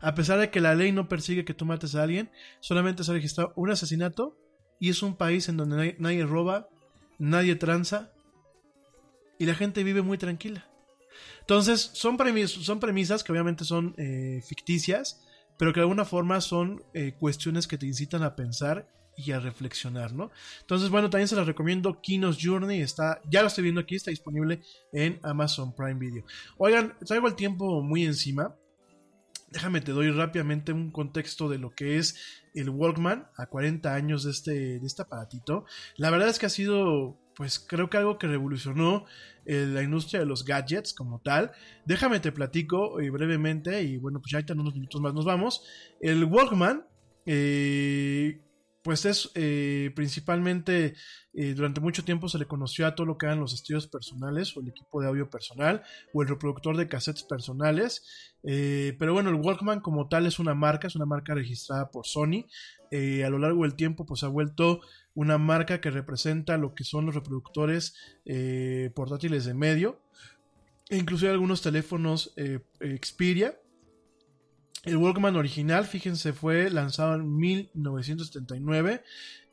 A pesar de que la ley no persigue que tú mates a alguien, solamente se ha registrado un asesinato y es un país en donde nadie, nadie roba, nadie tranza y la gente vive muy tranquila. Entonces, son, premis- son premisas que obviamente son eh, ficticias, pero que de alguna forma son eh, cuestiones que te incitan a pensar y a reflexionar, ¿no? Entonces, bueno, también se las recomiendo. Kinos Journey está, ya lo estoy viendo aquí, está disponible en Amazon Prime Video. Oigan, traigo el tiempo muy encima. Déjame te doy rápidamente un contexto de lo que es el Walkman a 40 años de este, de este aparatito. La verdad es que ha sido, pues creo que algo que revolucionó eh, la industria de los gadgets como tal. Déjame te platico eh, brevemente y bueno, pues ya ahorita en unos minutos más nos vamos. El Walkman, eh, pues es eh, principalmente eh, durante mucho tiempo se le conoció a todo lo que eran los estudios personales o el equipo de audio personal o el reproductor de cassettes personales. Eh, pero bueno, el Walkman como tal es una marca, es una marca registrada por Sony. Eh, a lo largo del tiempo pues ha vuelto una marca que representa lo que son los reproductores portátiles de medio. E inclusive algunos teléfonos Xperia. El Walkman original, fíjense, fue lanzado en 1979.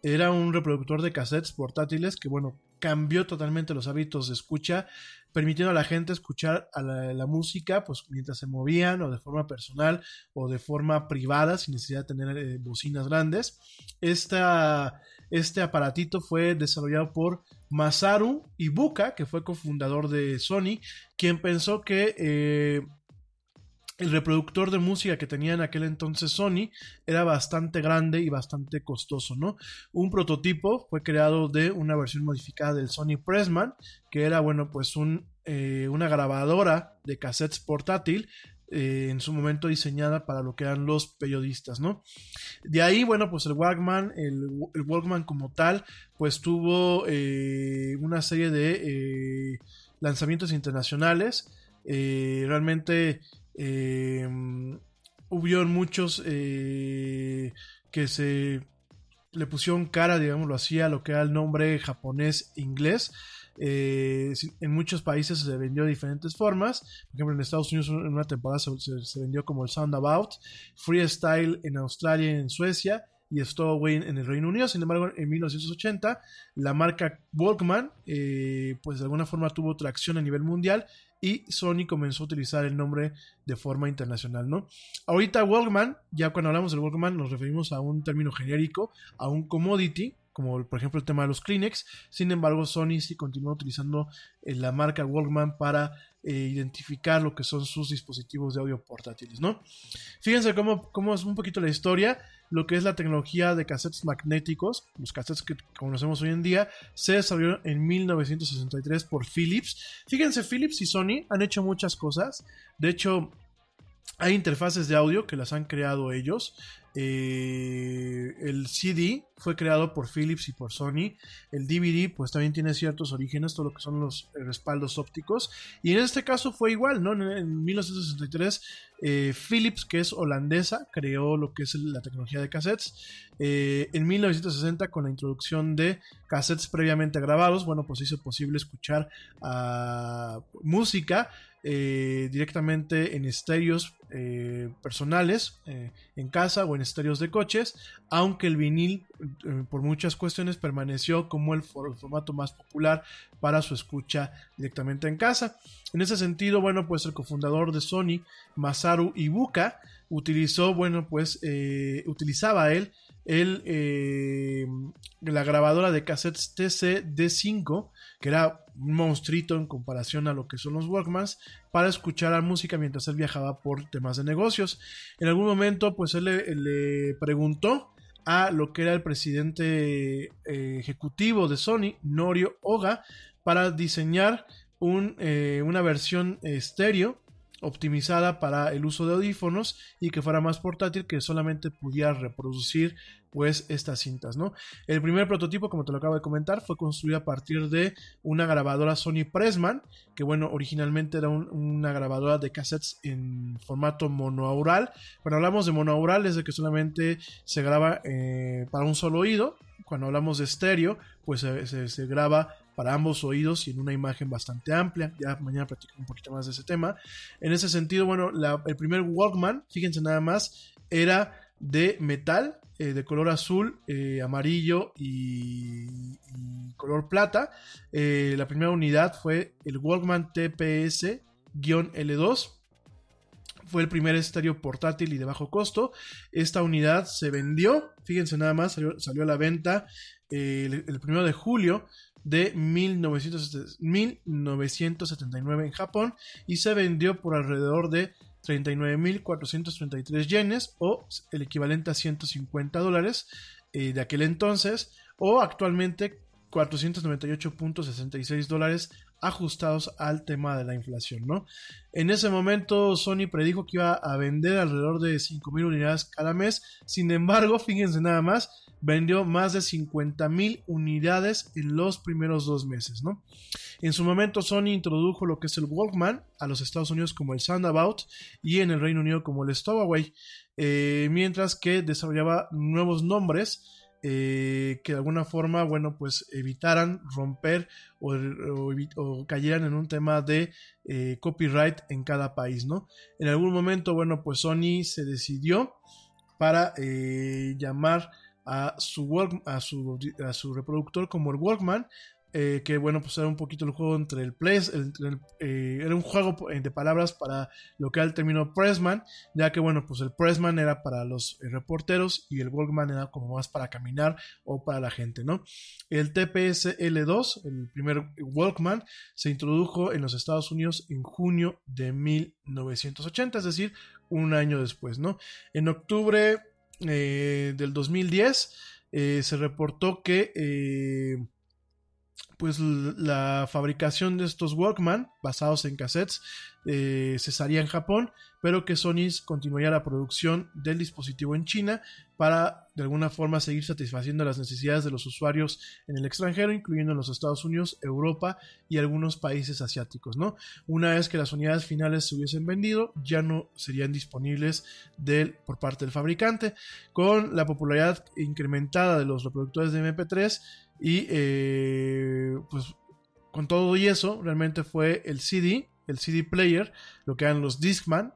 Era un reproductor de cassettes portátiles que, bueno, cambió totalmente los hábitos de escucha, permitiendo a la gente escuchar a la, música, pues mientras se movían, o de forma personal, o de forma privada, sin necesidad de tener eh, bocinas grandes. Este aparatito fue desarrollado por Masaru Ibuka, que fue cofundador de Sony, quien pensó que eh, el reproductor de música que tenía en aquel entonces Sony era bastante grande y bastante costoso, ¿no? Un prototipo fue creado de una versión modificada del Sony Pressman, que era, bueno, pues un, eh, una grabadora de cassettes portátil eh, en su momento diseñada para lo que eran los periodistas, ¿no? De ahí, bueno, pues el Walkman, el, el Walkman como tal, pues tuvo eh, una serie de lanzamientos internacionales. Realmente eh, hubieron muchos eh, que se le pusieron cara, digámoslo así, a lo que era el nombre japonés-inglés. Eh, en muchos países se vendió de diferentes formas. Por ejemplo, en Estados Unidos en una temporada se, vendió como el Soundabout, Freestyle en Australia y en Suecia y Stowaway en el Reino Unido. Sin embargo, en 1980 la marca Walkman, eh, pues de alguna forma tuvo tracción a nivel mundial y Sony comenzó a utilizar el nombre de forma internacional, ¿no? Ahorita Walkman, ya cuando hablamos del Walkman nos referimos a un término genérico, a un commodity, como por ejemplo el tema de los Kleenex. Sin embargo, Sony sí continúa utilizando eh, la marca Walkman para eh, identificar lo que son sus dispositivos de audio portátiles, ¿no? Fíjense cómo, cómo es un poquito la historia lo que es la tecnología de cassettes magnéticos, los cassettes que conocemos hoy en día, se desarrolló en 1963 por Philips. Fíjense, Philips y Sony han hecho muchas cosas. De hecho, hay interfaces de audio que las han creado ellos. Eh, el CD fue creado por Philips y por Sony. El DVD, pues también tiene ciertos orígenes, todo lo que son los eh, respaldos ópticos. Y en este caso fue igual, ¿no? En, en 1963, eh, Philips, que es holandesa, creó lo que es la tecnología de cassettes. En 1960, con la introducción de cassettes previamente grabados, bueno, pues hizo posible escuchar uh, música eh, directamente en estéreos eh, personales, eh, en casa o en estéreos de coches, aunque el vinil por muchas cuestiones permaneció como el, for el, formato más popular para su escucha directamente en casa. En ese sentido, bueno, pues el cofundador de Sony, Masaru Ibuka, utilizó, bueno, pues utilizaba él el, la grabadora de cassettes TC D5, que era un en comparación a lo que son los Walkmans, para escuchar la música mientras él viajaba por temas de negocios. En algún momento, pues él le, preguntó a lo que era el presidente eh, ejecutivo de Sony, Norio Oga, para diseñar un, eh, una versión estéreo optimizada para el uso de audífonos y que fuera más portátil que solamente pudiera reproducir pues estas cintas, ¿no? El primer prototipo, como te lo acabo de comentar, fue construido a partir de una grabadora Sony Pressman, que bueno, originalmente era una grabadora de cassettes en formato monoaural. Cuando hablamos de monoaural es de que solamente se graba eh, para un solo oído. Cuando hablamos de estéreo, pues se, graba para ambos oídos y en una imagen bastante amplia. Ya mañana platico un poquito más de ese tema. En ese sentido, bueno, el primer Walkman, fíjense nada más, era de metal, eh, de color azul, eh, amarillo y, color plata. Eh, la primera unidad fue el Walkman TPS-L2. Fue el primer estéreo portátil y de bajo costo. Esta unidad se vendió, fíjense nada más, salió, a la venta el, el, primero de julio de 1979 en Japón y se vendió por alrededor de 39.433 yenes o el equivalente a 150 dólares eh, de aquel entonces o actualmente 498.66 dólares ajustados al tema de la inflación, ¿no? En ese momento Sony predijo que iba a vender alrededor de 5.000 unidades cada mes, sin embargo, fíjense nada más, vendió más de 50.000 unidades en los primeros dos meses, ¿no? En su momento Sony introdujo lo que es el Walkman a los Estados Unidos como el Soundabout y en el Reino Unido como el Stowaway, eh, mientras que desarrollaba nuevos nombres eh, que de alguna forma, bueno, pues evitaran romper o, cayeran en un tema de eh, copyright en cada país, ¿no? En algún momento, bueno, pues Sony se decidió para eh, llamar a su, a su, a su reproductor como el Walkman eh, que bueno, pues era un poquito el juego entre el Press, eh, era un juego de palabras para lo que era el término Pressman, ya que bueno, pues el Pressman era para los eh, reporteros y el Walkman era como más para caminar o para la gente, ¿no? El TPS L2, el primer Walkman, se introdujo en los Estados Unidos en junio de 1980, es decir, un año después, ¿no? En octubre del 2010 se reportó que pues la fabricación de estos Walkman basados en cassettes eh, cesaría en Japón, pero que Sony continuaría la producción del dispositivo en China para de alguna forma seguir satisfaciendo las necesidades de los usuarios en el extranjero, incluyendo en los Estados Unidos, Europa y algunos países asiáticos. ¿no? Una vez que las unidades finales se hubiesen vendido, ya no serían disponibles del, por parte del fabricante. Con la popularidad incrementada de los reproductores de MP3, y eh, pues con todo y eso, realmente fue el CD, el CD player, lo que eran los Discman,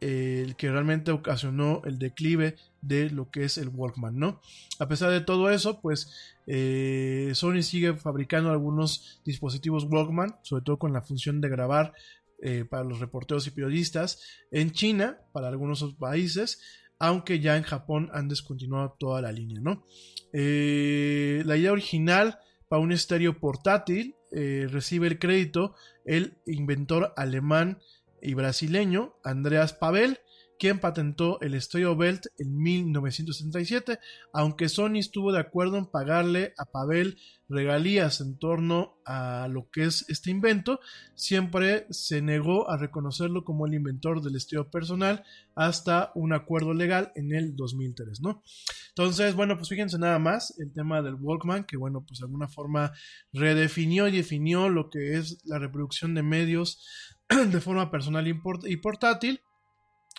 el que realmente ocasionó el declive de lo que es el Walkman, ¿no? A pesar de todo eso, pues eh, Sony sigue fabricando algunos dispositivos Walkman, sobre todo con la función de grabar eh, para los reporteros y periodistas en China, para algunos países, aunque ya en Japón han descontinuado toda la línea, ¿no? Eh, la idea original para un estéreo portátil eh, recibe el crédito el inventor alemán y brasileño Andreas Pavel, quien patentó el Stereo Belt en 1977, aunque Sony estuvo de acuerdo en pagarle a Pavel regalías en torno a lo que es este invento, siempre se negó a reconocerlo como el inventor del estilo personal hasta un acuerdo legal en el 2003, ¿no? Entonces, bueno, pues fíjense nada más el tema del Walkman, que bueno, pues de alguna forma redefinió y definió lo que es la reproducción de medios de forma personal y portátil.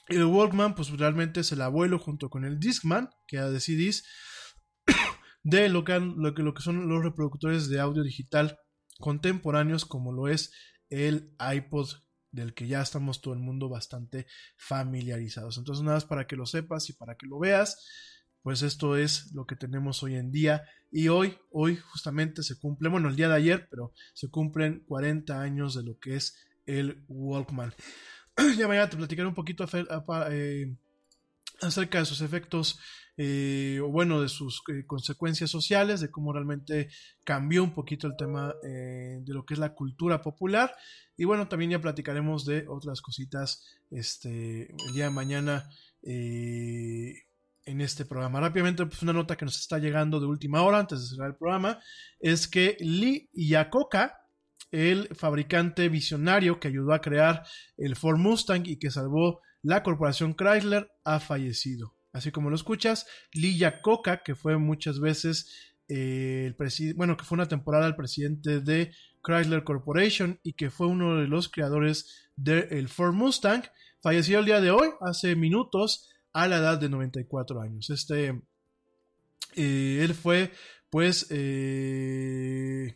El Walkman, pues realmente es el abuelo junto con el Discman, que era de CDs, de lo que, lo que, lo que son los reproductores de audio digital contemporáneos como lo es el iPod del que ya estamos todo el mundo bastante familiarizados. Entonces nada más para que lo sepas y para que lo veas, pues esto es lo que tenemos hoy en día y hoy, hoy justamente se cumple, bueno, el día de ayer, pero se cumplen 40 años de lo que es el Walkman. ya mañana te platicaré un poquito eh, acerca de sus efectos eh, o bueno, de sus eh, consecuencias sociales, de cómo realmente cambió un poquito el tema de lo que es la cultura popular. Y bueno, también ya platicaremos de otras cositas este, el día de mañana en este programa. Rápidamente, pues una nota que nos está llegando de última hora antes de cerrar el programa es que Lee Iacocca, el fabricante visionario que ayudó a crear el Ford Mustang y que salvó la corporación Chrysler, ha fallecido así como lo escuchas. Lee Iacocca, que fue muchas veces eh, el presidente, bueno, que fue una temporada el presidente de Chrysler Corporation y que fue uno de los creadores del Ford Mustang, falleció el día de hoy, hace minutos, a la edad de 94 años. Este, eh, él fue, pues, eh,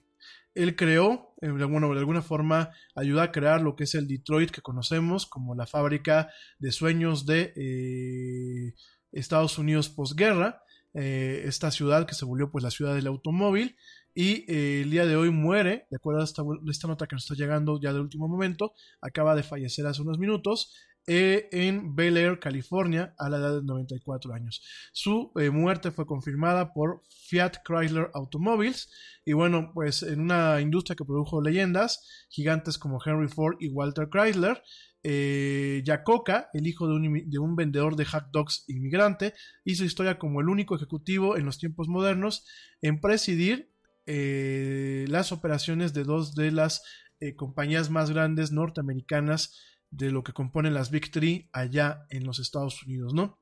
él creó, bueno, de alguna forma ayudó a crear lo que es el Detroit que conocemos como la fábrica de sueños de Estados Unidos posguerra, eh, esta ciudad que se volvió pues la ciudad del automóvil y eh, el día de hoy muere, de acuerdo a esta, esta, nota que nos está llegando ya de último momento, acaba de fallecer hace unos minutos eh, en Bel Air, California, a la edad de 94 años. Su muerte fue confirmada por Fiat Chrysler Automobiles y bueno, pues en una industria que produjo leyendas, gigantes como Henry Ford y Walter Chrysler, eh, el hijo de un, vendedor de hot dogs inmigrante, hizo historia como el único ejecutivo en los tiempos modernos en presidir eh, las operaciones de dos de las eh, compañías más grandes norteamericanas de lo que componen las Big Three allá en los Estados Unidos, ¿no?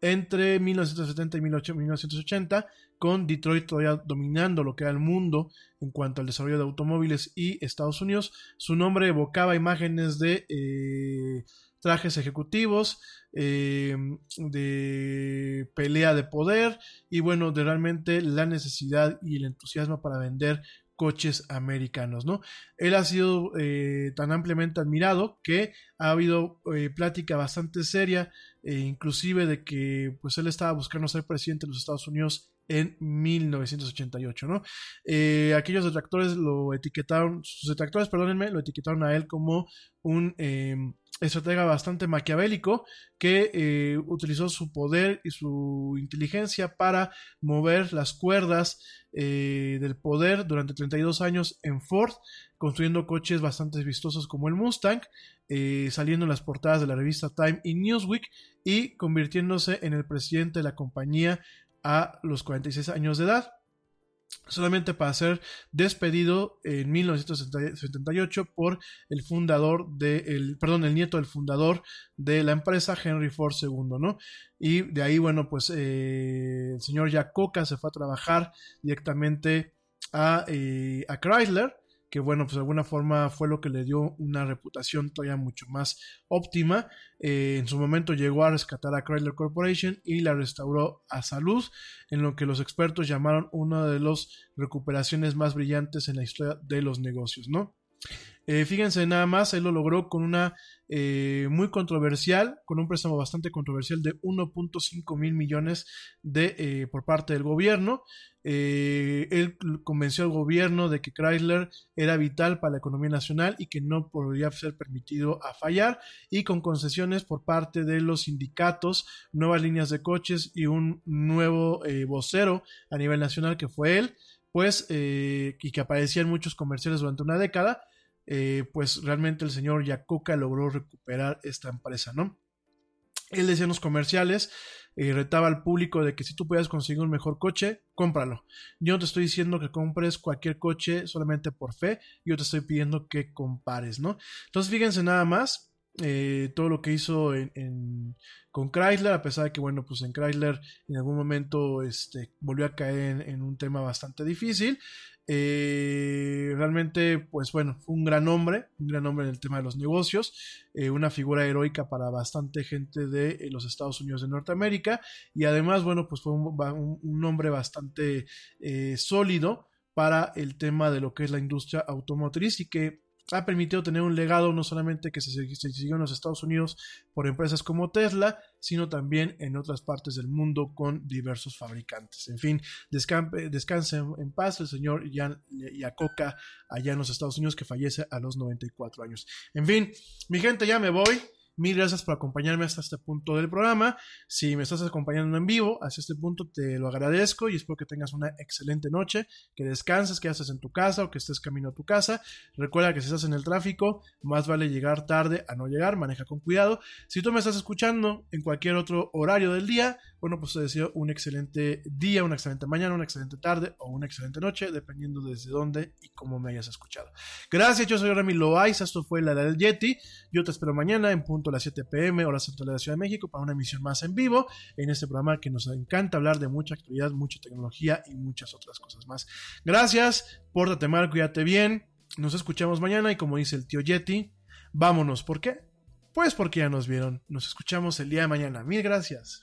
Entre 1970 y 1980 con Detroit todavía dominando lo que era el mundo en cuanto al desarrollo de automóviles y Estados Unidos. Su nombre evocaba imágenes de eh, trajes ejecutivos, eh, de pelea de poder y bueno, de realmente la necesidad y el entusiasmo para vender coches americanos, ¿no? Él ha sido eh, tan ampliamente admirado que ha habido eh, plática bastante seria, e inclusive de que pues él estaba buscando ser presidente de los Estados Unidos en 1988, ¿no? Eh, aquellos detractores lo etiquetaron, sus detractores, perdónenme, lo etiquetaron a él como un em, estratega bastante maquiavélico que eh, utilizó su poder y su inteligencia para mover las cuerdas eh, del poder durante 32 años en Ford, construyendo coches bastante vistosos como el Mustang, saliendo en las portadas de la revista Time y Newsweek y convirtiéndose en el presidente de la compañía a los 46 años de edad, solamente para ser despedido en 1978 por el fundador de, el, perdón, el nieto del fundador de la empresa, Henry Ford II, ¿no? Y de ahí, bueno, pues eh, el señor Jacoca se fue a trabajar directamente a, eh, a Chrysler, que bueno, pues de alguna forma fue lo que le dio una reputación todavía mucho más óptima. Eh, en su momento llegó a rescatar a Chrysler Corporation y la restauró a salud, en lo que los expertos llamaron una de las recuperaciones más brillantes en la historia de los negocios, ¿no? Eh, fíjense nada más, él lo logró con una eh, muy controversial, con un préstamo bastante controversial de 1.5 mil millones de, eh, por parte del gobierno. él convenció al gobierno de que Chrysler era vital para la economía nacional y que no podría ser permitido a fallar y con concesiones por parte de los sindicatos, nuevas líneas de coches y un nuevo vocero a nivel nacional que fue él pues, y que aparecía en muchos comerciales durante una década, eh, pues realmente el señor Yacoca logró recuperar esta empresa, ¿no? Él decía en los comerciales, eh, retaba al público de que si tú puedes conseguir un mejor coche, cómpralo. Yo no te estoy diciendo que compres cualquier coche solamente por fe, yo te estoy pidiendo que compares, ¿no? Entonces fíjense nada más, eh, todo lo que hizo en, con Chrysler, a pesar de que, bueno, pues en Chrysler en algún momento este, volvió a caer en, un tema bastante difícil. Eh, realmente, pues bueno, fue un gran hombre, un gran hombre en el tema de los negocios, eh, una figura heroica para bastante gente de los Estados Unidos de Norteamérica y además, bueno, pues fue un, un hombre bastante sólido para el tema de lo que es la industria automotriz y que ha permitido tener un legado no solamente que se, siguió en los Estados Unidos por empresas como Tesla, sino también en otras partes del mundo con diversos fabricantes. En fin, descanse en paz el señor Jan Yacoca allá en los Estados Unidos que fallece a los 94 años. En fin, mi gente, ya me voy. Mil gracias por acompañarme hasta este punto del programa. Si me estás acompañando en vivo, hasta este punto te lo agradezco y espero que tengas una excelente noche, que descanses, que estés en tu casa o que estés camino a tu casa. Recuerda que si estás en el tráfico, más vale llegar tarde a no llegar, maneja con cuidado. Si tú me estás escuchando en cualquier otro horario del día, bueno, pues te deseo un excelente día, una excelente mañana, una excelente tarde o una excelente noche, dependiendo desde dónde y cómo me hayas escuchado. Gracias, yo soy Remy Loaiza, esto fue la del Yeti. Yo te espero mañana en a las 7 pm, hora central de la Ciudad de México, para una emisión más en vivo en este programa que nos encanta hablar de mucha actualidad, mucha tecnología y muchas otras cosas más. Gracias, pórtate mal, cuídate bien. Nos escuchamos mañana y como dice el tío Yeti, vámonos. ¿Por qué? Pues porque ya nos vieron. Nos escuchamos el día de mañana. Mil gracias.